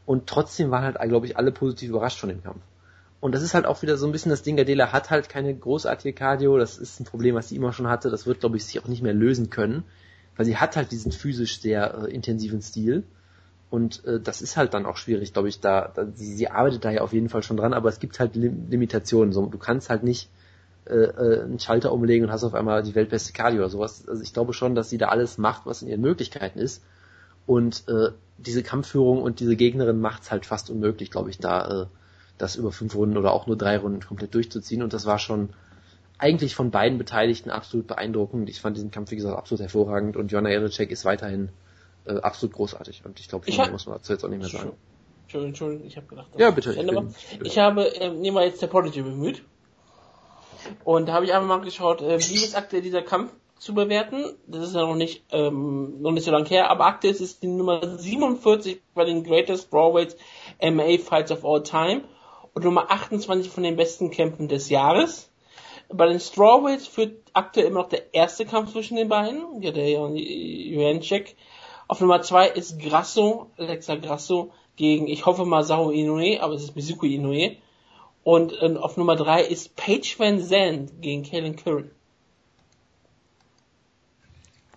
Und trotzdem waren halt, glaube ich, alle positiv überrascht von dem Kampf. Und das ist halt auch wieder so ein bisschen das Ding, Gardela hat halt keine großartige Cardio, das ist ein Problem, was sie immer schon hatte, das wird, glaube ich, sich auch nicht mehr lösen können, weil sie hat halt diesen physisch sehr äh, intensiven Stil. Und äh, das ist halt dann auch schwierig, glaube ich, da, da sie, sie arbeitet da ja auf jeden Fall schon dran, aber es gibt halt Lim Limitationen. So, du kannst halt nicht äh, äh, einen Schalter umlegen und hast auf einmal die weltbeste Cardio oder sowas. Also ich glaube schon, dass sie da alles macht, was in ihren Möglichkeiten ist. Und äh, diese Kampfführung und diese Gegnerin macht's halt fast unmöglich, glaube ich, da äh, das über fünf Runden oder auch nur drei Runden komplett durchzuziehen. Und das war schon eigentlich von beiden Beteiligten absolut beeindruckend. Ich fand diesen Kampf, wie gesagt, absolut hervorragend und Jonna Ericek ist weiterhin äh, absolut großartig. Und ich glaube, viel mehr muss man dazu jetzt auch nicht mehr sagen. Entschuldigung, Entschuldigung, ich habe gedacht. Ja, bitte. Ich, bin, ich habe, äh, nehmen wir jetzt der Prodigy bemüht. Und da habe ich einfach mal geschaut, äh, wie ist aktuell dieser Kampf zu bewerten. Das ist ja noch nicht, ähm, noch nicht so lange her, aber aktuell ist es die Nummer 47 bei den Greatest Brawlweights MA Fights of All Time und Nummer 28 von den besten Kämpfen des Jahres. Bei den Strawweights führt aktuell immer noch der erste Kampf zwischen den beiden, ja, der Jurenchek. Auf Nummer 2 ist Grasso, Alexa Grasso gegen, ich hoffe mal, Sao Inoue, aber es ist Mizuko Inoue. Und äh, auf Nummer 3 ist Paige Van Zandt gegen Kalen Curran.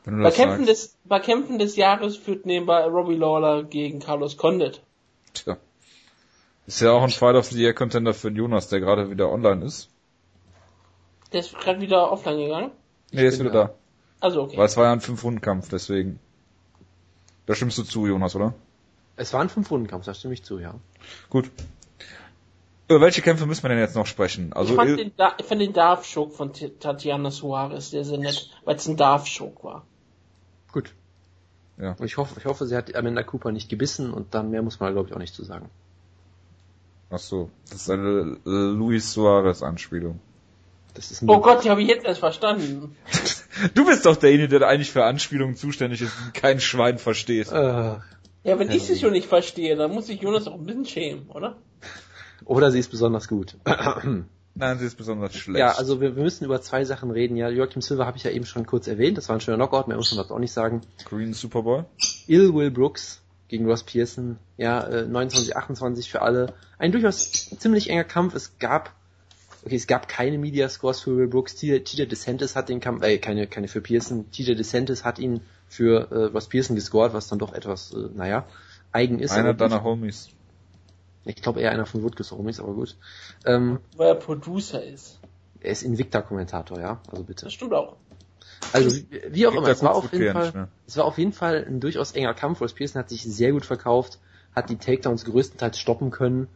Bei Kämpfen, des, bei Kämpfen des Jahres führt nebenbei Robbie Lawler gegen Carlos Condit. Tja. Ist ja auch ein Fight of the Year Contender für Jonas, der gerade wieder online ist. Der ist gerade wieder offline gegangen? Nee, der ist wieder da. Also okay. Weil es war ja ein Fünf-Runden-Kampf, deswegen. Da stimmst du zu, Jonas, oder? Es war ein Fünf-Runden-Kampf, da stimme ich zu, ja. Gut. Über welche Kämpfe müssen wir denn jetzt noch sprechen? Also ich fand den, da ich fand den Darf-Schock von Tatiana Suarez sehr, sehr nett, weil es ein Darf-Schock war. Gut. Ja. Und ich hoffe, ich hoffe, sie hat Amanda Cooper nicht gebissen und dann mehr muss man, glaube ich, auch nicht zu sagen. Ach so, das ist eine Luis Suarez Anspielung. oh Gott, die habe ich jetzt erst verstanden. du bist doch derjenige, der eigentlich für Anspielungen zuständig ist und kein Schwein versteht. Uh, ja, wenn ich sie schon nicht verstehe, dann muss ich Jonas auch ein bisschen schämen, oder? Oder sie ist besonders gut. <clears throat> Nein, sie ist besonders schlecht. Ja, also wir, wir müssen über zwei Sachen reden. Ja, Joachim Silver habe ich ja eben schon kurz erwähnt. Das war ein schöner Knockout, mehr muss man das auch nicht sagen. Green Superboy. Ill Will Brooks gegen Ross Pearson. Ja, äh, 29, 28 für alle. Ein durchaus ziemlich enger Kampf. Es gab, okay, es gab keine Media Scores für Will Brooks. TJ DeSantis hat den Kampf, äh, keine, keine für Pearson. TJ DeSantis hat ihn für äh, Ross Pearson gescored, was dann doch etwas, äh, naja, eigen ist. Einer deiner Homies. Ich glaube eher einer von Woodkes Homies, aber gut. Ähm, Weil er Producer ist. Er ist Invicta-Kommentator, ja, also bitte. Das stimmt auch. Also wie, wie auch immer, es war auf jeden Fall, es war auf jeden Fall ein durchaus enger Kampf. Ross Pearson hat sich sehr gut verkauft, hat die Takedowns größtenteils stoppen können,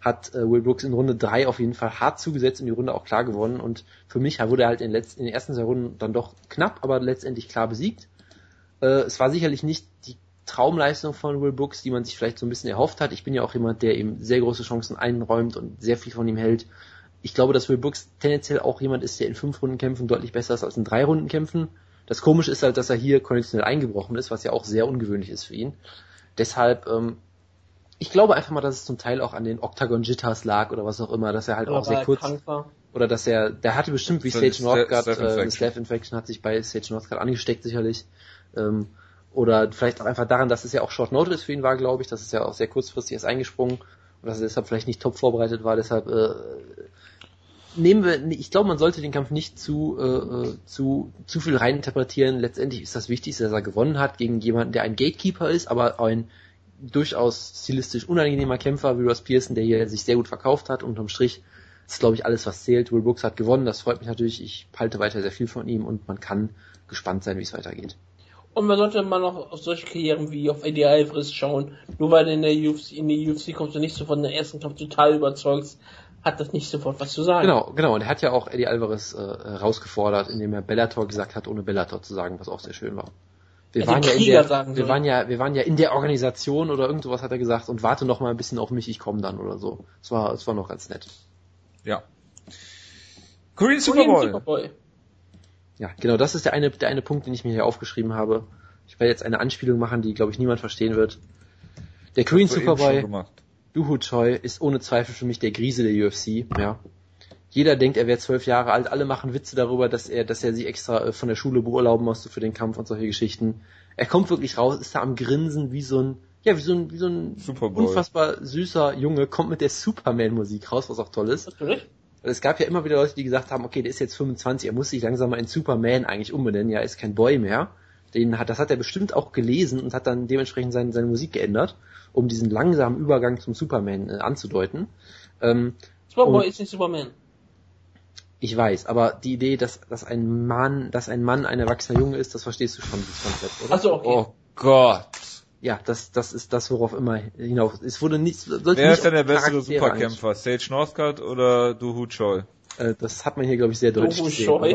hat äh, Will Brooks in Runde 3 auf jeden Fall hart zugesetzt und die Runde auch klar gewonnen. Und für mich wurde er halt in, letzten, in den ersten zwei Runden dann doch knapp, aber letztendlich klar besiegt. Äh, es war sicherlich nicht die Traumleistung von Will Brooks, die man sich vielleicht so ein bisschen erhofft hat. Ich bin ja auch jemand, der ihm sehr große Chancen einräumt und sehr viel von ihm hält ich glaube, dass Will Brooks tendenziell auch jemand ist, der in fünf Runden Kämpfen deutlich besser ist als in drei Runden Kämpfen. Das Komische ist halt, dass er hier konditionell eingebrochen ist, was ja auch sehr ungewöhnlich ist für ihn. Deshalb, ähm, ich glaube einfach mal, dass es zum Teil auch an den Octagon Jitters lag oder was auch immer, dass er halt oder auch sehr kurz oder dass er, der hatte bestimmt wie Sage Northgard, äh, eine Staph Infection hat sich bei Sage Northgard angesteckt sicherlich. Ähm, oder vielleicht auch einfach daran, dass es ja auch Short Notice für ihn war, glaube ich, dass es ja auch sehr kurzfristig erst eingesprungen und dass er deshalb vielleicht nicht top vorbereitet war. Deshalb äh, nehmen wir, ich glaube, man sollte den Kampf nicht zu, äh, zu, zu viel reininterpretieren. Letztendlich ist das Wichtigste, dass er gewonnen hat gegen jemanden, der ein Gatekeeper ist, aber ein durchaus stilistisch unangenehmer Kämpfer wie Ross Pearson, der hier sich sehr gut verkauft hat. Unterm Strich ist, glaube ich, alles, was zählt. Will Brooks hat gewonnen, das freut mich natürlich. Ich halte weiter sehr viel von ihm und man kann gespannt sein, wie es weitergeht. Und man sollte mal noch auf solche Karrieren wie auf Eddie Alvarez schauen. Nur weil in der UFC, in die UFC kommst du nicht so von der ersten Kampf total überzeugt, hat das nicht sofort was zu sagen. Genau, genau. Und er hat ja auch Eddie Alvarez äh, herausgefordert, indem er Bellator gesagt hat, ohne Bellator zu sagen, was auch sehr schön war. Wir, waren ja, in der, wir waren ja, wir waren ja in der Organisation oder irgend sowas hat er gesagt und warte noch mal ein bisschen auf mich, ich komme dann oder so. Es war, es war noch ganz nett. Ja. Korean Superboy. Superboy. Ja, genau, das ist der eine, der eine Punkt, den ich mir hier aufgeschrieben habe. Ich werde jetzt eine Anspielung machen, die, glaube ich, niemand verstehen wird. Der Korean schon Superboy, Duhu Choi, ist ohne Zweifel für mich der Grise der UFC, ja. Jeder denkt, er wäre zwölf Jahre alt, alle machen Witze darüber, dass er, dass er sich extra äh, von der Schule beurlauben musste für den Kampf und solche Geschichten. Er kommt wirklich raus, ist da am Grinsen wie so ein, ja, wie so ein, wie so ein Superboy. unfassbar süßer Junge, kommt mit der Superman-Musik raus, was auch toll ist. Natürlich. Weil Es gab ja immer wieder Leute, die gesagt haben, okay, der ist jetzt 25, er muss sich langsam mal in Superman eigentlich umbenennen, ja, er ist kein Boy mehr. Den hat, das hat er bestimmt auch gelesen und hat dann dementsprechend seine, seine Musik geändert, um diesen langsamen Übergang zum Superman äh, anzudeuten. Ähm, Superboy ist nicht Superman. ich weiß, aber die Idee, dass, dass ein Mann, dass ein Mann ein erwachsener Junge ist, das verstehst du schon, dieses Konzept, oder? Also okay. Oh Gott. Ja, das, das ist das, worauf immer hinaus. Es wurde nicht, sollte Wer nicht ist denn der bessere Charaktere Superkämpfer? Sage Northcutt oder Duhu Choi? Äh, das hat man hier, glaube ich, sehr deutlich Dohu gesehen. Aber-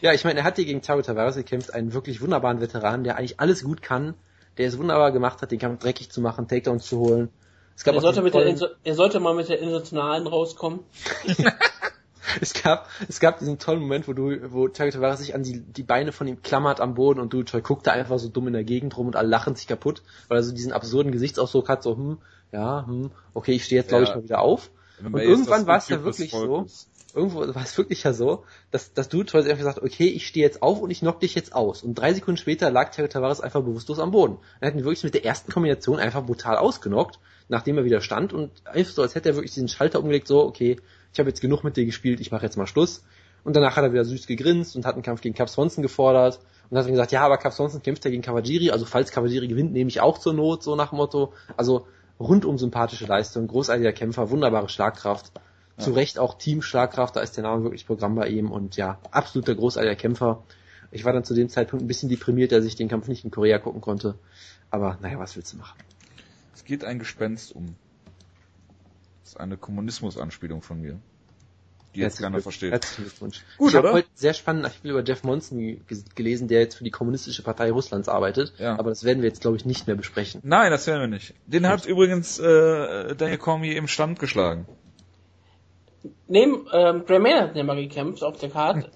Ja, ich meine, er hat hier gegen Taro Tavares gekämpft, einen wirklich wunderbaren Veteran, der eigentlich alles gut kann, der es wunderbar gemacht hat, den Kampf dreckig zu machen, Takedowns zu holen. Es gab, Er sollte, mit der, tollen, Inso- er sollte mal mit der Internationalen rauskommen. <laughs> es gab, es gab diesen tollen Moment, wo du, wo Taro Tavares sich an die, die Beine von ihm klammert am Boden und du Choi guckt da einfach so dumm in der Gegend rum und alle lachen sich kaputt, weil er so diesen absurden Gesichtsausdruck hat, so, hm, ja, hm, okay, ich stehe jetzt, glaube Ja. ich, mal wieder auf. Und irgendwann war es ja wirklich so. Irgendwo war es wirklich ja so, dass, dass du Troy einfach gesagt okay, ich stehe jetzt auf und ich knock dich jetzt aus. Und drei Sekunden später lag Terry Tavares einfach bewusstlos am Boden. Er hat ihn wirklich mit der ersten Kombination einfach brutal ausgenockt, nachdem er wieder stand und einfach so, als hätte er wirklich diesen Schalter umgelegt, so, okay, ich habe jetzt genug mit dir gespielt, ich mache jetzt mal Schluss. Und danach hat er wieder süß gegrinst und hat einen Kampf gegen Cap Swanson gefordert und hat dann gesagt, ja, aber Cap Swanson kämpft ja gegen Kawajiri, also falls Kawajiri gewinnt, nehme ich auch zur Not, so nach Motto. Also rundum sympathische Leistung, großartiger Kämpfer, wunderbare Schlagkraft. Zu Recht auch Team Schlagkraft, da ist der Name wirklich Programm bei ihm und ja, absoluter großartiger Kämpfer. Ich war dann zu dem Zeitpunkt ein bisschen deprimiert, dass ich den Kampf nicht in Korea gucken konnte. Aber naja, was willst du machen? Es geht ein Gespenst um. Das ist eine Kommunismus-Anspielung von mir. Die jetzt keiner versteht. Herzlichen Glückwunsch. Gut, ich habe heute sehr spannenden Artikel über Jeff Monson ge- gelesen, der jetzt für die Kommunistische Partei Russlands arbeitet. Ja. Aber das werden wir jetzt, glaube ich, nicht mehr besprechen. Nein, das werden wir nicht. Den hat übrigens äh, Daniel Cormier im Stand geschlagen. Neben ähm, Gray Maynard hat ja mal gekämpft auf der Karte.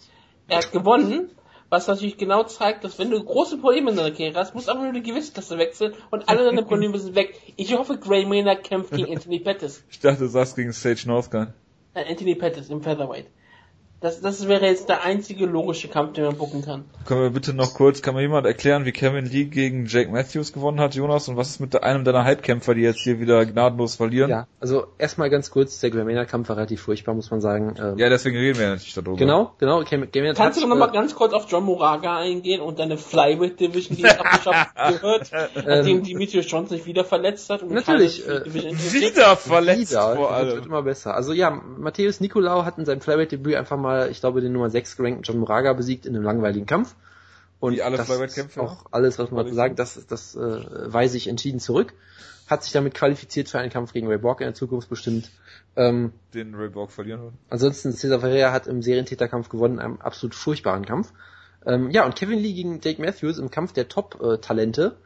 Er hat gewonnen, was natürlich genau zeigt, dass wenn du große Probleme in deiner Karriere hast, musst du einfach nur die Gewichtsklasse wechseln und alle deine <laughs> Probleme sind weg. Ich hoffe, Gray Maynard kämpft gegen Anthony Pettis. Ich dachte, du sagst gegen Sage Northcutt. Nein, Anthony Pettis im Featherweight. Das, das wäre jetzt der einzige logische Kampf, den man bucken kann. Können wir bitte noch kurz, kann mir jemand erklären, wie Kevin Lee gegen Jake Matthews gewonnen hat, Jonas? Und was ist mit einem deiner Halbkämpfer, die jetzt hier wieder gnadenlos verlieren? Ja, also erstmal ganz kurz, der Gray Kampf war relativ furchtbar, muss man sagen. Ähm, Ja, deswegen reden wir ja nicht darüber. Genau, genau. Maynard Kannst du hat, noch mal äh, ganz kurz auf John Moraga eingehen und deine Flyweight Division, die jetzt abgeschafft <laughs> gehört, nachdem Demetrius Johnson sich wieder verletzt hat? Und Ähm, Natürlich, äh? Wieder verletzt Wieder, vor das wird allem. immer besser. Also ja, Matthäus Nicolau hat in seinem Flyweight-Debüt einfach mal, ich glaube, den Nummer 6 gerankten John Moraga besiegt in einem langweiligen Kampf. Und Wie alle das ist auch alles, was man sagt, das, das äh, weise ich entschieden zurück. Hat sich damit qualifiziert für einen Kampf gegen Ray Borg in der Zukunft bestimmt. Ähm, Den Ray Borg verlieren wird. ansonsten Cesar Ferreira hat im Serientäterkampf gewonnen, einem absolut furchtbaren Kampf. Ähm, ja, und Kevin Lee gegen Jake Matthews im Kampf der Top-Talente.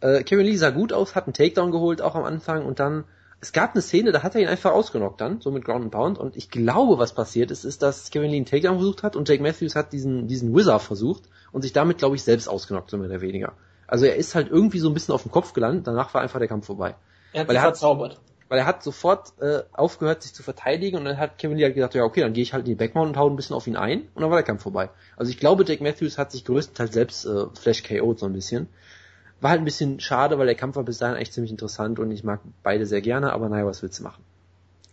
Äh, Kevin Lee sah gut aus, hat einen Takedown geholt, auch am Anfang, und dann, es gab eine Szene, da hat er ihn einfach ausgenockt dann, so mit Ground and Pound, und ich glaube, was passiert ist, ist, dass Kevin Lee einen Takedown versucht hat und Jake Matthews hat diesen, diesen Wizard versucht und sich damit, glaube ich, selbst ausgenockt, so mehr oder weniger. Also er ist halt irgendwie so ein bisschen auf dem Kopf gelandet, danach war einfach der Kampf vorbei Er hat Weil er hat- verzaubert. weil er hat sofort äh, aufgehört, sich zu verteidigen und dann hat Kevin Lee halt gesagt, ja okay, dann gehe ich halt in die Backmount und hau ein bisschen auf ihn ein und dann war der Kampf vorbei. Also ich glaube, Jake Matthews hat sich größtenteils selbst äh, Flash KO'd so ein bisschen. War halt ein bisschen schade, weil der Kampf war bis dahin eigentlich ziemlich interessant und ich mag beide sehr gerne, aber naja, was willst du machen?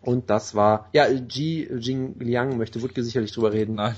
Und das war, ja, Ji Jing Liang möchte Wutke sicherlich drüber reden. Nein.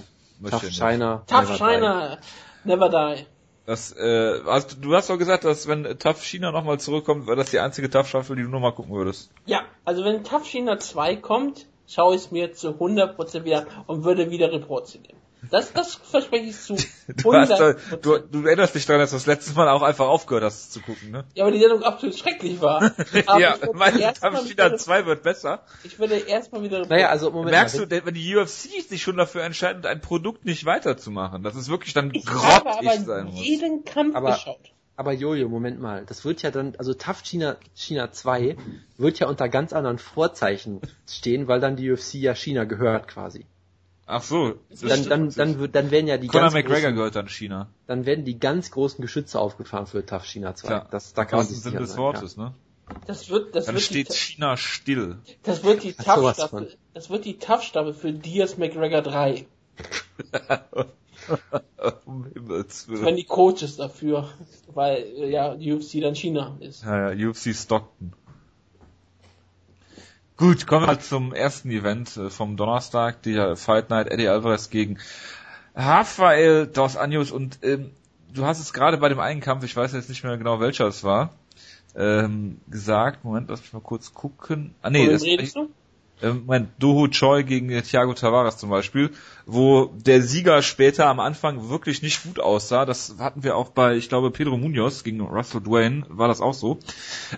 Tough. China. Tough never die. China, never die. Das, äh, hast, du hast doch gesagt, dass wenn Tough China nochmal zurückkommt, wäre das die einzige Tough Staffel, die du nochmal gucken würdest. Ja, also wenn Tough China 2 kommt, schaue ich es mir zu 100% wieder und würde wieder Reports geben. Das, das verspreche ich zu 100%. <laughs> Du, hast, du, du erinnerst dich daran, dass du das letzte Mal auch einfach aufgehört hast zu gucken, ne? ja, aber die Sendung absolut schrecklich war. <laughs> Ja, meine China wieder- 2 wird besser. Ich würde erstmal wieder Naja, also Moment Merkst mal, du, wenn die UFC sich schon dafür entscheidet, ein Produkt nicht weiterzumachen, dass es wirklich dann Ich habe grottig aber sein muss. jeden Kampf Aber- geschaut. Aber Jojo, Moment mal, das wird ja dann, also Tough China, China 2 wird ja unter ganz anderen Vorzeichen stehen, weil dann die UFC ja China gehört quasi. Ach so. das Dann, dann, dann, wird, dann werden ja die Conor ganz McGregor großen, gehört dann China. dann werden die ganz großen Geschütze aufgefahren für Tough China 2. Klar. Das, da kann man Im sich sicher des sein, Wortes, ne? Das wird, das Dann wird steht die, China still. das wird die Tough-Staffel, das wird die Tough-Staffel für Diaz McGregor 3. <laughs> um Himmels Wenn Willen. die Coaches dafür, weil, äh, ja, die UFC dann China ist. Ja, ja, UFC Stockton. Gut, kommen wir zum ersten Event äh, vom Donnerstag, die Fight Night Eddie Alvarez gegen Rafael Dos Anjos und ähm, du hast es gerade bei dem einen Kampf, ich weiß jetzt nicht mehr genau welcher es war, ähm, gesagt, Moment, lass mich mal kurz gucken. Ah nee, das, redest du? ähm, mein Doho Choi gegen äh, Thiago Tavares zum Beispiel, wo der Sieger später am Anfang wirklich nicht gut aussah. Das hatten wir auch bei, ich glaube, Pedro Munoz gegen Russell Dwayne, war das auch so.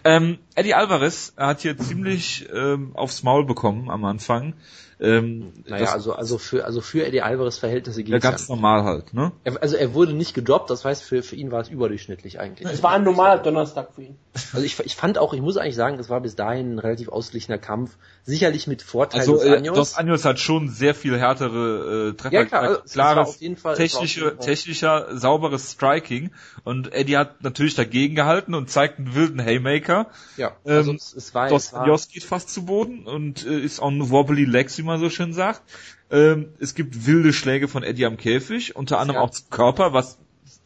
Ähm, Eddie Alvarez hat hier ziemlich ähm, aufs Maul bekommen am Anfang. Ähm, Naja, also, also für, also für Eddie Alvarez Verhältnisse ja, ging ganz normal halt, ne? Er, also er wurde nicht gedroppt, das heißt, für, für ihn war es überdurchschnittlich eigentlich. Es war ein normaler Donnerstag für ihn. Also ich, ich fand auch, ich muss eigentlich sagen, es war bis dahin ein relativ ausgeglichener Kampf. Sicherlich mit Vorteil Also des äh, Anjos. Dos Anjos hat schon sehr viel härtere äh, Treffer, Ja, klar, also es war klares, auf jeden Fall- technische, technischer, sauberes Striking und Eddie hat natürlich dagegen gehalten und zeigt einen wilden Haymaker. ja, also ähm, es, es war, Dos es war Anjos geht fast zu Boden und äh, ist on wobbly legs, wie man so schön sagt. Ähm, es gibt wilde Schläge von Eddie am Käfig, unter anderem Ja. auch zum Körper, was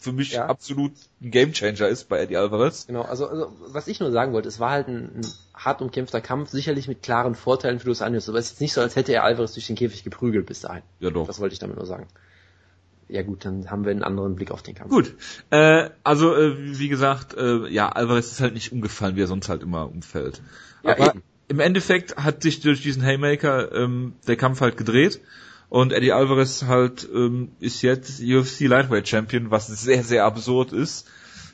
für mich Ja. absolut ein Gamechanger ist bei Eddie Alvarez. Genau, also, also was ich nur sagen wollte, es war halt ein, ein hart umkämpfter Kampf, sicherlich mit klaren Vorteilen für Dos Anjos, aber es ist jetzt nicht so, als hätte er Alvarez durch den Käfig geprügelt bis dahin. Ja doch. Das wollte ich damit nur sagen. Ja gut, dann haben wir einen anderen Blick auf den Kampf. Gut, äh, also äh, wie gesagt, äh, ja, Alvarez ist halt nicht umgefallen, wie er sonst halt immer umfällt. Ja, Aber eben. im Endeffekt hat sich durch diesen Haymaker ähm, der Kampf halt gedreht und Eddie Alvarez halt ähm, ist jetzt UFC Lightweight Champion, was sehr, sehr absurd ist.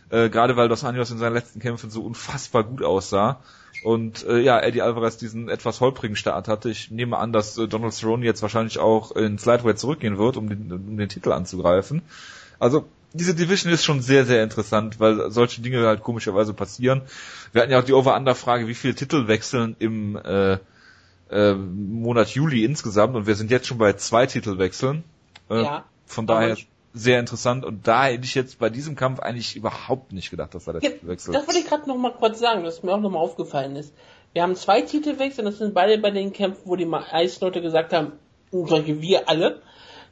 Äh, gerade weil Dos Anjos in seinen letzten Kämpfen so unfassbar gut aussah. Und äh, ja, Eddie Alvarez diesen etwas holprigen Start hatte. Ich nehme an, dass äh, Donald Cerrone jetzt wahrscheinlich auch ins Lightweight zurückgehen wird, um den, um den Titel anzugreifen. Also diese Division ist schon sehr, sehr interessant, weil solche Dinge halt komischerweise passieren. Wir hatten ja auch die Over-Under-Frage, wie viele Titel wechseln im äh, äh, Monat Juli insgesamt und wir sind jetzt schon bei zwei Titelwechseln. Äh, Ja, Von daher ich- sehr interessant und da hätte ich jetzt bei diesem Kampf eigentlich überhaupt nicht gedacht, dass da der Ja, Titel wechselt. das wollte ich gerade noch mal kurz sagen, dass mir auch noch mal aufgefallen ist. Wir haben zwei Titelwechsel, das sind beide bei den Kämpfen, wo die meisten Leute gesagt haben, solche wir alle,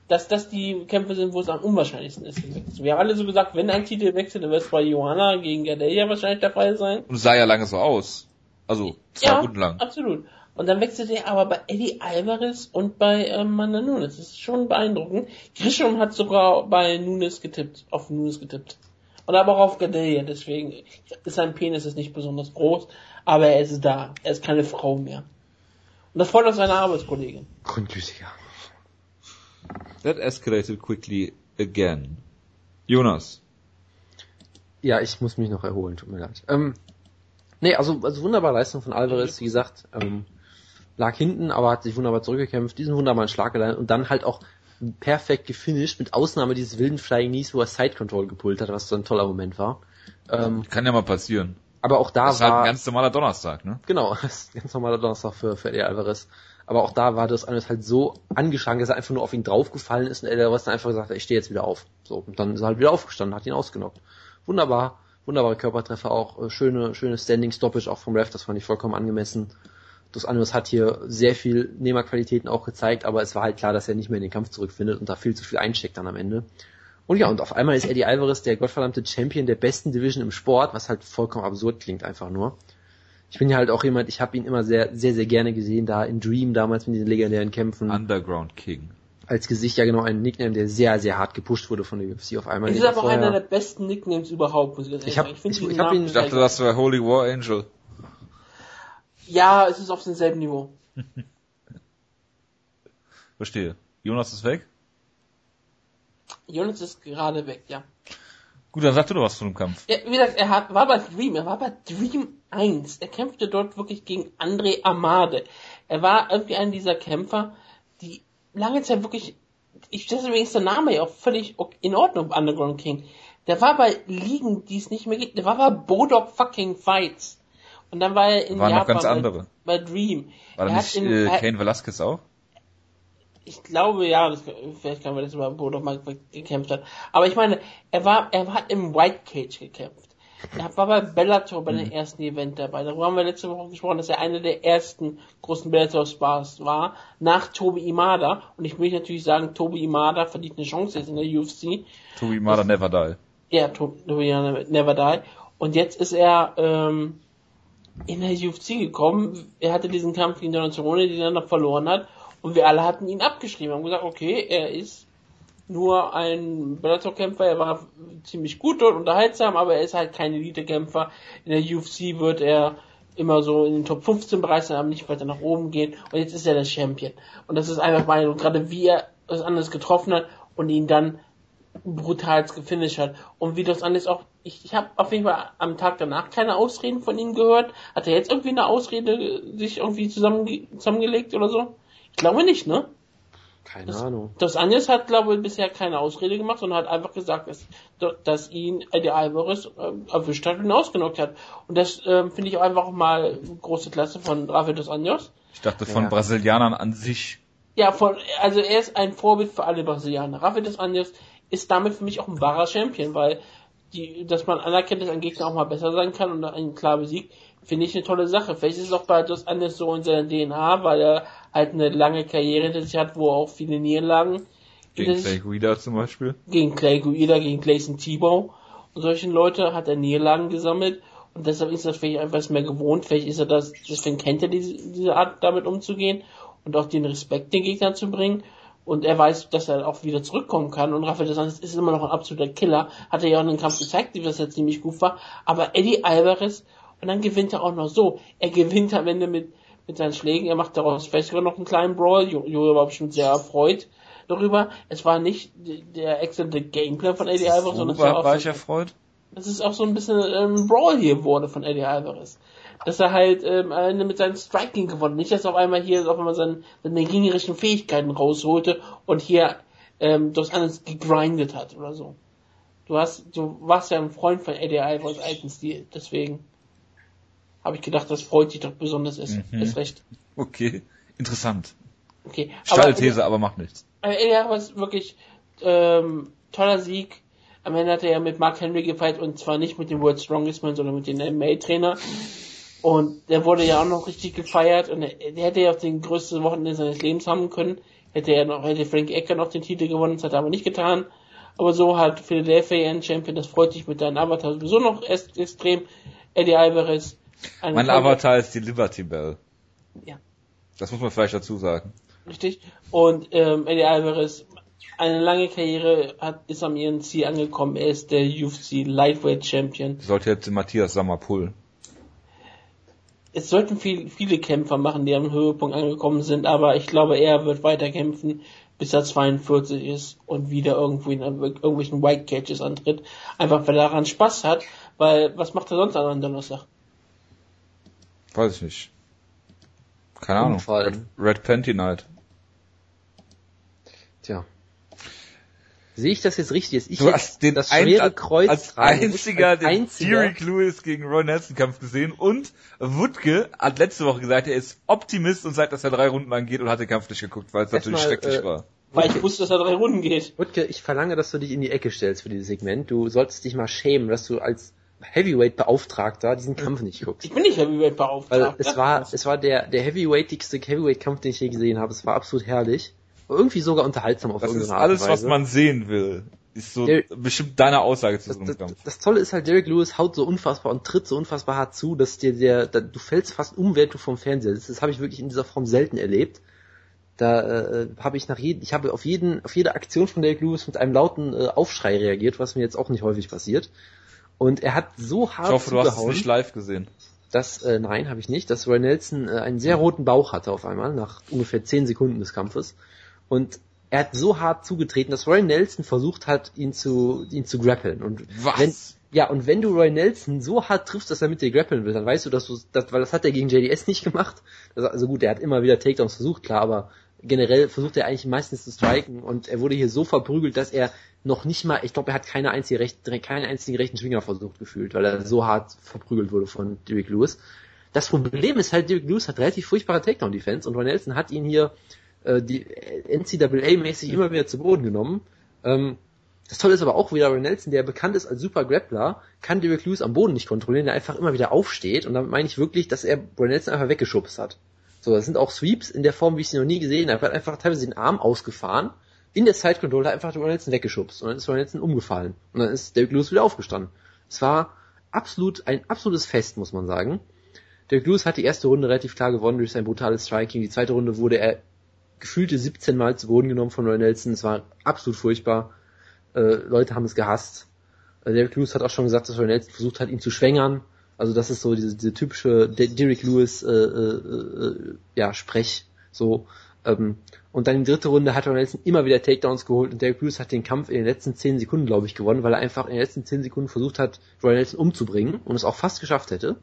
dass das die Kämpfe sind, wo es am unwahrscheinlichsten ist. Wir haben alle so gesagt, wenn ein Titel wechselt, dann wird es bei Johanna gegen Gadelia wahrscheinlich der Fall sein. Und sah ja lange so aus. Also zwei Runden lang. absolut. Und dann wechselt er aber bei Eddie Alvarez und bei ähm, Manda Nunes. Das ist schon beeindruckend. Grisham hat sogar bei Nunes getippt, auf Nunes getippt. Und aber auch auf Gadelia, deswegen ist sein Penis ist nicht besonders groß, aber er ist da. Er ist keine Frau mehr. Und das freut auch seine Arbeitskollegin. Grundgütiger. That escalated quickly again. Jonas. Ja, ich muss mich noch erholen, tut mir leid. Ähm, nee, also, also wunderbare Leistung von Alvarez, wie gesagt, ähm, lag hinten, aber hat sich wunderbar zurückgekämpft, diesen wunderbaren Schlag gelandet und dann halt auch perfekt gefinisht, mit Ausnahme dieses wilden Flying Knees, wo er Side Control gepult hat, was so ein toller Moment war. Ähm, Kann ja mal passieren. aber auch da Das ist halt war, ein ganz normaler Donnerstag, ne? genau, <laughs> ganz normaler Donnerstag für, für Eddie Alvarez. Aber auch da war das alles halt so angeschlagen, dass er einfach nur auf ihn draufgefallen ist und Eddie Alvarez dann einfach gesagt hat, ich stehe jetzt wieder auf. So, und dann ist er halt wieder aufgestanden, hat ihn ausgenockt. Wunderbar, wunderbare Körpertreffer auch, äh, schöne, schöne Standing Stoppage auch vom Ref, das fand ich vollkommen angemessen. Dos Anjos hat hier sehr viel Nehmerqualitäten auch gezeigt, aber es war halt klar, dass er nicht mehr in den Kampf zurückfindet und da viel zu viel einsteckt dann am Ende. Und ja, und auf einmal ist Eddie Alvarez der gottverdammte Champion der besten Division im Sport, was halt vollkommen absurd klingt einfach nur. Ich bin ja halt auch jemand, ich habe ihn immer sehr, sehr, sehr gerne gesehen, da in Dream damals mit diesen legendären Kämpfen. Underground King. Als Gesicht ja genau ein Nickname, der sehr, sehr hart gepusht wurde von der UFC auf einmal. Es ist aber auch vorher- einer der besten Nicknames überhaupt, muss ich ganz ehrlich Ich hab- sagen. finde ich- diesen ich hab ihn- Ich dachte, das wäre Holy War Angel. Ja, es ist auf demselben Niveau. <laughs> Verstehe. Jonas ist weg? Jonas ist gerade weg, ja. Gut, dann sag du doch was zu dem Kampf. Ja, wie gesagt, er hat, war bei Dream, er war bei Dream 1. Er kämpfte dort wirklich gegen André Amade. Er war irgendwie einer dieser Kämpfer, die lange Zeit wirklich, ich deswegen ist der Name ja auch völlig in Ordnung, Underground King. Der war bei Ligen, die es nicht mehr gibt. Der war bei Bodog fucking Fights. Und dann war er in Waren noch Japan ganz andere. Bei, bei Dream. War da nicht in- äh, Kane Velasquez auch? Ich glaube ja, das, vielleicht kann man das über Bodog mal gekämpft hat. Aber ich meine, er war, er hat im White Cage gekämpft. Er war bei Bellator bei Mhm. dem ersten Event dabei. Darüber haben wir letzte Woche gesprochen, dass er einer der ersten großen Bellator-Stars war, nach Tobi Imada. Und ich will natürlich sagen, Tobi Imada verdient eine Chance jetzt in der UFC. Tobi Mada Never Die. Ja, To- Tobi Imada Never Die. Und jetzt ist er ähm, in der UFC gekommen. Er hatte diesen Kampf gegen Donald Cerrone, den er noch verloren hat. Und wir alle hatten ihn abgeschrieben. Haben gesagt, okay, er ist nur ein Bellator-Kämpfer, er war ziemlich gut dort, unterhaltsam, aber er ist halt kein Elite-Kämpfer. In der UFC wird er immer so in den Top 15 Bereich sein, aber nicht weiter nach oben gehen. Und jetzt ist er der Champion. Und das ist einfach meine, gerade wie er das anderes getroffen hat und ihn dann brutal gefinisht hat. Und wie das anders auch, ich, ich habe auf jeden Fall am Tag danach keine Ausreden von ihm gehört. Hat er jetzt irgendwie eine Ausrede sich irgendwie zusammenge zusammengelegt oder so? Ich glaube nicht, ne? Keine Das- Ahnung. Das Anjes hat, glaube ich, bisher keine Ausrede gemacht, sondern hat einfach gesagt, dass, dass ihn Eddie Alvarez äh, erwischt hat und ihn ausgenockt hat. Und das ähm, finde ich auch einfach mal große Klasse von Rafael dos Anjos. Ich dachte von Ja. Brasilianern an sich. Ja, von, also er ist ein Vorbild für alle Brasilianer. Rafael dos Anjos ist damit für mich auch ein wahrer Champion, weil die, dass man anerkennt, dass ein Gegner auch mal besser sein kann und einen klar besiegt, finde ich eine tolle Sache. Vielleicht ist es auch bei Dos Anjos so in seiner DNA, weil er halt eine lange Karriere hinter sich hat, wo auch viele Niederlagen Gegen Clay Guida zum Beispiel. gegen Clay Guida, gegen Clayson Tebow und solchen Leute hat er Niederlagen gesammelt und deshalb ist er vielleicht etwas mehr gewohnt. Vielleicht ist er das, deswegen kennt er diese, diese Art, damit umzugehen und auch den Respekt den Gegnern zu bringen. Und er weiß, dass er auch wieder zurückkommen kann. Und Rafael dos Anjos ist immer noch ein absoluter Killer. Hat er ja auch in den Kampf gezeigt, wie das ja ziemlich gut war. Aber Eddie Alvarez, und dann gewinnt er auch noch so. Er gewinnt am Ende mit, mit seinen Schlägen. Er macht daraus vielleicht sogar noch einen kleinen Brawl. Jo- Jojo war bestimmt sehr erfreut darüber. Es war nicht der exzellente Gameplay von Eddie Alvarez, sondern es war Worüber auch war ich erfreut? es auch so ein bisschen ähm, Brawl hier wurde von Eddie Alvarez. Dass er halt ähm, am Ende mit seinem Striking gewonnen. Nicht, dass er auf einmal hier auf einmal seine, seine gegnerischen Fähigkeiten rausholte und hier ähm, das alles gegrindet hat oder so. Du hast, du warst ja ein Freund von Eddie Alvarez alten Stil, deswegen habe ich gedacht, das freut dich doch besonders ist, Mhm. ist recht. Okay. Interessant. Okay. Steile Aber- These, aber macht nichts. Eddie Alvarez wirklich ähm, toller Sieg. Am Ende hat er ja mit Mark Henry gefeiert und zwar nicht mit dem World Strongest Man, sondern mit dem MMA-Trainer. Und der wurde ja auch noch richtig gefeiert und er, der hätte ja auch den größten Wochenende seines Lebens haben können. Hätte er noch, hätte Frank Ecker noch den Titel gewonnen, das hat er aber nicht getan. Aber so hat Philadelphia einen Champion, das freut dich mit deinem Avatar sowieso noch erst extrem. Eddie Alvarez. Mein Avatar ist die Liberty Bell. Ja. Das muss man vielleicht dazu sagen. Richtig. Und ähm, Eddie Alvarez, eine lange Karriere, hat, ist am ihren Ziel angekommen. Er ist der UFC Lightweight Champion. Sollte jetzt Matthias Sammer pullen. Es sollten viel, viele Kämpfer machen, die am Höhepunkt angekommen sind, aber ich glaube, er wird weiter kämpfen, bis er 42 ist und wieder irgendwo in irgendwelchen White Cages antritt. Einfach weil er daran Spaß hat, weil was macht er sonst an einem Donnerstag? Weiß ich nicht. Keine Ahnung. Red, Red Panty Night. Tja. Sehe ich das jetzt richtig? Ist ich Du hast den das ein- schwere Kreuz als einziger als den einziger? Derek Lewis gegen Roy Nelson Kampf gesehen und Wutke hat letzte Woche gesagt, er ist Optimist und sagt, dass er drei Runden lang geht und hat den Kampf nicht geguckt, weil es natürlich Erstmal, schrecklich äh, war. Weil ich wusste, dass er drei Runden geht. Wutke, ich verlange, dass du dich in die Ecke stellst für dieses Segment. Du solltest dich mal schämen, dass du als Heavyweight-Beauftragter diesen Kampf nicht guckst. Ich bin nicht Heavyweight Weil beauftragt. es war, es war der, der heavyweightigste Heavyweight-Kampf, den ich je gesehen habe. Es war absolut herrlich. Irgendwie sogar unterhaltsam auf Das ist irgendeine Art alles, und was Weise. man sehen will. Ist so Der- bestimmt deine Aussage zu das, einem das, Kampf. das Tolle ist halt, Derek Lewis haut so unfassbar und tritt so unfassbar hart zu, dass dir der, da, du fällst fast um, während du vom Fernseher sitzt. Das habe ich wirklich in dieser Form selten erlebt. Da äh, habe ich nach jedem, ich habe auf jeden, auf jede Aktion von Derek Lewis mit einem lauten äh, Aufschrei reagiert, was mir jetzt auch nicht häufig passiert. Und er hat so hart Ich hoffe, du hast es nicht live gesehen. dass, äh, nein, habe ich nicht, dass Roy Nelson äh, einen sehr roten Bauch hatte auf einmal, nach ungefähr 10 Sekunden des Kampfes. Und er hat so hart zugetreten, dass Roy Nelson versucht hat, ihn zu, ihn zu grappeln. Und Was? wenn, ja, und wenn du Roy Nelson so hart triffst, dass er mit dir grappeln will, dann weißt du, dass du, das, weil das hat er gegen JDS nicht gemacht. Das, also gut, er hat immer wieder Takedowns versucht, klar, aber generell versucht er eigentlich meistens zu striken und er wurde hier so verprügelt, dass er noch nicht mal, ich glaube, er hat keine einzige recht, keinen einzigen rechten Schwinger versucht gefühlt, weil er so hart verprügelt wurde von Derek Lewis. Das Problem ist halt, Derek Lewis hat relativ furchtbare Takedown-Defense und Ron Nelson hat ihn hier äh, die NCAA-mäßig immer wieder zu Boden genommen. Ähm, das Tolle ist aber auch wieder Ron Nelson, der bekannt ist als super Grappler, kann Derek Lewis am Boden nicht kontrollieren, der einfach immer wieder aufsteht und damit meine ich wirklich, dass er Ron Nelson einfach weggeschubst hat. So, das sind auch Sweeps in der Form, wie ich sie noch nie gesehen habe. Er hat einfach teilweise den Arm ausgefahren, in der Side Control einfach Ron Nelson weggeschubst und dann ist Ron Nelson umgefallen und dann ist Derek Lewis wieder aufgestanden. Es war absolut ein absolutes Fest, muss man sagen. Derek Lewis hat die erste Runde relativ klar gewonnen durch sein brutales Striking. Die zweite Runde wurde er gefühlte 17 Mal zu Boden genommen von Roy Nelson. Es war absolut furchtbar. Äh, Leute haben es gehasst. Äh, Derek Lewis hat auch schon gesagt, dass Roy Nelson versucht hat, ihn zu schwängern. Also das ist so diese, diese typische Derek Lewis äh, äh, äh, ja Sprech so. Ähm, und dann in der dritten Runde hat Roy Nelson immer wieder Takedowns geholt und Derek Lewis hat den Kampf in den letzten 10 Sekunden, glaube ich, gewonnen, weil er einfach in den letzten 10 Sekunden versucht hat, Roy Nelson umzubringen und es auch fast geschafft hätte.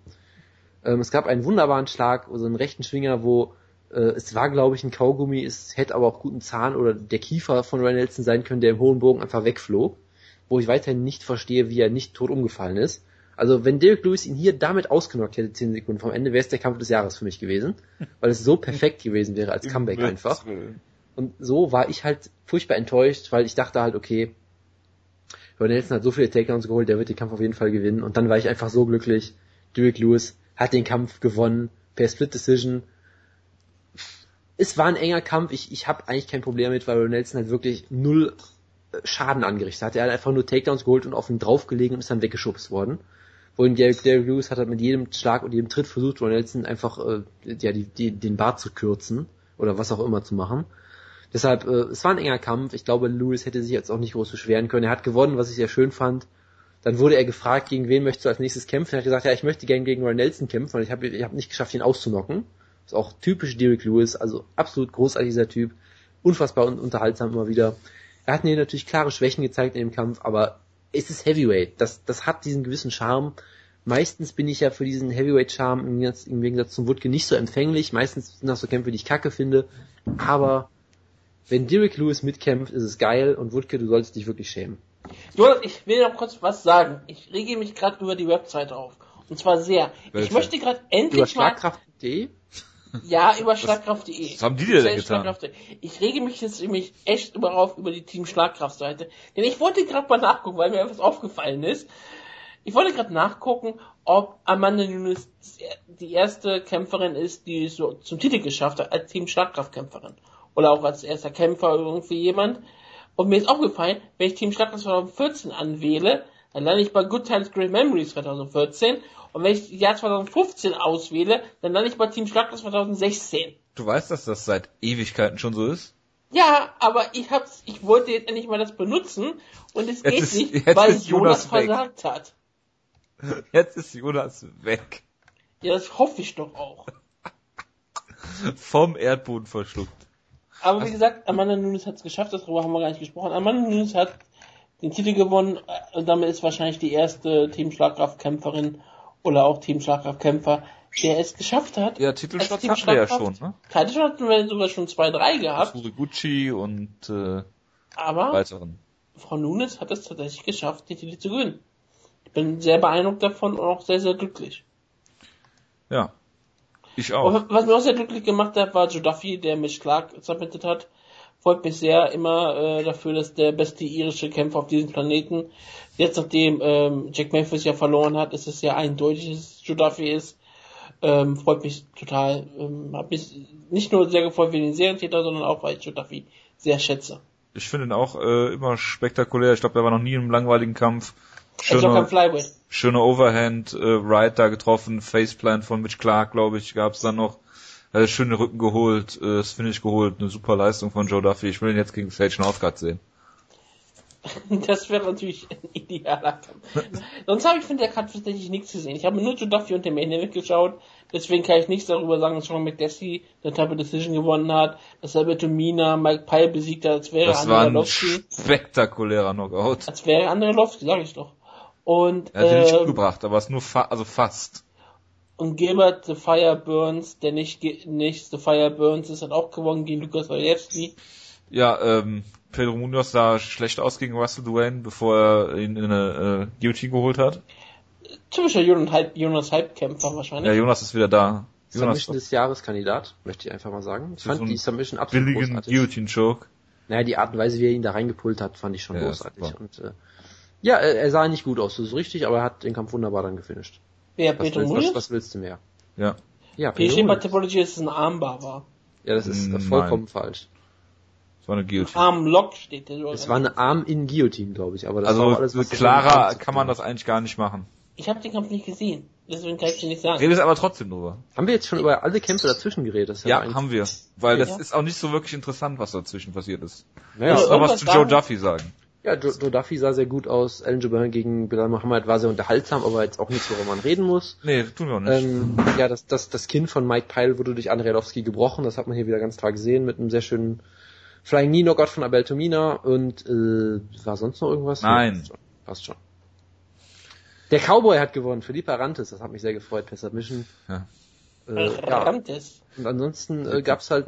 Ähm, es gab einen wunderbaren Schlag, so einen rechten Schwinger, wo es war, glaube ich, ein Kaugummi, es hätte aber auch guten Zahn oder der Kiefer von Ryan Nelson sein können, der im hohen Bogen einfach wegflog, wo ich weiterhin nicht verstehe, wie er nicht tot umgefallen ist. Also wenn Derek Lewis ihn hier damit ausgenockt hätte, 10 Sekunden vom Ende, wäre es der Kampf des Jahres für mich gewesen, weil es so perfekt gewesen wäre als Comeback einfach. Und so war ich halt furchtbar enttäuscht, weil ich dachte halt, okay, Ryan Nelson hat so viele Takedowns geholt, der wird den Kampf auf jeden Fall gewinnen. Und dann war ich einfach so glücklich. Derek Lewis hat den Kampf gewonnen per Split Decision. Es war ein enger Kampf. Ich, ich habe eigentlich kein Problem damit, weil Nelson halt wirklich null äh, Schaden angerichtet hat. Er hat einfach nur Takedowns geholt und auf ihn draufgelegen und ist dann weggeschubst worden. Wohin Derek, Derek Lewis hat halt mit jedem Schlag und jedem Tritt versucht, Ron Nelson einfach äh, ja, die, die, den Bart zu kürzen oder was auch immer zu machen. Deshalb, äh, es war ein enger Kampf. Ich glaube, Lewis hätte sich jetzt auch nicht groß beschweren können. Er hat gewonnen, was ich sehr schön fand. Dann wurde er gefragt, gegen wen möchtest du als nächstes kämpfen? Er hat gesagt, ja, ich möchte gerne gegen Roy Nelson kämpfen, weil ich habe ich hab nicht geschafft, ihn auszunocken. Ist auch typisch Derek Lewis, also absolut großartig dieser Typ. Unfassbar und unterhaltsam immer wieder. Er hat mir natürlich klare Schwächen gezeigt in dem Kampf, aber es ist Heavyweight. Das, das hat diesen gewissen Charme. Meistens bin ich ja für diesen Heavyweight-Charme im, Gegensatz, im Gegensatz zum Woodke nicht so empfänglich. Meistens sind das so Kämpfe, die ich kacke finde. Aber wenn Derek Lewis mitkämpft, ist es geil und Woodke, du solltest dich wirklich schämen. Jonas, ich will noch kurz was sagen. Ich rege mich gerade über die Webseite auf. Und zwar sehr. Welche? Ich möchte gerade endlich Über mal... Ja, über Schlagkraft.de. Was haben die dir denn getan? Schlagkraft.de. Ich rege mich jetzt nämlich echt überauf über die Team Schlagkraft-Seite. Denn ich wollte gerade mal nachgucken, weil mir etwas aufgefallen ist. Ich wollte gerade nachgucken, ob Amanda Nunes die erste Kämpferin ist, die es so zum Titel geschafft hat, als Team Schlagkraft-Kämpferin. Oder auch als erster Kämpfer irgendwie jemand. Und mir ist aufgefallen, wenn ich Team Schlagkraft 2014 anwähle, dann lande ich bei Good Times Great Memories 2014. Und wenn ich das Jahr 2015 auswähle, dann lande ich bei Team Schlagkraft 2016. Du weißt, dass das seit Ewigkeiten schon so ist? Ja, aber ich hab's, ich wollte jetzt endlich mal das benutzen und es geht ist- nicht, weil Jonas, Jonas versagt hat. <laughs> Jetzt ist Jonas weg. Ja, das hoffe ich doch auch. <laughs> Vom Erdboden verschluckt. Aber wie gesagt, Amanda Nunes hat es geschafft, darüber haben wir gar nicht gesprochen. Amanda Nunes hat den Titel gewonnen äh, und damit ist wahrscheinlich die erste Team Schlagkraft-Kämpferin oder auch Team Schlagkraft-Kämpfer, der es geschafft hat. Ja, Titelschutz Team hatten wir ja schon, ne? Title hatten wir sogar schon zwei, drei gehabt, Suriguchi und äh, aber weiteren. Frau Nunes hat es tatsächlich geschafft, den Titel zu gewinnen. Ich bin sehr beeindruckt davon und auch sehr, sehr glücklich. Ja. Ich auch. Und was mir auch sehr glücklich gemacht hat, war Joe Duffy, der mich Clark submitted hat. Freut mich sehr immer äh, dafür, dass der beste irische Kämpfer auf diesem Planeten, jetzt nachdem ähm, Jack Memphis ja verloren hat, ist es ja eindeutig, dass es Duffy ist. Ähm, freut mich total. Ähm, hab mich nicht nur sehr gefreut wegen den Serientäter, sondern auch, weil ich Duffy sehr schätze. Ich finde ihn auch äh, immer spektakulär. Ich glaube, er war noch nie in einem langweiligen Kampf. Er ist auch kein Schöne, Flyweight. schöne Overhand, äh, Right da getroffen, Faceplant von Mitch Clark, glaube ich, gab's dann noch. Äh, schöne Rücken geholt, äh, das finde ich geholt, eine super Leistung von Joe Duffy. Ich will ihn jetzt gegen Sage Northcutt sehen. <laughs> Das wäre natürlich ein idealer Kampf. <laughs> Sonst habe ich von der Karte tatsächlich nichts gesehen. Ich habe nur Joe Duffy und den Main Event geschaut. Deswegen kann ich nichts darüber sagen, dass Sean McDessie eine Double Decision gewonnen hat, dass Alberto Mina Mike Pyle besiegt hat, als wäre Das war ein Lovski. spektakulärer Knockout. Als wäre Andrei Lovski, sag ich doch. Und, Er hat ihn nicht ähm, umgebracht, aber es nur fa also fast. Und Gilbert The Fire Burns, der nicht, nicht The Fire Burns ist, hat auch gewonnen gegen Lukas Olejewski. Ja, ähm, Pedro Munoz sah schlecht aus gegen Russell Duane, bevor er ihn in eine äh, Guillotine geholt hat. Typischer Jonas, Halb, Jonas Halbkämpfer wahrscheinlich. Ja, Jonas ist wieder da. Jonas Submission des Jahres Kandidat, möchte ich einfach mal sagen. Ich fand so die Submission absolut billigen großartig. Guillotine Choke. Naja, die Art und Weise, wie er ihn da reingepult hat, fand ich schon Ja, großartig. Und, äh, ja, er, er sah nicht gut aus, das ist richtig, aber er hat den Kampf wunderbar dann gefinisht. Wer, Was willst, was, was willst du mehr? Ja. Ja, Munoz. Topology, es ein Armbar war. Ja, das ist Nein. vollkommen falsch. Das war eine Guillotine. Armlock steht da. Es war eine Arm in Guillotine, glaube ich, aber das war also auch alles, was klarer kann man das eigentlich gar nicht machen. Ich habe den Kampf nicht gesehen, deswegen kann ich dir nicht sagen. Redest aber trotzdem drüber. Haben wir jetzt schon über alle Kämpfe dazwischen geredet? Ist Ja, eigentlich- haben wir. Weil das Ja. ist auch nicht so wirklich interessant, was dazwischen passiert ist. Naja, Muss Also noch was zu Joe Duffy sagen. Ja, Duffy sah sehr gut aus. Alan Jabin gegen Bilal Muhammad war sehr unterhaltsam, aber jetzt auch nichts, worüber man reden muss. Nee, tun wir auch nicht. Ähm, ja, das, das, das Kinn von Mike Pyle wurde durch Andrei Arlovski gebrochen. Das hat man hier wieder ganz klar gesehen mit einem sehr schönen Flying Knee Knockout von Abel Tomina. Und äh, war sonst noch irgendwas? Nein. Ja, passt, schon. passt schon. Der Cowboy hat gewonnen, Felipe Arantes. Das hat mich sehr gefreut per Submission. Ja. Äh, ja. Und ansonsten äh, gab's halt,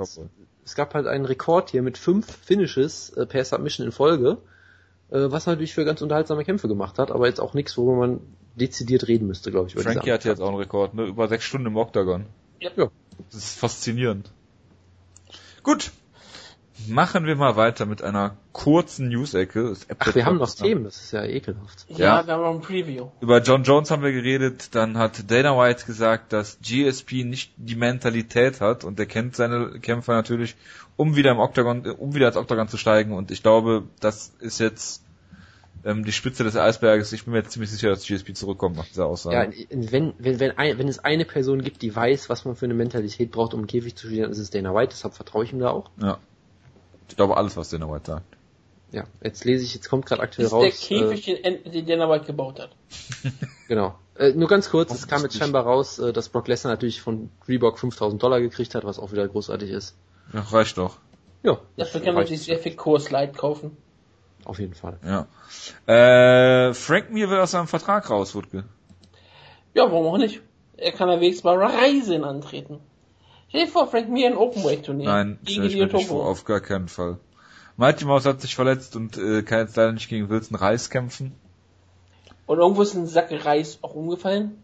es gab halt einen Rekord hier mit fünf Finishes äh, per Submission in Folge, äh, was natürlich für ganz unterhaltsame Kämpfe gemacht hat, aber jetzt auch nichts, worüber man dezidiert reden müsste, glaube ich. Frankie hat jetzt auch einen Rekord, ne? Über sechs Stunden im Octagon. Ja. Ja. Das ist faszinierend. Gut. Machen wir mal weiter mit einer kurzen News-Ecke. Ach, wir haben noch Themen, das ist ja ekelhaft. Ja, Ja. wir haben noch ein Preview. Über John Jones haben wir geredet, dann hat Dana White gesagt, dass GSP nicht die Mentalität hat und er kennt seine Kämpfer natürlich, um wieder im Octagon, äh, um wieder ins Octagon zu steigen und ich glaube, das ist jetzt ähm, die Spitze des Eisberges. Ich bin mir jetzt ziemlich sicher, dass GSP zurückkommt nach dieser Aussage. Ja, wenn, wenn, wenn, ein, wenn es eine Person gibt, die weiß, was man für eine Mentalität braucht, um im Käfig zu dann ist es Dana White, deshalb vertraue ich ihm da auch. ja. Ich glaube alles, was Dana White sagt. Ja, jetzt lese ich, jetzt kommt gerade aktuell ist raus. der äh, Käfig, den, den Dana White gebaut hat. <laughs> Genau. Äh, nur ganz kurz, es kam jetzt scheinbar raus, äh, dass Brock Lesnar natürlich von Reebok 5000 Dollar gekriegt hat, was auch wieder großartig ist. Ja, reicht doch. Ja, Dafür kann man sich sehr viel Kurs-Light kaufen. Auf jeden Fall. Ja. Äh, Frank Mir will aus seinem Vertrag raus, Wutke. Ja, warum auch nicht? Er kann ja wenigstens mal Reisen antreten. Stell dir vor, Frank Mir ein Openweight-Turnier. Nein, gegen ich die nicht vor, auf gar keinen Fall. Mighty Mouse hat sich verletzt und äh, kann jetzt leider nicht gegen Wilson Reis kämpfen. Und irgendwo ist ein Sack Reis auch umgefallen.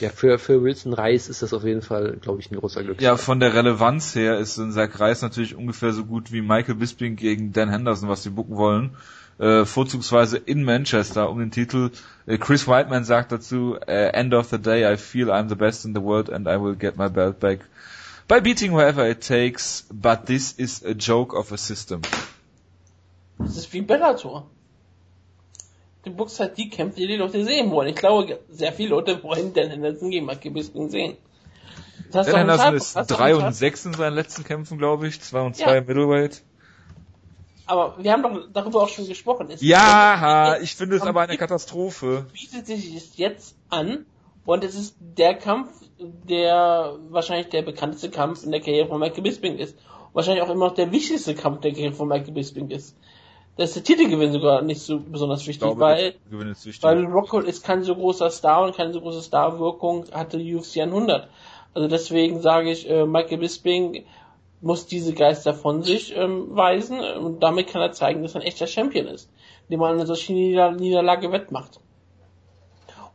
Ja, für, für Wilson Reis ist das auf jeden Fall, glaube ich, ein großer Glück. Ja, von der Relevanz her ist ein Zack Reis natürlich ungefähr so gut wie Michael Bisping gegen Dan Henderson, was sie bucken wollen. Äh, vorzugsweise in Manchester um den Titel. Äh, Chris Whiteman sagt dazu, äh, End of the day, I feel I'm the best in the world and I will get my belt back by beating whoever it takes, but this is a joke of a system. Das ist wie Bellator. Du buchst halt die Kämpfe, die die Leute sehen wollen. Ich glaube, sehr viele Leute wollen Dan Henderson gegen Michael Bisping sehen. Das Dan Henderson ist Tab- hast du auch 3 einen und Tab- 6 in seinen letzten Kämpfen, glaube ich. 2 und 2 Ja. im Middleweight. Aber wir haben doch darüber auch schon gesprochen. Es Ja, es- ich finde es aber eine Katastrophe. bietet sich es jetzt an und es ist der Kampf, der wahrscheinlich der bekannteste Kampf in der Karriere von Michael Bisping ist. Und wahrscheinlich auch immer noch der wichtigste Kampf der Karriere von Michael Bisping ist. Da ist der Titelgewinn sogar nicht so besonders Ich wichtig, glaube, weil, wichtig. weil Rockhold ist kein so großer Star und keine so große Starwirkung hatte UFC 100. Also deswegen sage ich, äh, Michael Bisping muss diese Geister von sich ähm, weisen und damit kann er zeigen, dass er ein echter Champion ist, indem er eine solche Nieder Niederlage wettmacht.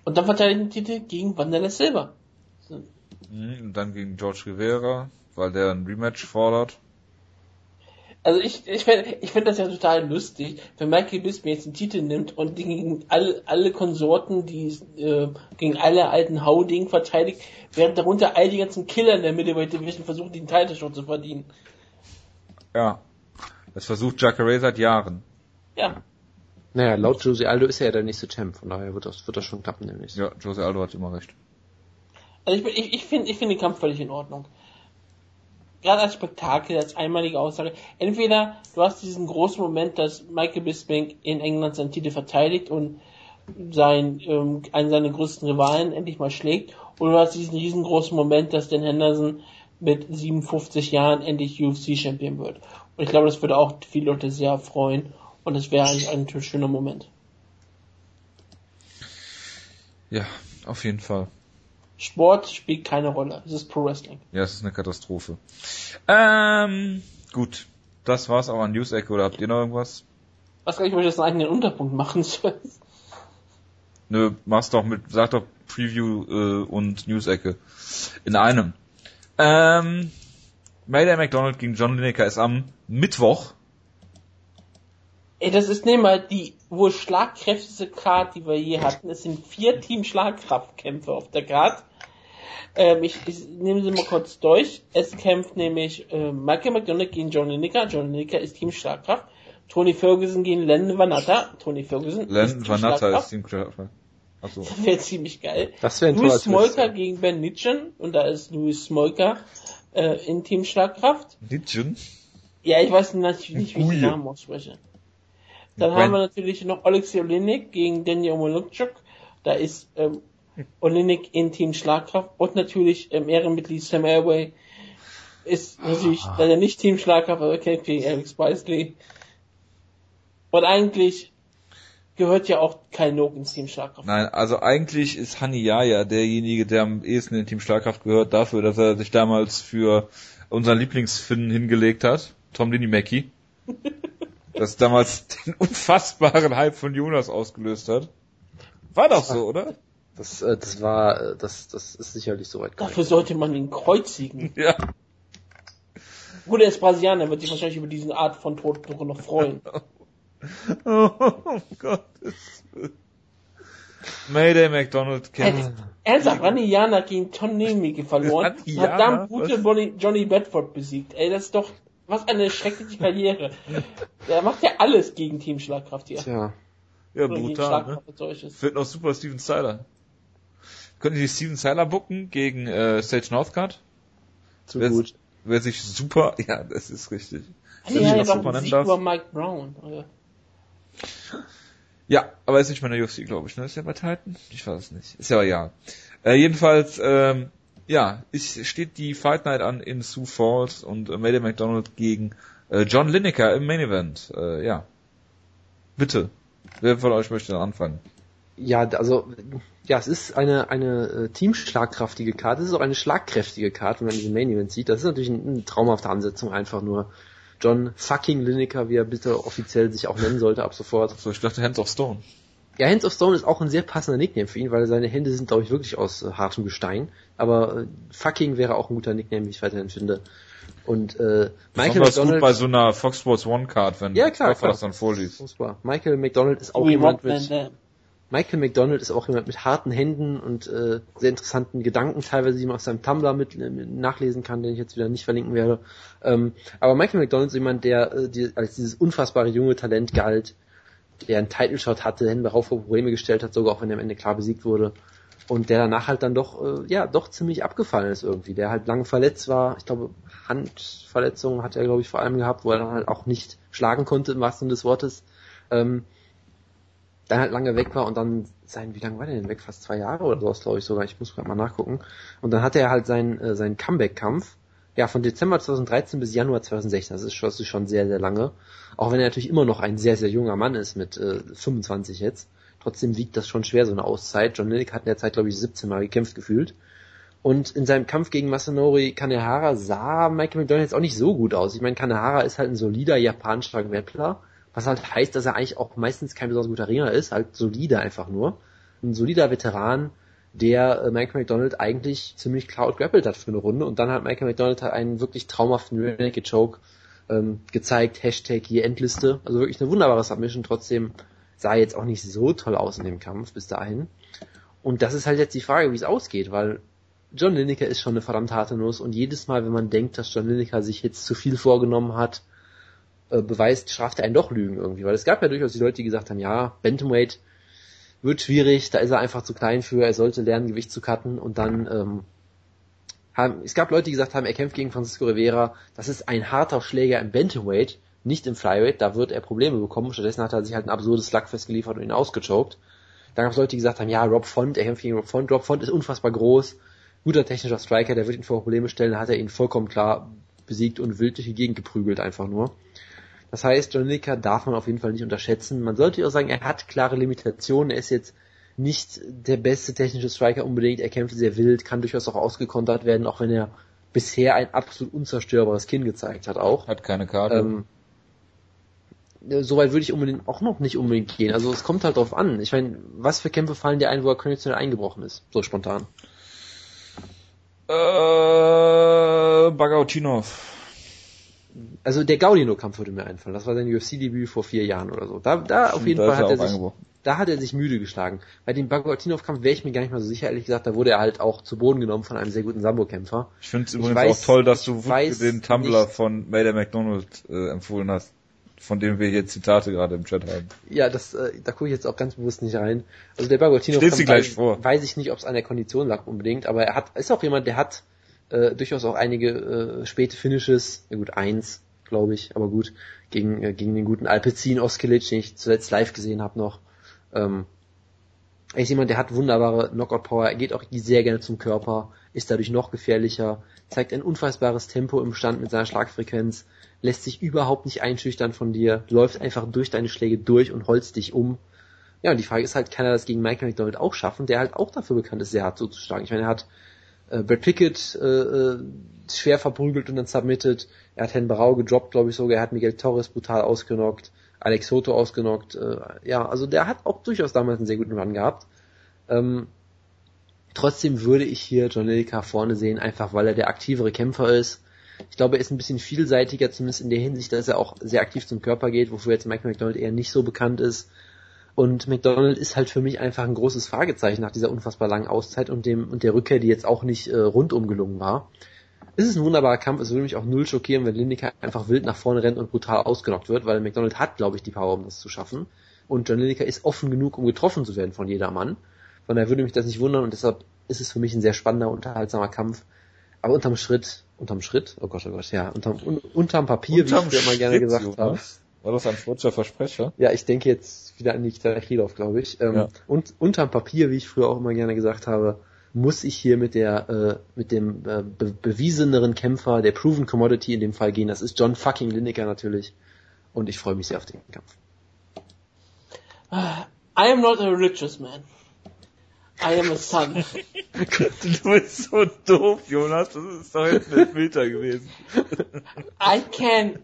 Und dann verteidigt er den Titel gegen Wanderlei Silva. Mhm, Und dann gegen George Rivera, weil der ein Rematch fordert. Also ich, ich finde ich find das ja total lustig, wenn Michael Bisping jetzt den Titel nimmt und den gegen alle, alle Konsorten, die äh, gegen alle alten Hauding verteidigt, während darunter all die ganzen Killer in der Middleweight Division versuchen, den Titel schon zu verdienen. Ja. Das versucht Jacare seit Jahren. Ja. Naja, laut Jose Aldo ist er ja der nächste Champ, von daher wird das, wird das schon klappen demnächst. Ja, Jose Aldo hat immer recht. Also ich, bin- ich, ich finde ich find den Kampf völlig in Ordnung. Gerade als Spektakel, als einmalige Aussage. Entweder du hast diesen großen Moment, dass Michael Bisping in England seinen Titel verteidigt und sein, ähm, einen seiner größten Rivalen endlich mal schlägt, oder du hast diesen riesengroßen Moment, dass Dan Henderson mit 57 Jahren endlich UFC-Champion wird. Und ich glaube, das würde auch viele Leute sehr freuen und es wäre eigentlich ein schöner Moment. Ja, auf jeden Fall. Sport spielt keine Rolle. Es ist Pro Wrestling. Ja, es ist eine Katastrophe. Ähm, gut. Das war's auch an News-Ecke, oder habt ihr noch irgendwas? Was kann ich euch das einen eigenen Unterpunkt machen soll? Nö, mach's doch mit, sag doch Preview äh, und News-Ecke in einem. Ähm, Mayday McDonald gegen John Lineker ist am Mittwoch. Ey, das ist nicht mal die wohl schlagkräftigste Card, die wir je hatten. Es sind vier Team-Schlagkraftkämpfe auf der Card. Ähm, ich, ich nehme sie mal kurz durch. Es kämpft nämlich äh, Michael McDonald gegen John Lineker. John Lineker ist Team Schlagkraft. Tony Ferguson gegen Len Vanatta. Tony Ferguson Len Vanatta ist Team Schlagkraft. Achso. <laughs> Das wäre ziemlich geil. Das wäre ein Louis Smolka gegen Ben Nitchen. Und da ist Louis Smolka äh, in Team Schlagkraft. Nitchen? Ja, ich weiß nicht, nicht wie ich den Namen ausspreche. Dann When? haben wir natürlich noch Alexei Olinik gegen Daniel Molotchuk. Da ist ähm, Olinik in Team Schlagkraft und natürlich ähm, Ehrenmitglied Sam Airway ist natürlich ah. leider nicht Team Schlagkraft, aber kämpft gegen Eric Spicely. Und eigentlich gehört ja auch kein Nook ins Team Schlagkraft. Nein, also eigentlich ist Hani Yaya derjenige, der am ehesten in Team Schlagkraft gehört, dafür, dass er sich damals für unseren Lieblingsfinn hingelegt hat, Tom Mackie. <laughs> das damals den unfassbaren Hype von Jonas ausgelöst hat. War doch so, oder? Das, äh, das war, äh, das, das ist sicherlich so weit. Dafür sollte man ihn kreuzigen. <laughs> Ja. Gut, er ist Brasilianer, wird sich wahrscheinlich über diese Art von Tod noch freuen. <laughs> oh, oh Gott. Mayday McDonald kennt. Ernsthaft, Raniana gegen Tom Nemeke verloren. <laughs> Hat dann gute Bonnie, Johnny Bedford besiegt. Ey, das ist doch, was eine schreckliche Karriere. Der macht ja alles gegen Team Schlagkraft hier. Tja. Ja, Oder brutal, ne? Fehlt noch super Steven Styler. Können Sie Steven Seiler bucken gegen äh, Sage Northcutt? Zu wer, gut. Wer sich super, <laughs> ja, das ist richtig. Ja, ja, ja super Sieg über Mike Brown. Oder? Ja, aber ist nicht mehr in der UFC, glaube ich, ne? Ist ja bei Titan? Ich weiß es nicht. Ist ja aber ja. Äh, jedenfalls, ähm, ja, ist, steht die Fight Night an in Sioux Falls und äh, Mayday McDonald gegen äh, John Lineker im Main Event. Äh, ja. Bitte. Wer von euch möchte dann anfangen? Ja, also ja, es ist eine, eine äh, teamschlagkraftige Karte, es ist auch eine schlagkräftige Karte, wenn man diesen Main Event sieht. Das ist natürlich eine, eine traumhafte Ansetzung, einfach nur. John fucking Lineker, wie er bitte offiziell sich auch nennen sollte ab sofort. So, ich dachte Hands of Stone. Ja, Hands of Stone ist auch ein sehr passender Nickname für ihn, weil seine Hände sind, glaube ich, wirklich aus äh, hartem Gestein. Aber äh, fucking wäre auch ein guter Nickname, wie ich weiterhin finde. Und äh, Michael McDonald gut bei so einer Fox Sports One Card, wenn ja, klar, klar. das dann vorliest. Michael McDonald ist auch jemand mit Michael McDonald ist auch jemand mit harten Händen und äh, sehr interessanten Gedanken, teilweise, die man aus seinem Tumblr mit, äh, nachlesen kann, den ich jetzt wieder nicht verlinken werde. Ähm, aber Michael McDonald ist jemand, der äh, die, als dieses unfassbare junge Talent galt, der einen Title Shot hatte, Hände vor Probleme gestellt hat, sogar auch wenn er am Ende klar besiegt wurde. Und der danach halt dann doch, äh, ja, doch ziemlich abgefallen ist irgendwie. Der halt lange verletzt war. Ich glaube, Handverletzungen hat er, glaube ich, vor allem gehabt, wo er dann halt auch nicht schlagen konnte, im wahrsten Sinne des Wortes. Ähm, dann halt lange weg war und dann sein, wie lange war der denn weg? Fast zwei Jahre oder sowas, glaube ich sogar. Ich muss gerade mal nachgucken. Und dann hatte er halt seinen, äh, seinen Comeback-Kampf. Ja, von Dezember 2013 bis Januar 2016. Das ist, schon, das ist schon sehr, sehr lange. Auch wenn er natürlich immer noch ein sehr, sehr junger Mann ist mit äh, 25 jetzt. Trotzdem wiegt das schon schwer, so eine Auszeit. John Lineker hat in der Zeit, glaube ich, 17 Mal gekämpft gefühlt. Und in seinem Kampf gegen Masanori Kanehara sah Michael McDonald jetzt auch nicht so gut aus. Ich meine, Kanehara ist halt ein solider japanischer Grappler was halt heißt, dass er eigentlich auch meistens kein besonders guter Ringer ist, halt solide einfach nur. Ein solider Veteran, der äh, Michael McDonald eigentlich ziemlich klar outgrappelt hat für eine Runde und dann hat Michael McDonald halt einen wirklich traumhaften Renegade Choke ähm, gezeigt, Hashtag hier Endliste. Also wirklich eine wunderbare Submission, trotzdem sah jetzt auch nicht so toll aus in dem Kampf bis dahin. Und das ist halt jetzt die Frage, wie es ausgeht, weil John Lineker ist schon eine verdammt harte Nuss und jedes Mal, wenn man denkt, dass John Lineker sich jetzt zu viel vorgenommen hat, äh, beweist, straft er einen doch Lügen irgendwie. Weil es gab ja durchaus die Leute, die gesagt haben, ja, Bantamweight wird schwierig, da ist er einfach zu klein für, er sollte lernen, Gewicht zu cutten und dann ähm, haben, es gab Leute, die gesagt haben, er kämpft gegen Francisco Rivera, das ist ein harter Schläger im Bantamweight, nicht im Flyweight, da wird er Probleme bekommen, stattdessen hat er sich halt ein absurdes Slugfest geliefert und ihn ausgechoked. Dann gab es Leute, die gesagt haben, ja, Rob Font, er kämpft gegen Rob Font, Rob Font ist unfassbar groß, guter technischer Striker, der wird ihn vor Probleme stellen, da hat er ihn vollkommen klar besiegt und wild durch die Gegend geprügelt einfach nur. Das heißt, John Lineker darf man auf jeden Fall nicht unterschätzen. Man sollte auch sagen, er hat klare Limitationen. Er ist jetzt nicht der beste technische Striker unbedingt. Er kämpft sehr wild, kann durchaus auch ausgekontert werden, auch wenn er bisher ein absolut unzerstörbares Kinn gezeigt hat auch. Hat keine Karte. Ähm, Soweit würde ich unbedingt auch noch nicht unbedingt gehen. Also es kommt halt drauf an. Ich meine, was für Kämpfe fallen dir ein, wo er konditionell eingebrochen ist? So spontan. Äh, Bagautinov. Also der Gaudino-Kampf würde mir einfallen. Das war sein UFC-Debüt vor vier Jahren oder so. Da, da auf jeden Fall hat er sich, da hat er sich müde geschlagen. Bei dem Bagotinov-Kampf wäre ich mir gar nicht mal so sicher, ehrlich gesagt. Da wurde er halt auch zu Boden genommen von einem sehr guten Sambo-Kämpfer. Ich finde es übrigens weiß- auch toll, dass du den Tumblr nicht- von Mayday McDonald äh, empfohlen hast, von dem wir hier Zitate gerade im Chat haben. Ja, das, äh, da gucke ich jetzt auch ganz bewusst nicht rein. Also der Bagotinov Stell sie gleich weiß, vor. weiß ich nicht, ob es an der Kondition lag unbedingt, aber er hat, ist auch jemand, der hat äh, durchaus auch einige äh, späte Finishes, ja gut, eins, glaube ich, aber gut, gegen, äh, gegen den guten Alpecin Oskilic, den ich zuletzt live gesehen habe noch. Ähm, er ist jemand, der hat wunderbare Knockout-Power, er geht auch sehr gerne zum Körper, ist dadurch noch gefährlicher, zeigt ein unfassbares Tempo im Stand mit seiner Schlagfrequenz, lässt sich überhaupt nicht einschüchtern von dir, läuft einfach durch deine Schläge durch und holzt dich um. Ja, und die Frage ist halt, kann er das gegen Michael McDonald auch schaffen, der halt auch dafür bekannt ist, sehr hart zuzuschlagen. Ich meine, er hat äh, Brad Pickett äh, äh, schwer verprügelt und dann submitted. Er hat Hen Barau gedroppt, glaube ich sogar. Er hat Miguel Torres brutal ausgenockt. Alex Soto ausgenockt. Äh, ja, also der hat auch durchaus damals einen sehr guten Run gehabt. Ähm, trotzdem würde ich hier John Lineker vorne sehen, einfach weil er der aktivere Kämpfer ist. Ich glaube, er ist ein bisschen vielseitiger, zumindest in der Hinsicht, dass er auch sehr aktiv zum Körper geht, wofür jetzt Michael McDonald eher nicht so bekannt ist. Und McDonald ist halt für mich einfach ein großes Fragezeichen nach dieser unfassbar langen Auszeit und dem und der Rückkehr, die jetzt auch nicht äh, rundum gelungen war. Es ist ein wunderbarer Kampf, es würde mich auch null schockieren, wenn Lineker einfach wild nach vorne rennt und brutal ausgenockt wird, weil McDonald hat, glaube ich, die Power, um das zu schaffen. Und John Lineker ist offen genug, um getroffen zu werden von jedermann. Von daher würde mich das nicht wundern und deshalb ist es für mich ein sehr spannender, unterhaltsamer Kampf. Aber unterm Schritt, unterm Schritt, oh Gott, oh Gott, ja, unterm, un, unterm Papier, wie ich früher immer gerne gesagt habe. War das ein freudscher Versprecher? Ja, ich denke jetzt wieder an Nikita Krylov, glaube ich. Ähm, Ja. Und unterm Papier, wie ich früher auch immer gerne gesagt habe, muss ich hier mit der äh, mit dem äh, be bewieseneren Kämpfer, der Proven Commodity in dem Fall gehen. Das ist John fucking Lineker natürlich. Und ich freue mich sehr auf den Kampf. I am not a religious man. I am a son. <laughs> Du bist so doof, Jonas. Das ist doch jetzt ein Filter gewesen. I can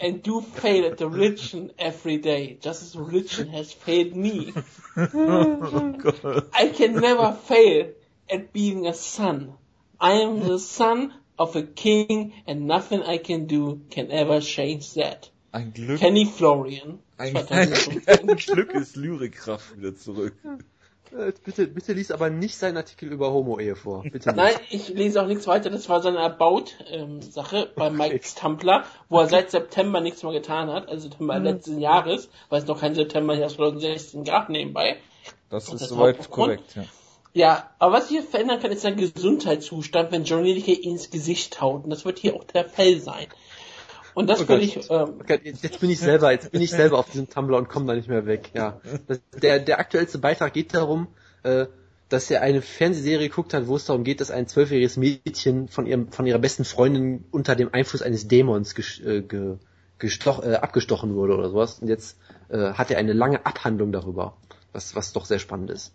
and do fail at the religion every day, just as religion has failed me. <laughs> Oh Gott. I can never fail at being a son. I am the son of a king and nothing I can do can ever change that. Ein Glück. Kenny Florian. Ein, <laughs> ein, 2015. ein Glück ist Lyrikkraft wieder zurück. Äh, bitte, bitte lies aber nicht seinen Artikel über Homo-Ehe vor. Bitte nicht. Nein, ich lese auch nichts weiter. Das war seine About-Sache bei Mike's Tumblr, wo er seit September nichts mehr getan hat, also September letzten Jahres, weil es noch kein September 2016 gab nebenbei. Das ist das soweit korrekt, ja. Ja, aber was sich hier verändern kann, ist sein Gesundheitszustand, wenn John Lineker ihn ins Gesicht haut. Und das wird hier auch der Fall sein. Und das Oh würde Gott. ich, ähm, Okay, jetzt bin ich selber, jetzt bin ich <laughs> selber auf diesem Tumblr und komme da nicht mehr weg. Ja, das, der der aktuellste Beitrag geht darum, äh, dass er eine Fernsehserie geguckt hat, wo es darum geht, dass ein zwölfjähriges Mädchen von ihrem von ihrer besten Freundin unter dem Einfluss eines Dämons ges, äh, ge, gestoch, äh, abgestochen wurde oder sowas. Und jetzt äh, hat er eine lange Abhandlung darüber, was was doch sehr spannend ist.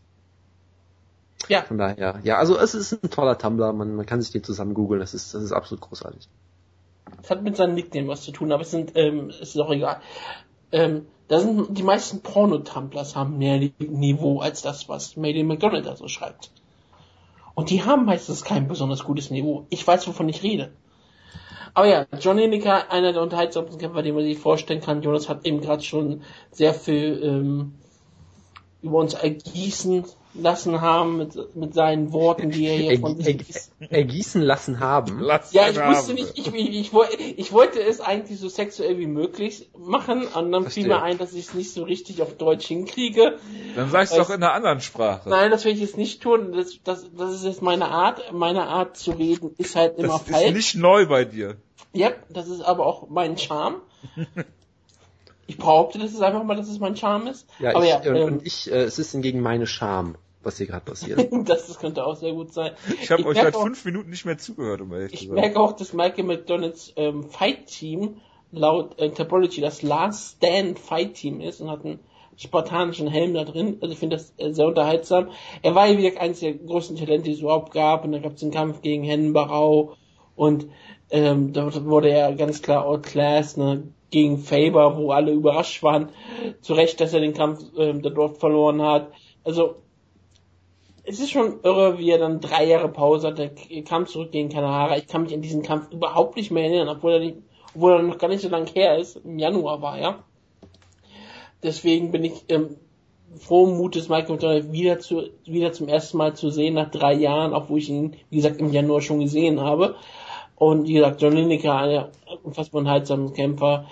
ja, Von daher, ja, also es ist ein toller Tumblr, man, man kann sich den zusammen googeln, das ist das ist absolut großartig. Es hat mit seinem Nickname was zu tun, aber es sind, ähm, es ist auch egal. Ähm, da sind die meisten Porno-Tumblers haben mehr Niveau als das, was in McDonald da so schreibt. Und die haben meistens kein besonders gutes Niveau. Ich weiß, wovon ich rede. Aber ja, John Lineker, einer der unterhaltsamsten Kämpfer, den man sich vorstellen kann. Jonas hat eben gerade schon sehr viel ähm, über uns ergießen lassen haben mit, mit seinen Worten, die er hier von sich. Er, ergießen lassen haben. Lass Ja, ich wusste nicht, ich, ich, ich, ich wollte es eigentlich so sexuell wie möglich machen, und dann fiel mir ein, dass ich es nicht so richtig auf Deutsch hinkriege. Dann sag's Weiß- doch in einer anderen Sprache. Nein, das will ich jetzt nicht tun. Das, das, das ist jetzt meine Art. Meine Art zu reden ist halt immer das ist falsch. nicht neu bei dir. Ja, das ist aber auch mein Charme. <laughs> Ich behaupte, das ist einfach mal, dass es mein Charme ist. Ja, aber ich, ja, und, ähm, und ich, äh, es ist hingegen meine Scham, was hier gerade passiert. <laughs> das, das könnte auch sehr gut sein. Ich habe euch seit auch- fünf Minuten nicht mehr zugehört, um ehrlich Ich zu sein. merke auch, dass Michael McDonalds ähm, Fight Team laut äh, Topology das Last Stand Fight Team ist und hat ein spartanischen Helm da drin. Also ich finde das äh, sehr unterhaltsam. Er war ja wieder eines der größten Talente, die es überhaupt gab. Und dann gab es den Kampf gegen Hennen Barau und ähm, dort wurde er ganz klar outclassed, ne, gegen Faber, wo alle überrascht waren. Zu Recht, dass er den Kampf ähm, dort verloren hat. Also es ist schon irre, wie er dann drei Jahre Pause hat. Er kam zurück gegen Kanahara. Ich kann mich an diesen Kampf überhaupt nicht mehr erinnern, obwohl er, nicht, obwohl er noch gar nicht so lange her ist. Im Januar war er. Deswegen bin ich ähm, frohen Mutes, Michael McDonald wieder, zu, wieder zum ersten Mal zu sehen nach drei Jahren, obwohl ich ihn, wie gesagt, im Januar schon gesehen habe. Und wie gesagt, John Lineker, ein unfassbar unterhaltsamer Kämpfer,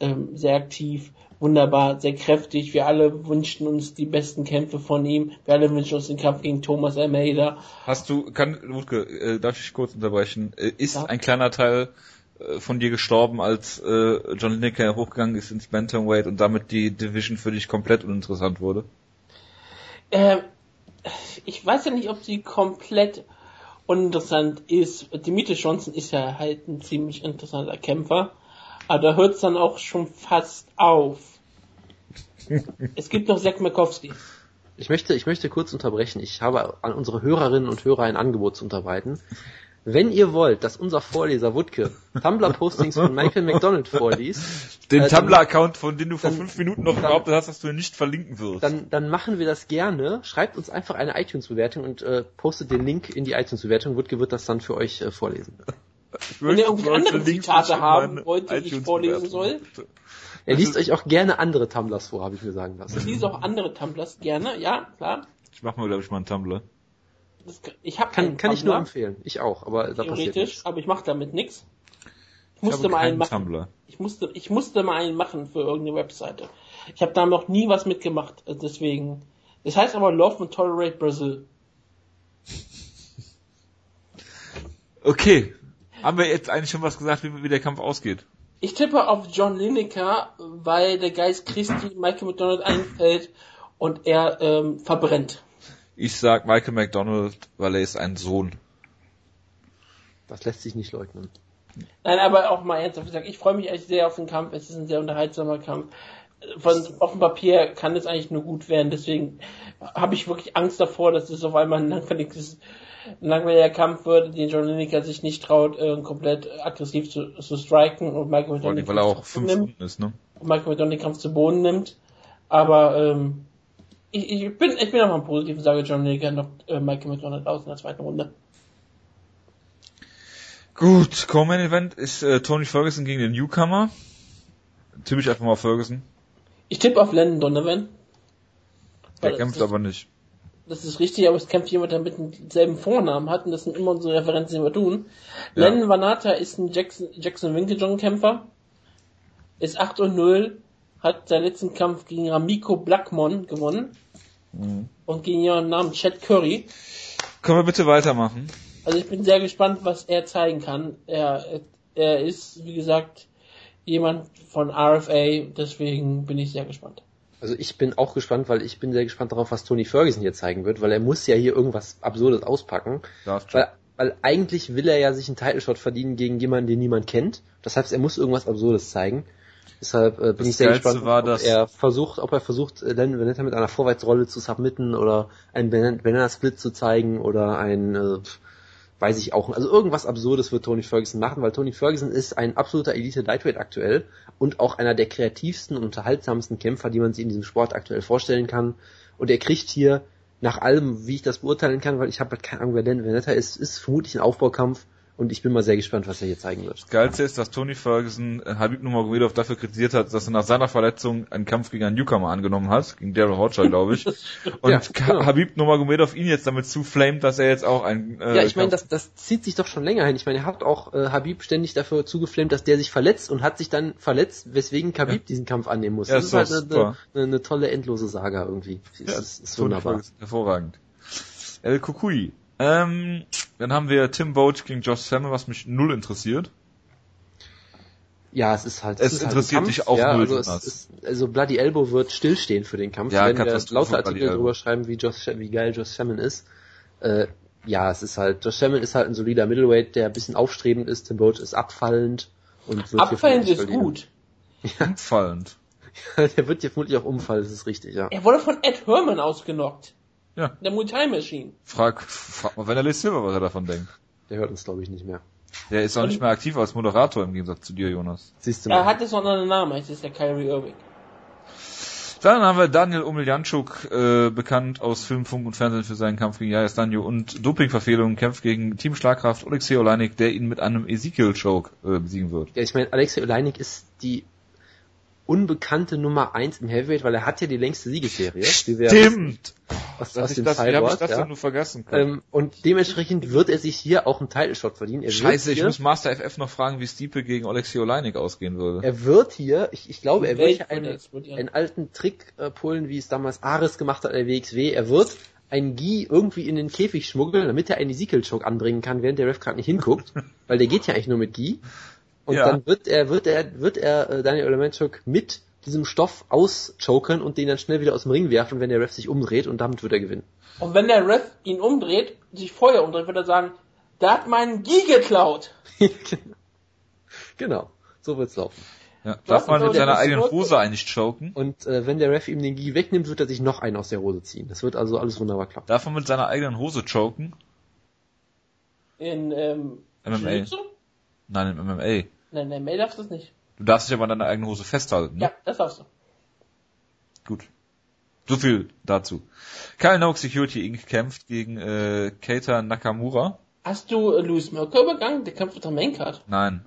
ähm, sehr aktiv, wunderbar, sehr kräftig. Wir alle wünschen uns die besten Kämpfe von ihm. Wir alle wünschen uns den Kampf gegen Thomas Almeida. Hast du, kann, Wutke, äh, darf ich kurz unterbrechen? Äh, ist Ja. ein kleiner Teil äh, von dir gestorben, als äh, John Lineker hochgegangen ist ins Bantamweight und damit die Division für dich komplett uninteressant wurde? Ähm, ich weiß ja nicht, ob sie komplett uninteressant ist. Dimitri Johnson ist ja halt ein ziemlich interessanter Kämpfer. Aber da hört es dann auch schon fast auf. <laughs> es gibt noch Zack Makowski. Ich möchte, ich möchte kurz unterbrechen. Ich habe an unsere Hörerinnen und Hörer ein Angebot zu unterbreiten. Wenn ihr wollt, dass unser Vorleser Wutke Tumblr-Postings von Michael McDonald vorliest, Den Äh, Tumblr-Account, von dem du vor dann- fünf Minuten noch behauptet hast, dass du ihn nicht verlinken wirst. dann, dann machen wir das gerne. Schreibt uns einfach eine iTunes-Bewertung und äh, postet den Link in die iTunes-Bewertung. Wutke wird das dann für euch äh, vorlesen. <laughs> Ich Wenn ihr irgendwie andere Links Zitate haben wollt, die ich vorlesen Bewertung. Er liest euch auch gerne andere Tumblrs vor, habe ich mir sagen lassen. Ich lese auch andere Tumblers gerne, ja, klar. Ich mach mal, glaube ich, mal einen Tumblr. Das, ich habe Kann, kann ich nur empfehlen. Ich auch, aber da passiert theoretisch, nichts. aber ich mache damit nichts. Ich Ich musste mal einen machen. Tumblr. Ich musste, ich musste mal einen machen für irgendeine Webseite. Ich habe da noch nie was mitgemacht, äh, deswegen. Das heißt aber Love and Tolerate Brazil. Okay. Haben wir jetzt eigentlich schon was gesagt, wie, wie der Kampf ausgeht? Ich tippe auf John Lineker, weil der Geist Christi Michael McDonald einfällt und er ähm, verbrennt. Ich sag Michael McDonald, weil er ist ein Sohn. Das lässt sich nicht leugnen. Nein, aber auch mal ernsthaft gesagt, ich freue mich echt sehr auf den Kampf. Es ist ein sehr unterhaltsamer Kampf. Von auf dem Papier kann es eigentlich nur gut werden. Deswegen habe ich wirklich Angst davor, dass es auf einmal ein langweiliges, ein langweiliger Kampf wird, den John Lineker sich nicht traut, äh, komplett aggressiv zu, zu striken und Michael Vor McDonald allem, weil er auch den Kampf zu fünf nimmt, ist, ne? und Michael McDonald den Kampf zu Boden nimmt. Aber ähm, ich, ich bin ich bin auch mal positiv und sage John Lineker noch äh, Michael McDonald aus in der zweiten Runde. Gut, Co-Main Event ist äh, Tony Ferguson gegen den Newcomer. Tippe ich einfach mal auf Ferguson. Ich tippe auf Landon Donovan. Der kämpft das- aber nicht. Das ist richtig, aber es kämpft jemand, der mit demselben Vornamen hat, und das sind immer unsere Referenzen, die wir tun. Ja. Lennon Vanata ist ein Jackson, Jackson Winklejohn-Kämpfer, ist 8 und 0, hat seinen letzten Kampf gegen Ramiko Blackmon gewonnen Mhm. und gegen jemanden namens Chad Curry. Können wir bitte weitermachen? Also ich bin sehr gespannt, was er zeigen kann. Er, er ist, wie gesagt, jemand von RFA, deswegen bin ich sehr gespannt. Also ich bin auch gespannt, weil ich bin sehr gespannt darauf, was Tony Ferguson hier zeigen wird, weil er muss ja hier irgendwas Absurdes auspacken. Schon. Weil, weil eigentlich will er ja sich einen Title Shot verdienen gegen jemanden, den niemand kennt. Das heißt, er muss irgendwas Absurdes zeigen. Deshalb äh, bin Das ich sehr Geilste gespannt, war, ob er versucht, ob er versucht, äh, Len Veneta mit einer Vorwärtsrolle zu submitten oder einen Ban- Banana Split zu zeigen oder ein äh, weiß ich auch. Also irgendwas Absurdes wird Tony Ferguson machen, weil Tony Ferguson ist ein absoluter Elite Lightweight aktuell und auch einer der kreativsten und unterhaltsamsten Kämpfer, die man sich in diesem Sport aktuell vorstellen kann. Und er kriegt hier nach allem, wie ich das beurteilen kann, weil ich habe halt keine Ahnung, wer denn Veneta ist, ist vermutlich ein Aufbaukampf und ich bin mal sehr gespannt, was er hier zeigen wird. Das Geilste ist, dass Tony Ferguson äh, Habib Nurmagomedov dafür kritisiert hat, dass er nach seiner Verletzung einen Kampf gegen einen Newcomer angenommen hat, gegen Daryl Horcher, glaube ich. <laughs> Und Ja, genau. Habib Nurmagomedov ihn jetzt damit zuflamed, dass er jetzt auch ein äh, Ja, ich meine, das, das zieht sich doch schon länger hin. Ich meine, er hat auch äh, Habib ständig dafür zugeflammt, dass der sich verletzt und hat sich dann verletzt, weswegen Habib diesen Kampf annehmen muss. Ja, das ist ist halt eine, eine, eine tolle endlose Saga irgendwie. Es Ja, ist, ist Tony wunderbar. Ferguson, hervorragend. El Kukui. Ähm, dann haben wir Tim Boach gegen Josh Samuel, was mich null interessiert. Ja, es ist halt. Es ist halt interessiert ein dich auch ja, null, also, es ist, also Bloody Elbow wird stillstehen für den Kampf. Ja, wenn wir lauter Artikel drüber schreiben, wie, Josh, wie geil Josh Salmon ist. Äh, ja, es ist halt, Josh Salmon ist halt ein solider Middleweight, der ein bisschen aufstrebend ist. Tim Boach ist abfallend und wird Abfallend ist verlieren. gut. Umfallend. <laughs> der wird hier vermutlich auch umfallen, das ist richtig, ja. Er wurde von Ed Herman ausgenockt. Ja. Der Muay Thai Machine. Frag, frag mal Vanderlei Silver, was er davon denkt. Der hört uns, glaube ich, nicht mehr. Der ist auch nicht mehr aktiv als Moderator im Gegensatz zu dir, Jonas. Siehst du Er mal. hat jetzt noch einen Namen, es ist der Kyrie Irving. Dann haben wir Daniel Omiljanczuk, äh, bekannt aus Film, Funk und Fernsehen für seinen Kampf gegen Jair Danjo und Dopingverfehlungen, kämpft gegen Team Schlagkraft Alexei Oleinik, der ihn mit einem Ezekiel-Choke äh, besiegen wird. Ja, ich meine, Alexei Oleinik ist die unbekannte Nummer eins im Heavyweight, weil er hat ja die längste Siegesserie. Stimmt! Aus, aus ich dem das, hab ich das ja. nur vergessen können? ähm, und dementsprechend wird er sich hier auch einen Title-Shot verdienen. Er Scheiße, ich muss Master FF noch fragen, wie Stipe gegen Alexei Oleinik ausgehen würde. Er wird hier, ich, ich glaube, er wird hier einen, einen alten Trick äh, pullen, wie es damals Ares gemacht hat, der WXW. Er wird einen Gi irgendwie in den Käfig schmuggeln, damit er einen Ezekiel-Choke anbringen kann, während der Ref gerade nicht hinguckt, <laughs> weil der geht ja eigentlich nur mit Gi. Und Ja. dann wird er, wird er, wird er äh, Daniel Olemenchuk mit diesem Stoff auschoken und den dann schnell wieder aus dem Ring werfen, wenn der Ref sich umdreht und damit wird er gewinnen. Und wenn der Ref ihn umdreht, sich vorher umdreht, wird er sagen, der hat meinen Gi geklaut. <laughs> genau, so wird's laufen. Ja. Darf man mit seiner eigenen Hose eigentlich choken? Und äh, wenn der Ref ihm den Gi wegnimmt, wird er sich noch einen aus der Hose ziehen. Das wird also alles wunderbar klappen. Darf man mit seiner eigenen Hose choken? In ähm, MMA. Nein, im MMA. Nein, in MMA darfst du das nicht. Du darfst dich aber an deiner eigenen Hose festhalten, ne? Ja, das darfst du. Gut. So viel dazu. Kyle Noak Security Inc. kämpft gegen äh, Keita Nakamura. Hast du äh, Louis Merker übergangen? Der kämpft unter Maincard. Nein,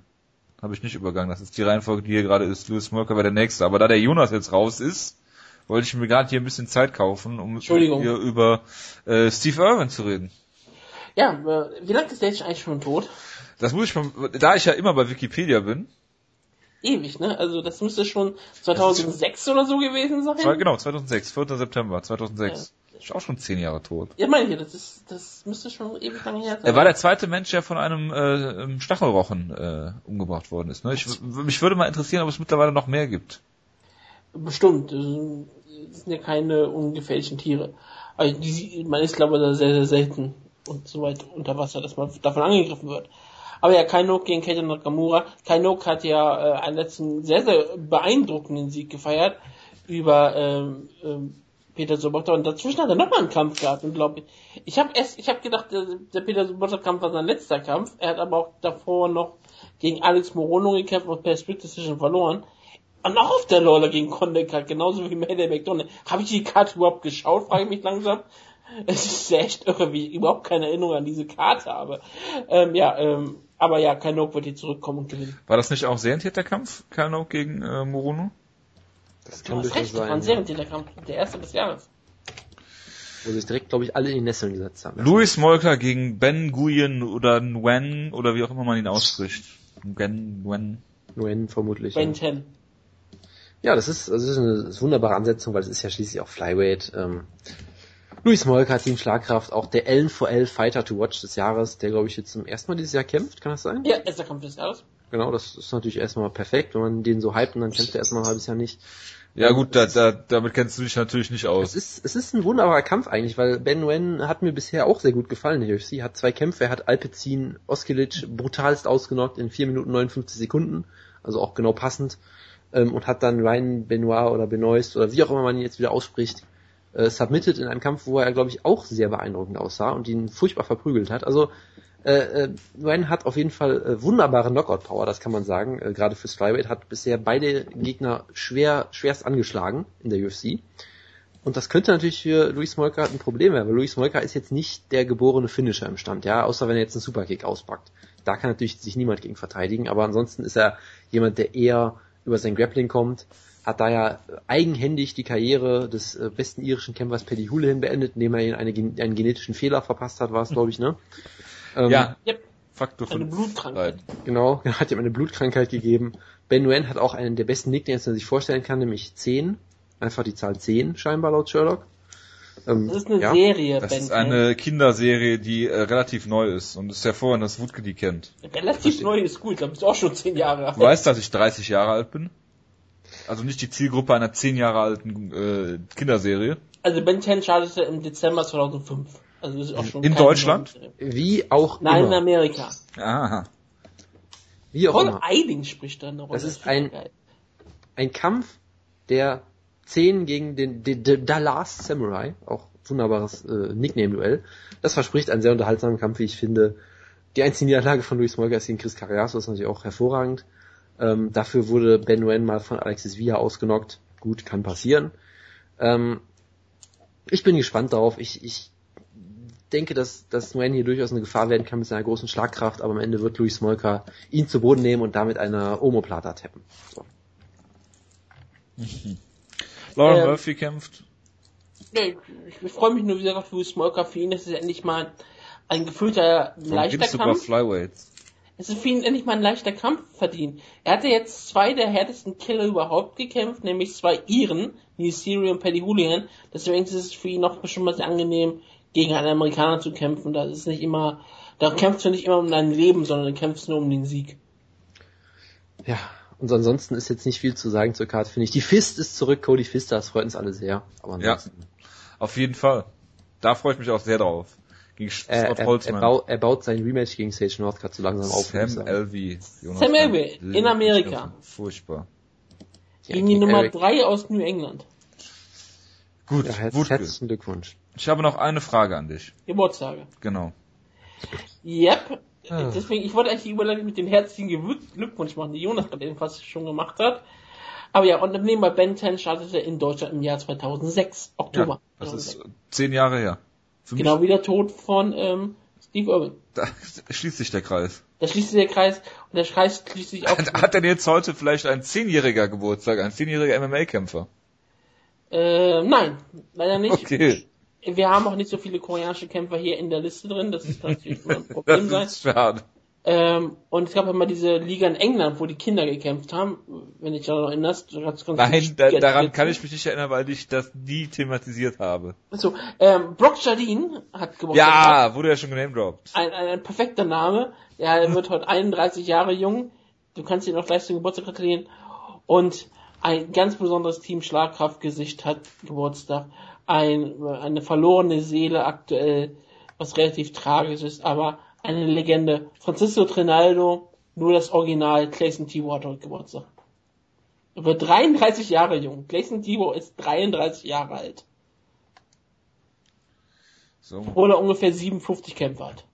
habe ich nicht übergangen. Das ist die Reihenfolge, die hier gerade ist. Louis Merker wäre der nächste. Aber da der Jonas jetzt raus ist, wollte ich mir gerade hier ein bisschen Zeit kaufen, um hier über äh, Steve Irwin zu reden. Ja, äh, wie lange ist der jetzt eigentlich schon tot? Das muss ich mal, da ich ja immer bei Wikipedia bin, Ewig, ne? Also das müsste schon 2006 oder so gewesen sein. zwei, genau, 2006, 4. September 2006. Ist auch schon zehn Jahre tot. Ja, meine ich, das ist, das müsste schon ewig lange her sein. Er war der zweite Mensch, der von einem äh, Stachelrochen äh, umgebracht worden ist. Ne? Ich, mich würde mal interessieren, ob es mittlerweile noch mehr gibt. Bestimmt. Das sind ja keine ungefährlichen Tiere. Aber die, man ist, glaube ich, da sehr, sehr selten und so weit unter Wasser, dass man davon angegriffen wird. Aber ja, Kainok gegen Keita Nakamura. Kainok hat ja äh, einen letzten sehr, sehr beeindruckenden Sieg gefeiert über ähm, ähm, Peter Sobotta und dazwischen hat er nochmal einen Kampf gehabt und glaube ich. Ich habe erst, ich habe gedacht, der, der Peter Sobotta Kampf war sein letzter Kampf. Er hat aber auch davor noch gegen Alex Morono gekämpft und per Split Decision verloren. Und auch auf der Lola gegen Condecard, genauso wie Mayday McDonald. Habe ich die Karte überhaupt geschaut, frage ich mich langsam. <laughs> Es ist echt irre, wie ich überhaupt keine Erinnerung an diese Karte habe. Ähm, ja, ähm, aber ja, Kainok wird hier zurückkommen und gewinnen. War das nicht auch serientierter Kampf, Kyle Noak gegen äh, Morono? Das Du hast recht, das war ein sehr guter Kampf. Der erste des Jahres. Wo sich direkt, glaube ich, alle in die Nesseln gesetzt haben. Louis Molker gegen Ben Nguyen oder Nguyen oder wie auch immer man ihn ausspricht. Nguyen, Nguyen. Nguyen vermutlich. Ben Ja. 10. ja, das ist, das ist eine, das ist eine wunderbare Ansetzung, weil es ist ja schließlich auch Flyweight. Ähm, Luis Molker, Team Schlagkraft, auch der L4L Fighter to Watch des Jahres, der glaube ich jetzt zum ersten Mal dieses Jahr kämpft, kann das sein? Ja, erster Kampf des Jahres. Genau, das ist natürlich erstmal perfekt, wenn man den so hypt und dann kämpft er erstmal ein halbes Jahr nicht. Ja gut, da, da, damit kennst du dich natürlich nicht Es aus. ist, es ist ein wunderbarer Kampf eigentlich, weil Ben Nguyen hat mir bisher auch sehr gut gefallen in der UFC. Hat zwei Kämpfe, er hat Alpecin Oskilic brutalst ausgenockt in 4 Minuten 59 Sekunden, also auch genau passend, ähm, und hat dann Ryan Benoit oder Benoist oder wie auch immer man ihn jetzt wieder ausspricht, äh, submitted in einem Kampf, wo er, glaube ich, auch sehr beeindruckend aussah und ihn furchtbar verprügelt hat. Also äh, äh, Nguyen hat auf jeden Fall äh, wunderbare Knockout-Power, das kann man sagen. Äh, Gerade fürs Flyweight hat bisher beide Gegner schwer, schwerst angeschlagen in der UFC. Und das könnte natürlich für Luis Molka ein Problem werden, weil Luis Molka ist jetzt nicht der geborene Finisher im Stand, ja, außer wenn er jetzt einen Superkick auspackt. Da kann natürlich sich niemand gegen verteidigen, aber ansonsten ist er jemand, der eher über sein Grappling kommt, hat da ja eigenhändig die Karriere des äh, besten irischen Kämpfers Paddy Houlihan beendet, indem er ihn eine, einen genetischen Fehler verpasst hat, war es, glaube ich, ne? Ähm, Ja, Yep, Faktor eine 5. Blutkrankheit. Genau, <laughs> hat ihm eine Blutkrankheit gegeben. Ben Nguyen hat auch einen der besten Nicknames, den er sich vorstellen kann, nämlich 10. Einfach die Zahl 10, scheinbar laut Sherlock. Ähm, Das ist eine ja. Serie, Das Ben ist 10. eine Kinderserie, die äh, relativ neu ist und ist hervorragend, dass Wutke die kennt. Relativ neu ist gut, glaube ich, ist auch schon zehn Jahre alt. Du weißt, dass ich 30 Jahre alt bin? Also nicht die Zielgruppe einer 10 Jahre alten äh, Kinderserie. Also Ben 10 startete im Dezember 2005. Also das ist auch schon In Deutschland? Wie auch Nein, in immer. Amerika. Aha. Wie auch Paul immer. Eiding spricht da eine Rolle. Das ist ein-. Ein Kampf der 10 gegen den, den The Last Samurai, auch wunderbares äh, Nickname-Duell. Das verspricht einen sehr unterhaltsamen Kampf, wie ich finde. Die einzige Niederlage von Luis Molga ist gegen Chris Carriazo, ist natürlich auch hervorragend. Ähm, dafür wurde Ben Wen mal von Alexis Villa ausgenockt. Gut, kann passieren. Ähm, ich bin gespannt darauf. Ich, ich denke, dass, dass Nguyen hier durchaus eine Gefahr werden kann mit seiner großen Schlagkraft, aber am Ende wird Luis Smolka ihn zu Boden nehmen und damit eine Omoplata tappen. So. Lauren ähm, Murphy kämpft. Ich, ich freue mich nur wieder auf Luis Smolka. Für ihn ist es endlich mal ein gefühlter, leichter Kampf. Flyweights? Es ist für ihn endlich mal ein leichter Kampf verdient. Er hatte jetzt zwei der härtesten Killer überhaupt gekämpft, nämlich zwei Iren, New Siri und Paddy Hooligan. Deswegen ist es für ihn noch schon mal sehr angenehm, gegen einen Amerikaner zu kämpfen. Da ist nicht immer, da kämpfst du nicht immer um dein Leben, sondern du kämpfst nur um den Sieg. Ja, und ansonsten ist jetzt nicht viel zu sagen zur Karte, finde ich. Die Fist ist zurück, Cody Fist, das freut uns alle sehr. Aber ja, auf jeden Fall. Da freue ich mich auch sehr drauf. Gegen äh, er, er, er, baut, er baut sein Rematch gegen Sage Northcutt so langsam auf. Sam Elvey. Sam Elvey, in Amerika. Furchtbar. Gegen die Nummer 3 aus New England. Gut, ja, herz, herzlichen Glückwunsch. Ich habe noch eine Frage an dich. Geburtstage. Genau. Yep. Ah. Deswegen, ich wollte eigentlich die Überleitung mit dem herzlichen Glückwunsch machen, die Jonas gerade eben fast schon gemacht hat. Aber ja, und nebenbei Ben 10 startete in Deutschland im Jahr 2006, Oktober. Ja, das ist zehn Jahre her. Für genau wie der Tod von ähm, Steve Irwin. Da schließt sich der Kreis. Da schließt sich der Kreis und der Kreis schließt sich auch. Hat, hat denn jetzt heute vielleicht ein zehnjähriger Geburtstag, ein zehnjähriger MMA-Kämpfer? Äh, nein, leider nicht. Okay. Wir haben auch nicht so viele koreanische Kämpfer hier in der Liste drin, das ist natürlich ein <laughs> Problem das ist schade. Ähm, und es gab immer diese Liga in England, wo die Kinder gekämpft haben, wenn ich daran erinnerst. Nein, da, daran kann ich mich nicht erinnern, weil ich das nie thematisiert habe. Also, ähm, Brock Jardine hat gewonnen. Ja, wurde ja schon genamedroppt. Ein, ein, ein perfekter Name. Er wird heute 31 Jahre jung. Du kannst ihn auch gleich zum Geburtstag gratulieren. Und ein ganz besonderes Team Schlagkraftgesicht hat Geburtstag. Ein, eine verlorene Seele aktuell, was relativ tragisch ist, aber eine Legende. Francisco Trinaldo, nur das Original, Clayson T. Water Geburtstag. Er wird 33 Jahre jung. Clayson Tibo ist 33 Jahre alt. So. Obwohl er ungefähr 57 Kämpfe hat.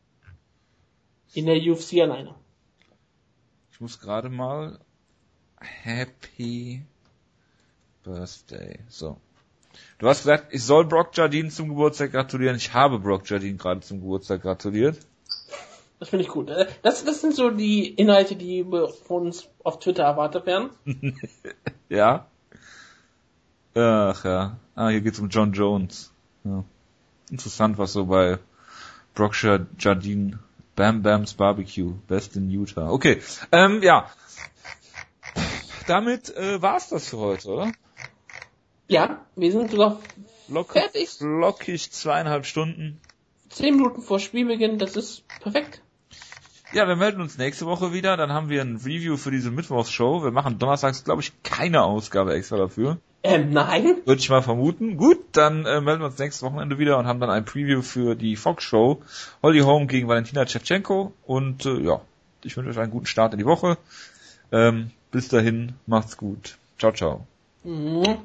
In der UFC alleine. Ich muss gerade mal Happy Birthday. So. Du hast gesagt, ich soll Brock Jardine zum Geburtstag gratulieren. Ich habe Brock Jardine gerade zum Geburtstag gratuliert. Das finde ich gut. Äh, das, das sind so die Inhalte, die von uns auf Twitter erwartet werden. <laughs> ja. Ach ja. Ah, hier geht's um John Jones. Ja. Interessant, was so bei Brock Jardine Bam Bams Barbecue, Best in Utah. Okay, ähm, ja. Damit äh, war's das für heute, oder? Ja, wir sind sogar Lock fertig. Lockig zweieinhalb Stunden. Zehn Minuten vor Spielbeginn, das ist perfekt. Ja, wir melden uns nächste Woche wieder, dann haben wir ein Review für diese Mittwochsshow. Wir machen donnerstags, glaube ich, keine Ausgabe extra dafür. Ähm, nein. Würde ich mal vermuten. Gut, dann äh, melden wir uns nächstes Wochenende wieder und haben dann ein Preview für die Fox Show. Holly Home gegen Valentina Shevchenko. Und äh, ja, ich wünsche euch einen guten Start in die Woche. Ähm, bis dahin, macht's gut. Ciao, ciao. Mhm.